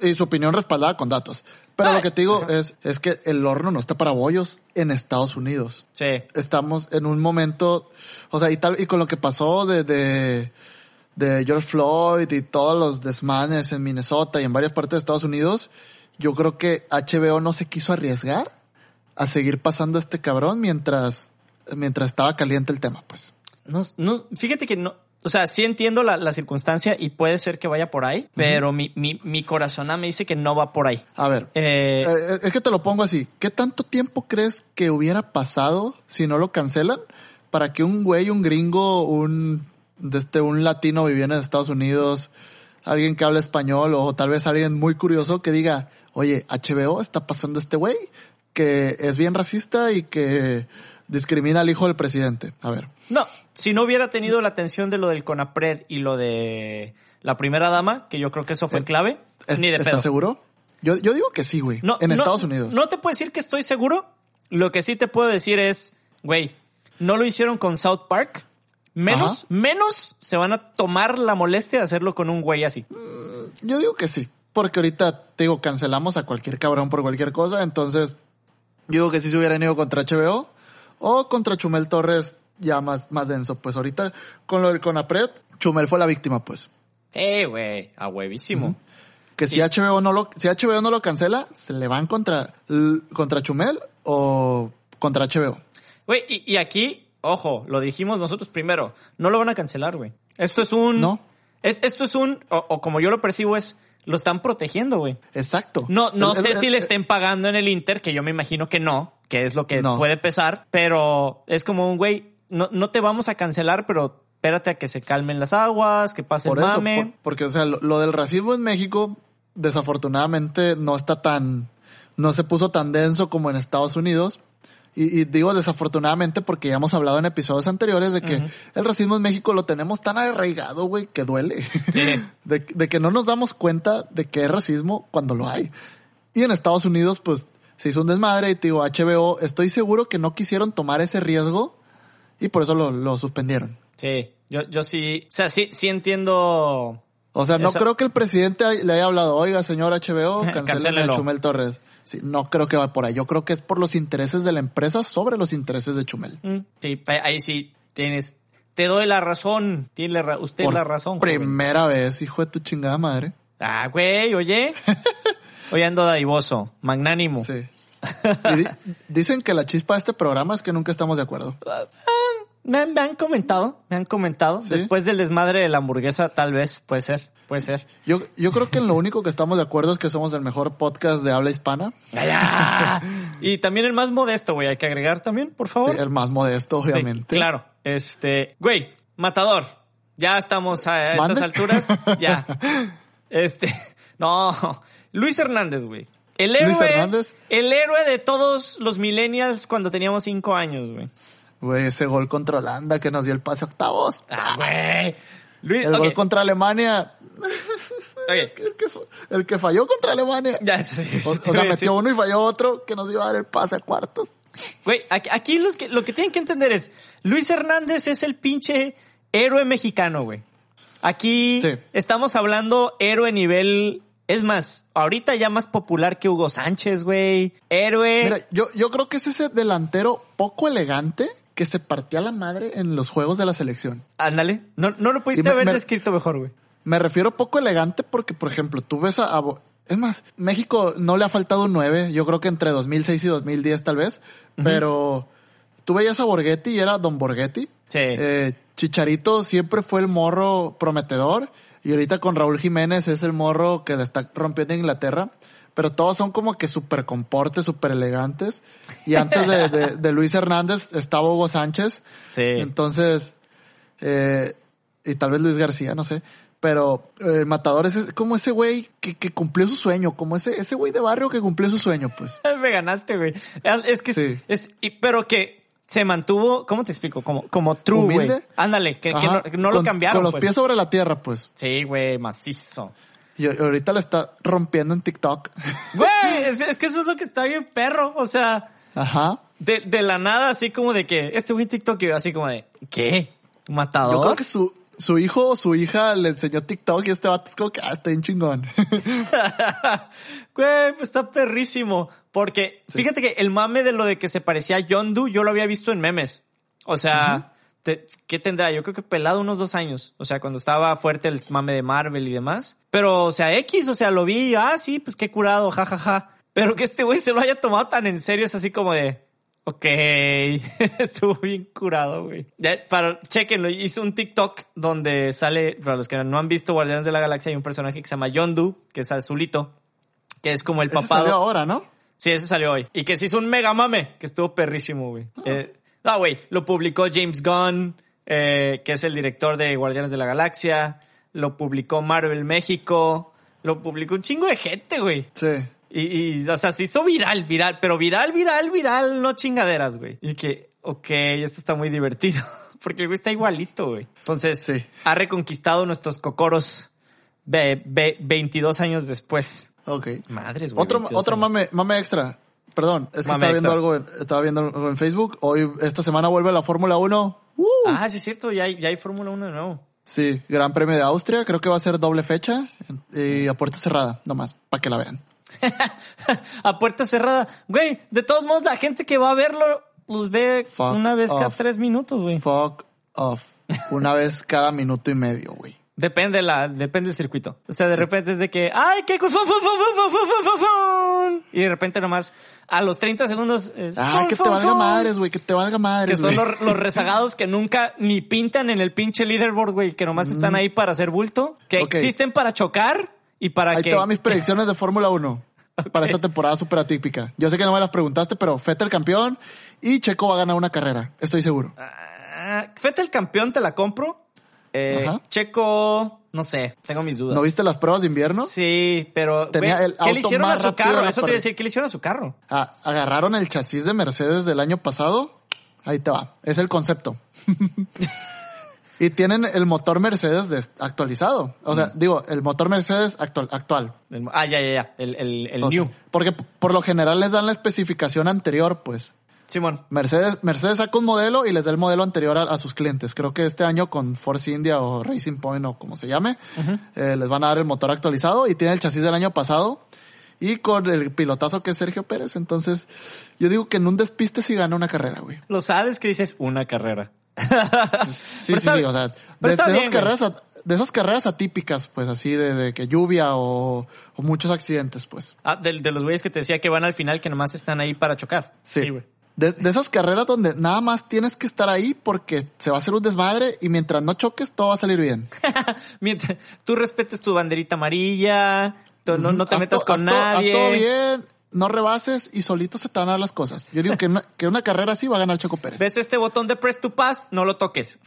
Speaker 2: y su opinión respaldada con datos. Pero
Speaker 1: Ah,
Speaker 2: lo que te digo es, es que el horno no está para bollos en Estados Unidos.
Speaker 1: sí.
Speaker 2: Estamos en un momento, o sea, y tal, y con lo que pasó de, de, de George Floyd y todos los desmanes en Minnesota y en varias partes de Estados Unidos, yo creo que HBO no se quiso arriesgar a seguir pasando a este cabrón mientras, mientras estaba caliente el tema, pues.
Speaker 1: No, no, fíjate que no, o sea, sí entiendo la, la circunstancia y puede ser que vaya por ahí, pero mi, mi, mi corazón me dice que no va por ahí.
Speaker 2: A ver,
Speaker 1: Eh,
Speaker 2: eh, es que te lo pongo así. ¿Qué tanto tiempo crees que hubiera pasado si no lo cancelan para que un güey, un gringo, un, de este, un latino viviendo en Estados Unidos, alguien que habla español o tal vez alguien muy curioso que diga, oye, HBO está pasando este güey que es bien racista y que discrimina al hijo del presidente? A ver.
Speaker 1: no, si no hubiera tenido la atención de lo del CONAPRED y lo de la primera dama, que yo creo que eso fue clave,
Speaker 2: ¿Es-
Speaker 1: ni de pedo.
Speaker 2: ¿Estás seguro? Yo, yo digo que sí, güey.
Speaker 1: No,
Speaker 2: en
Speaker 1: no,
Speaker 2: Estados Unidos.
Speaker 1: No te puedo decir que estoy seguro. Lo que sí te puedo decir es, güey, no lo hicieron con South Park. Menos,
Speaker 2: Ajá.
Speaker 1: menos se van a tomar la molestia de hacerlo con un güey así.
Speaker 2: Yo digo que sí, porque ahorita, te digo, cancelamos a cualquier cabrón por cualquier cosa, entonces yo digo que si se hubieran ido contra HBO o contra Chumel Torres ya más, más denso. Pues ahorita con lo del Conapred, Chumel fue la víctima, pues.
Speaker 1: Eh, güey, a huevísimo.
Speaker 2: Que
Speaker 1: Sí.
Speaker 2: si HBO no lo, si HBO no lo cancela, se le van contra, contra Chumel o contra HBO.
Speaker 1: Güey, y, y aquí, ojo, lo dijimos nosotros primero, no lo van a cancelar, güey. Esto es un...
Speaker 2: No.
Speaker 1: Es, esto es un, o, o como yo lo percibo es, lo están protegiendo, güey.
Speaker 2: Exacto.
Speaker 1: No, no
Speaker 2: El-
Speaker 1: sé
Speaker 2: el-
Speaker 1: si le
Speaker 2: el-
Speaker 1: estén pagando en el Inter, que yo me imagino que no, que es lo que
Speaker 2: No.
Speaker 1: puede pesar, pero es como un güey, no, no te vamos a cancelar, pero espérate a que se calmen las aguas, que pase
Speaker 2: Por
Speaker 1: el
Speaker 2: eso,
Speaker 1: mame.
Speaker 2: por- porque, o sea, lo, lo del racismo en México, desafortunadamente, no está tan, no se puso tan denso como en Estados Unidos. Y, y digo desafortunadamente porque ya hemos hablado en episodios anteriores de que el racismo en México lo tenemos tan arraigado, güey, que duele.
Speaker 1: Sí.
Speaker 2: De, de que no nos damos cuenta de que es racismo cuando lo hay. Y en Estados Unidos, pues, se hizo un desmadre y te digo, HBO, estoy seguro que no quisieron tomar ese riesgo y por eso lo, lo suspendieron.
Speaker 1: Sí, yo, yo sí, o sea, sí, sí entiendo.
Speaker 2: O sea, no creo que el presidente le haya hablado, oiga, señor HBO, cancelen a. Chumel Torres. Sí, no creo que va por ahí. Yo creo que es por los intereses de la empresa sobre los intereses de Chumel.
Speaker 1: Mm, Sí, ahí sí tienes, te doy la razón, tiene la ra- usted
Speaker 2: Por
Speaker 1: la razón. joven.
Speaker 2: Primera vez, hijo de tu chingada madre.
Speaker 1: Ah, güey, oye. Hoy ando dadivoso, magnánimo.
Speaker 2: Sí. Di- dicen que la chispa de este programa es que nunca estamos de acuerdo.
Speaker 1: Me han, me han comentado, me han comentado.
Speaker 2: ¿Sí?
Speaker 1: Después del desmadre de la hamburguesa, tal vez, puede ser, puede ser.
Speaker 2: Yo, yo creo que en lo único que estamos de acuerdo es que somos el mejor podcast de habla hispana.
Speaker 1: Y también el más modesto, güey, hay que agregar también, por favor.
Speaker 2: El más modesto,
Speaker 1: Sí,
Speaker 2: obviamente.
Speaker 1: claro. Este, güey, matador. Ya estamos a, estas
Speaker 2: ¿Mande?
Speaker 1: alturas. Ya. Este, no. Luis Hernández, güey. El héroe.
Speaker 2: Luis Hernández.
Speaker 1: El héroe de todos los millennials cuando teníamos cinco años, güey.
Speaker 2: Güey, ese gol contra Holanda que nos dio el pase a octavos.
Speaker 1: Ah, güey. Luis,
Speaker 2: El gol contra Alemania. El que, el que falló contra Alemania.
Speaker 1: Ya, eso sí,
Speaker 2: O, sea, metió uno y falló otro que nos iba a dar el pase a cuartos.
Speaker 1: Güey, aquí, los que, lo que tienen que entender es, Luis Hernández es el pinche héroe mexicano, güey. Aquí
Speaker 2: Sí.
Speaker 1: estamos hablando héroe nivel, es más, ahorita ya más popular que Hugo Sánchez, güey. Héroe.
Speaker 2: Mira, yo, yo creo que es ese delantero poco elegante que se partía la madre en los juegos de la selección.
Speaker 1: Ándale. No, no lo pudiste
Speaker 2: me-
Speaker 1: haber
Speaker 2: me-
Speaker 1: descrito mejor, güey.
Speaker 2: Me refiero poco elegante porque, por ejemplo, tú ves a... es más, México no le ha faltado 9, yo creo que entre 2006 y 2010 tal vez, pero tú veías a Borghetti y era Don Borghetti.
Speaker 1: Sí.
Speaker 2: Eh, Chicharito siempre fue el morro prometedor y ahorita con Raúl Jiménez es el morro que le está rompiendo en Inglaterra. Pero todos son como que súper comportes, súper elegantes. Y antes de, de- de Luis Hernández estaba Hugo Sánchez.
Speaker 1: Sí.
Speaker 2: Entonces, eh, y tal vez Luis García, no sé. Pero eh, el matador es como ese güey que, que cumplió su sueño, como ese, ese güey de barrio que cumplió su sueño, pues.
Speaker 1: Me ganaste, güey. Es que es,
Speaker 2: Sí.
Speaker 1: es- pero que se mantuvo, ¿cómo te explico? Como, como true, güey. Ándale, que, no, lo
Speaker 2: con-
Speaker 1: cambiaron,
Speaker 2: Con los
Speaker 1: pues.
Speaker 2: pies sobre la tierra, pues.
Speaker 1: Sí, güey, macizo.
Speaker 2: Y ahorita le está rompiendo en TikTok.
Speaker 1: Güey, es, es que eso es lo que está bien perro. O sea,
Speaker 2: Ajá.
Speaker 1: de, de la nada, así como de que este güey TikTok y yo así como de, ¿qué? ¿Matador?
Speaker 2: Yo creo que su, su hijo o su hija le enseñó TikTok y este vato es como que, ah, estoy en chingón.
Speaker 1: Güey, pues está perrísimo. Porque fíjate que el mame de lo de que se parecía a Yondu, yo lo había visto en memes. O sea, te- ¿qué tendrá? Yo creo que pelado unos dos años. O sea, cuando estaba fuerte el mame de Marvel y demás. Pero, o sea, X, o sea, lo vi ah, sí, pues qué curado, jajaja. Pero que este güey se lo haya tomado tan en serio es así como de, ok, estuvo bien curado, güey. Ya, Para, chequenlo, hizo un TikTok donde sale, para los que no han visto Guardianes de la Galaxia, hay un personaje que se llama Yondu, que es azulito, que es como el papado.
Speaker 2: salió ahora, ¿no?
Speaker 1: Sí, ese salió hoy. Y que se hizo un mega mame, que estuvo perrísimo, güey. Eh, Ah, güey, lo publicó James Gunn, eh, que es el director de Guardianes de la Galaxia. Lo publicó Marvel México. Lo publicó un chingo de gente, güey.
Speaker 2: Sí.
Speaker 1: Y, y, o sea, se hizo viral, viral, pero viral, viral, viral, no chingaderas, güey. Y que, ok, esto está muy divertido. Porque el güey está igualito, güey. Entonces,
Speaker 2: Sí.
Speaker 1: ha reconquistado nuestros cocoros ve- ve- 22 años después.
Speaker 2: Ok.
Speaker 1: Madres, güey.
Speaker 2: Otro,
Speaker 1: 22
Speaker 2: otro mame, mame extra. Perdón, es que
Speaker 1: Mame
Speaker 2: estaba viendo, algo en, estaba viendo algo en Facebook. Hoy, esta semana vuelve la Fórmula 1. ¡Uh!
Speaker 1: Ah, sí es cierto, ya hay, ya hay Fórmula 1 de nuevo.
Speaker 2: Sí, Gran Premio de Austria. Creo que va a ser doble fecha y a puerta cerrada, nomás, para que la vean.
Speaker 1: a puerta cerrada. Güey, de todos modos, la gente que va a verlo, los ve
Speaker 2: Fuck
Speaker 1: una vez cada tres minutos, güey.
Speaker 2: Fuck off. Una vez cada minuto y medio, güey.
Speaker 1: Depende la, depende del circuito. O sea, de repente es de que, ay, qué fun, fun, fun. Y de repente nomás, a los 30 segundos, es,
Speaker 2: Ah, que te valga madres, güey, que te valga
Speaker 1: Que
Speaker 2: madres,
Speaker 1: son
Speaker 2: güey.
Speaker 1: los, los rezagados que nunca ni pintan en el pinche leaderboard, güey, que nomás están ahí para hacer bulto, que
Speaker 2: Mm.
Speaker 1: Existen para chocar y para
Speaker 2: Ahí
Speaker 1: que...
Speaker 2: te van mis predicciones de Fórmula 1 para esta temporada súper atípica. Yo sé que no me las preguntaste, pero Fettel campeón y Checo va a ganar una carrera, estoy seguro.
Speaker 1: Ah, Fete el campeón, te la compro. Eh. Checo, no sé, tengo mis dudas.
Speaker 2: ¿No viste las pruebas de invierno?
Speaker 1: Sí, pero
Speaker 2: Tenía
Speaker 1: güey,
Speaker 2: el
Speaker 1: ¿qué le hicieron a su carro? Eso te iba a decir, ¿qué le hicieron a su carro?
Speaker 2: Ah, agarraron el chasis de Mercedes del año pasado. Ahí te va. Es el concepto. y tienen el motor Mercedes des- actualizado. O sea, digo, el motor Mercedes actual. actual.
Speaker 1: El- ah, ya, ya, ya. El, el, el
Speaker 2: sea,
Speaker 1: New.
Speaker 2: porque por lo general les dan la especificación anterior, pues.
Speaker 1: Simón.
Speaker 2: Mercedes, Mercedes saca un modelo y les da el modelo anterior a, a sus clientes. Creo que este año con Force India o Racing Point o como se llame, eh, les van a dar el motor actualizado y tiene el chasis del año pasado y con el pilotazo que es Sergio Pérez. Entonces, yo digo que en un despiste sí gana una carrera, güey.
Speaker 1: Lo sabes que dices una carrera.
Speaker 2: Sí,
Speaker 1: Pero
Speaker 2: sí, sí, o sea, de, de
Speaker 1: bien,
Speaker 2: esas carreras, de esas carreras atípicas, pues así de, de que lluvia o, o muchos accidentes, pues.
Speaker 1: Ah, de, de los güeyes que te decía que van al final, que nomás están ahí para chocar.
Speaker 2: Sí.
Speaker 1: güey.
Speaker 2: de, de esas carreras donde nada más tienes que estar ahí porque se va a hacer un desmadre y mientras no choques todo va a salir bien.
Speaker 1: Mientras tú respetes tu banderita amarilla, no, no te
Speaker 2: Haz
Speaker 1: metas
Speaker 2: to-
Speaker 1: con
Speaker 2: haz to-
Speaker 1: nadie.
Speaker 2: Haz todo bien, no rebases y solito se te van a dar las cosas. Yo digo que una, que una carrera así va a ganar Choco Pérez.
Speaker 1: ¿Ves este botón de press to pass? No lo toques.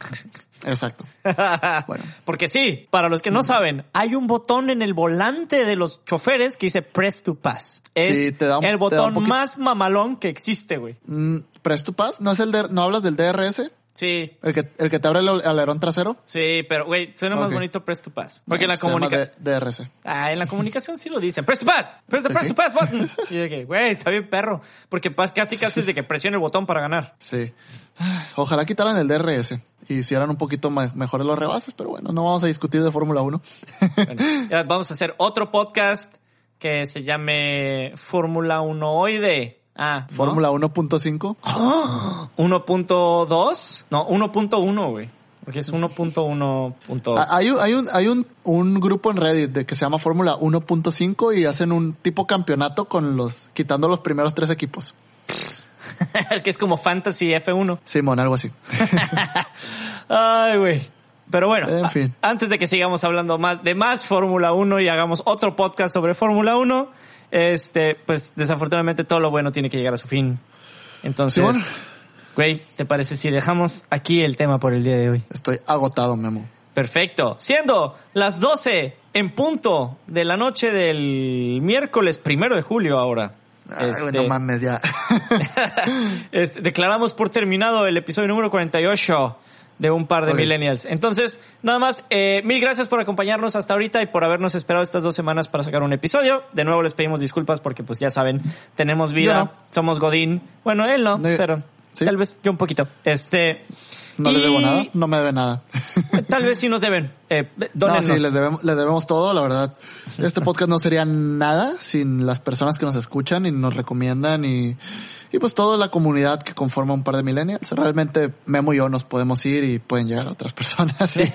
Speaker 2: Exacto. Bueno.
Speaker 1: Porque sí, para los que no saben, hay un botón en el volante de los choferes que dice press to pass. Es
Speaker 2: Sí, te da un-
Speaker 1: el
Speaker 2: te da un
Speaker 1: botón más mamalón que existe, güey.
Speaker 2: Mm, Press to Pass, ¿no es el de, no hablas del DRS?
Speaker 1: Sí,
Speaker 2: ¿El que, el que te abre el alerón trasero?
Speaker 1: sí, pero güey, suena más bonito Press to Pass. Porque en la comunicación...
Speaker 2: DRC.
Speaker 1: Ah, en la comunicación sí lo dicen. Press to pass. Press, the press to pass button. Y de que, güey, está bien perro. Porque casi casi es de que presione el botón para ganar.
Speaker 2: Sí. Ojalá quitaran el DRS y hicieran un poquito mejores los rebases, pero bueno, no vamos a discutir de Fórmula 1.
Speaker 1: Bueno, ya vamos a hacer otro podcast que se llame Fórmula 1 Oide. Ah, ¿no?
Speaker 2: Fórmula 1.5.
Speaker 1: 1.2. No, 1.1, güey. Porque es 1.1.
Speaker 2: Ah, Hay, un- hay, un, hay un, un grupo en Reddit de que se llama Fórmula 1.5 y hacen un tipo campeonato con los, quitando los primeros tres equipos.
Speaker 1: que es como Fantasy F1.
Speaker 2: Simón, algo así.
Speaker 1: Ay, güey. Pero bueno,
Speaker 2: En fin.
Speaker 1: antes de que sigamos hablando más de más Fórmula 1 y hagamos otro podcast sobre Fórmula 1, este, pues desafortunadamente todo lo bueno tiene que llegar a su fin. Entonces, güey, ¿te parece si dejamos aquí el tema por el día de hoy?
Speaker 2: Estoy agotado, Memo.
Speaker 1: Perfecto. Siendo las 12 en punto de la noche del miércoles primero de julio ahora.
Speaker 2: Ay,
Speaker 1: Este,
Speaker 2: no mames, ya.
Speaker 1: este, declaramos por terminado el episodio número 48 de un par de millennials. Entonces, nada más, eh, mil gracias por acompañarnos hasta ahorita y por habernos esperado estas dos semanas para sacar un episodio. De nuevo les pedimos disculpas porque pues ya saben, tenemos vida,
Speaker 2: no.
Speaker 1: somos Godín. Bueno, él no,
Speaker 2: No,
Speaker 1: pero
Speaker 2: ¿sí?
Speaker 1: tal vez yo un poquito. Este,
Speaker 2: No les
Speaker 1: y-
Speaker 2: debo nada, no me debe nada.
Speaker 1: Tal vez sí nos deben. Eh,
Speaker 2: No, sí, les debemos, les debemos todo, la verdad. Este podcast no sería nada sin las personas que nos escuchan y nos recomiendan y, y pues toda la comunidad que conforma un par de millennials. Realmente Memo y yo nos podemos ir y pueden llegar a otras personas y,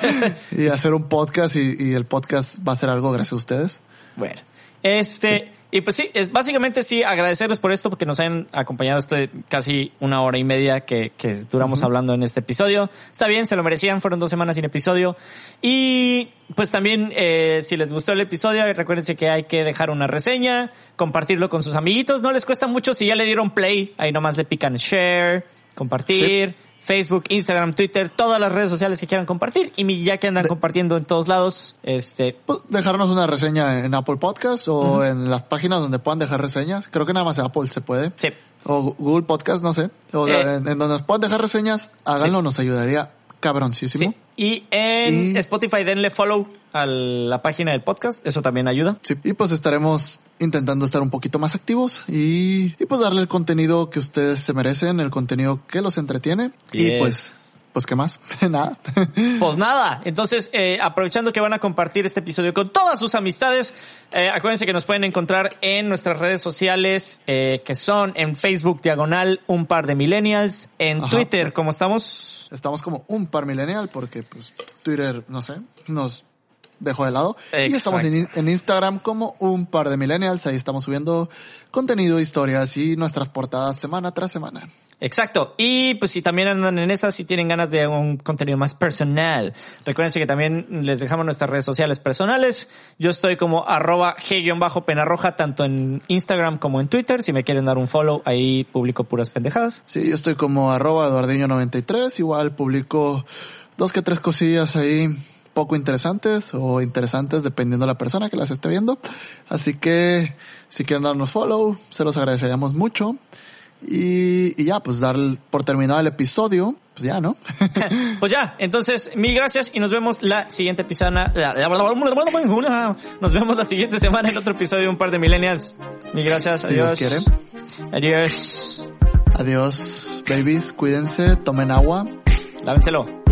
Speaker 2: y hacer un podcast y, y el podcast va a ser algo gracias a ustedes.
Speaker 1: Bueno, este, y pues sí, es básicamente sí agradecerles por esto porque nos han acompañado este casi una hora y media que, que duramos hablando en este episodio. Está bien, se lo merecían, fueron dos semanas sin episodio. Y pues también, eh, si les gustó el episodio, recuérdense que hay que dejar una reseña, compartirlo con sus amiguitos, no les cuesta mucho si ya le dieron play, ahí nomás le pican share, compartir. Facebook, Instagram, Twitter, todas las redes sociales que quieran compartir y ya que andan compartiendo en todos lados, este,
Speaker 2: Pues dejarnos una reseña en Apple Podcast o en las páginas donde puedan dejar reseñas. Creo que nada más en Apple se puede.
Speaker 1: sí,
Speaker 2: O Google Podcast, no sé. O
Speaker 1: Eh.
Speaker 2: en, en donde nos puedan dejar reseñas, háganlo, nos ayudaría cabroncísimo.
Speaker 1: Sí. Y en
Speaker 2: Y-
Speaker 1: Spotify denle follow a la página del podcast, eso también ayuda.
Speaker 2: Sí, y pues estaremos intentando estar un poquito más activos y, y pues darle el contenido que ustedes se merecen, el contenido que los entretiene. Y pues, pues qué más, nada.
Speaker 1: Pues nada, entonces eh, aprovechando que van a compartir este episodio con todas sus amistades, eh, acuérdense que nos pueden encontrar en nuestras redes sociales eh, que son en Facebook diagonal un par de millennials, en
Speaker 2: Ajá.
Speaker 1: Twitter como estamos.
Speaker 2: Estamos como un par millennial porque pues Twitter, no sé, nos dejó de lado. Y estamos en, en Instagram como un par de millennials, ahí estamos subiendo contenido, historias y nuestras portadas semana tras semana.
Speaker 1: Exacto. Y pues si también andan en esas, si tienen ganas de un contenido más personal, recuérdense que también les dejamos nuestras redes sociales personales. Yo estoy como arroba g-penarroja tanto en Instagram como en Twitter. Si me quieren dar un follow, ahí publico puras pendejadas.
Speaker 2: Sí, yo estoy como arroba eduardiño93, igual publico dos que tres cosillas ahí poco interesantes o interesantes dependiendo de la persona que las esté viendo. Así que si quieren darnos follow, se los agradeceríamos mucho. Y, y ya, pues dar por terminado el episodio, pues ya, ¿no?
Speaker 1: Pues ya, entonces mil gracias y nos vemos la siguiente episana. Nos vemos la siguiente semana en otro episodio de Un Par de Millennials. Mil gracias,
Speaker 2: Si
Speaker 1: adiós.
Speaker 2: Dios quiere.
Speaker 1: Adiós.
Speaker 2: Adiós, babies, cuídense, tomen agua.
Speaker 1: Lávenselo.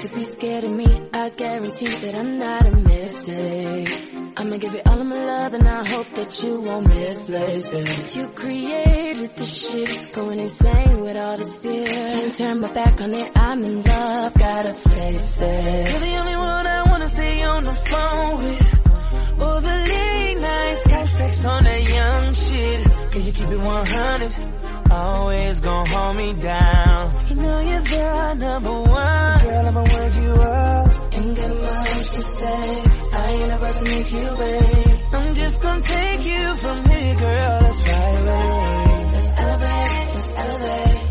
Speaker 4: To be scared of me. I guarantee that I'm not a mistake. I'ma give you all of my love and I hope that you won't misplace it. You created this shit, going insane with all this fear. Can't turn my back on it, I'm in love, gotta face it. You're the only one I wanna stay on the phone with. All the late nights, Skype sex on that young shit. Can you keep it 100? always gonna hold me down. You know you're the number one. Girl, I'ma wake you up. Ain't got much to say. I ain't about to make you wait. I'm just gonna take you from here, girl. Let's fly away. Let's elevate. Let's elevate.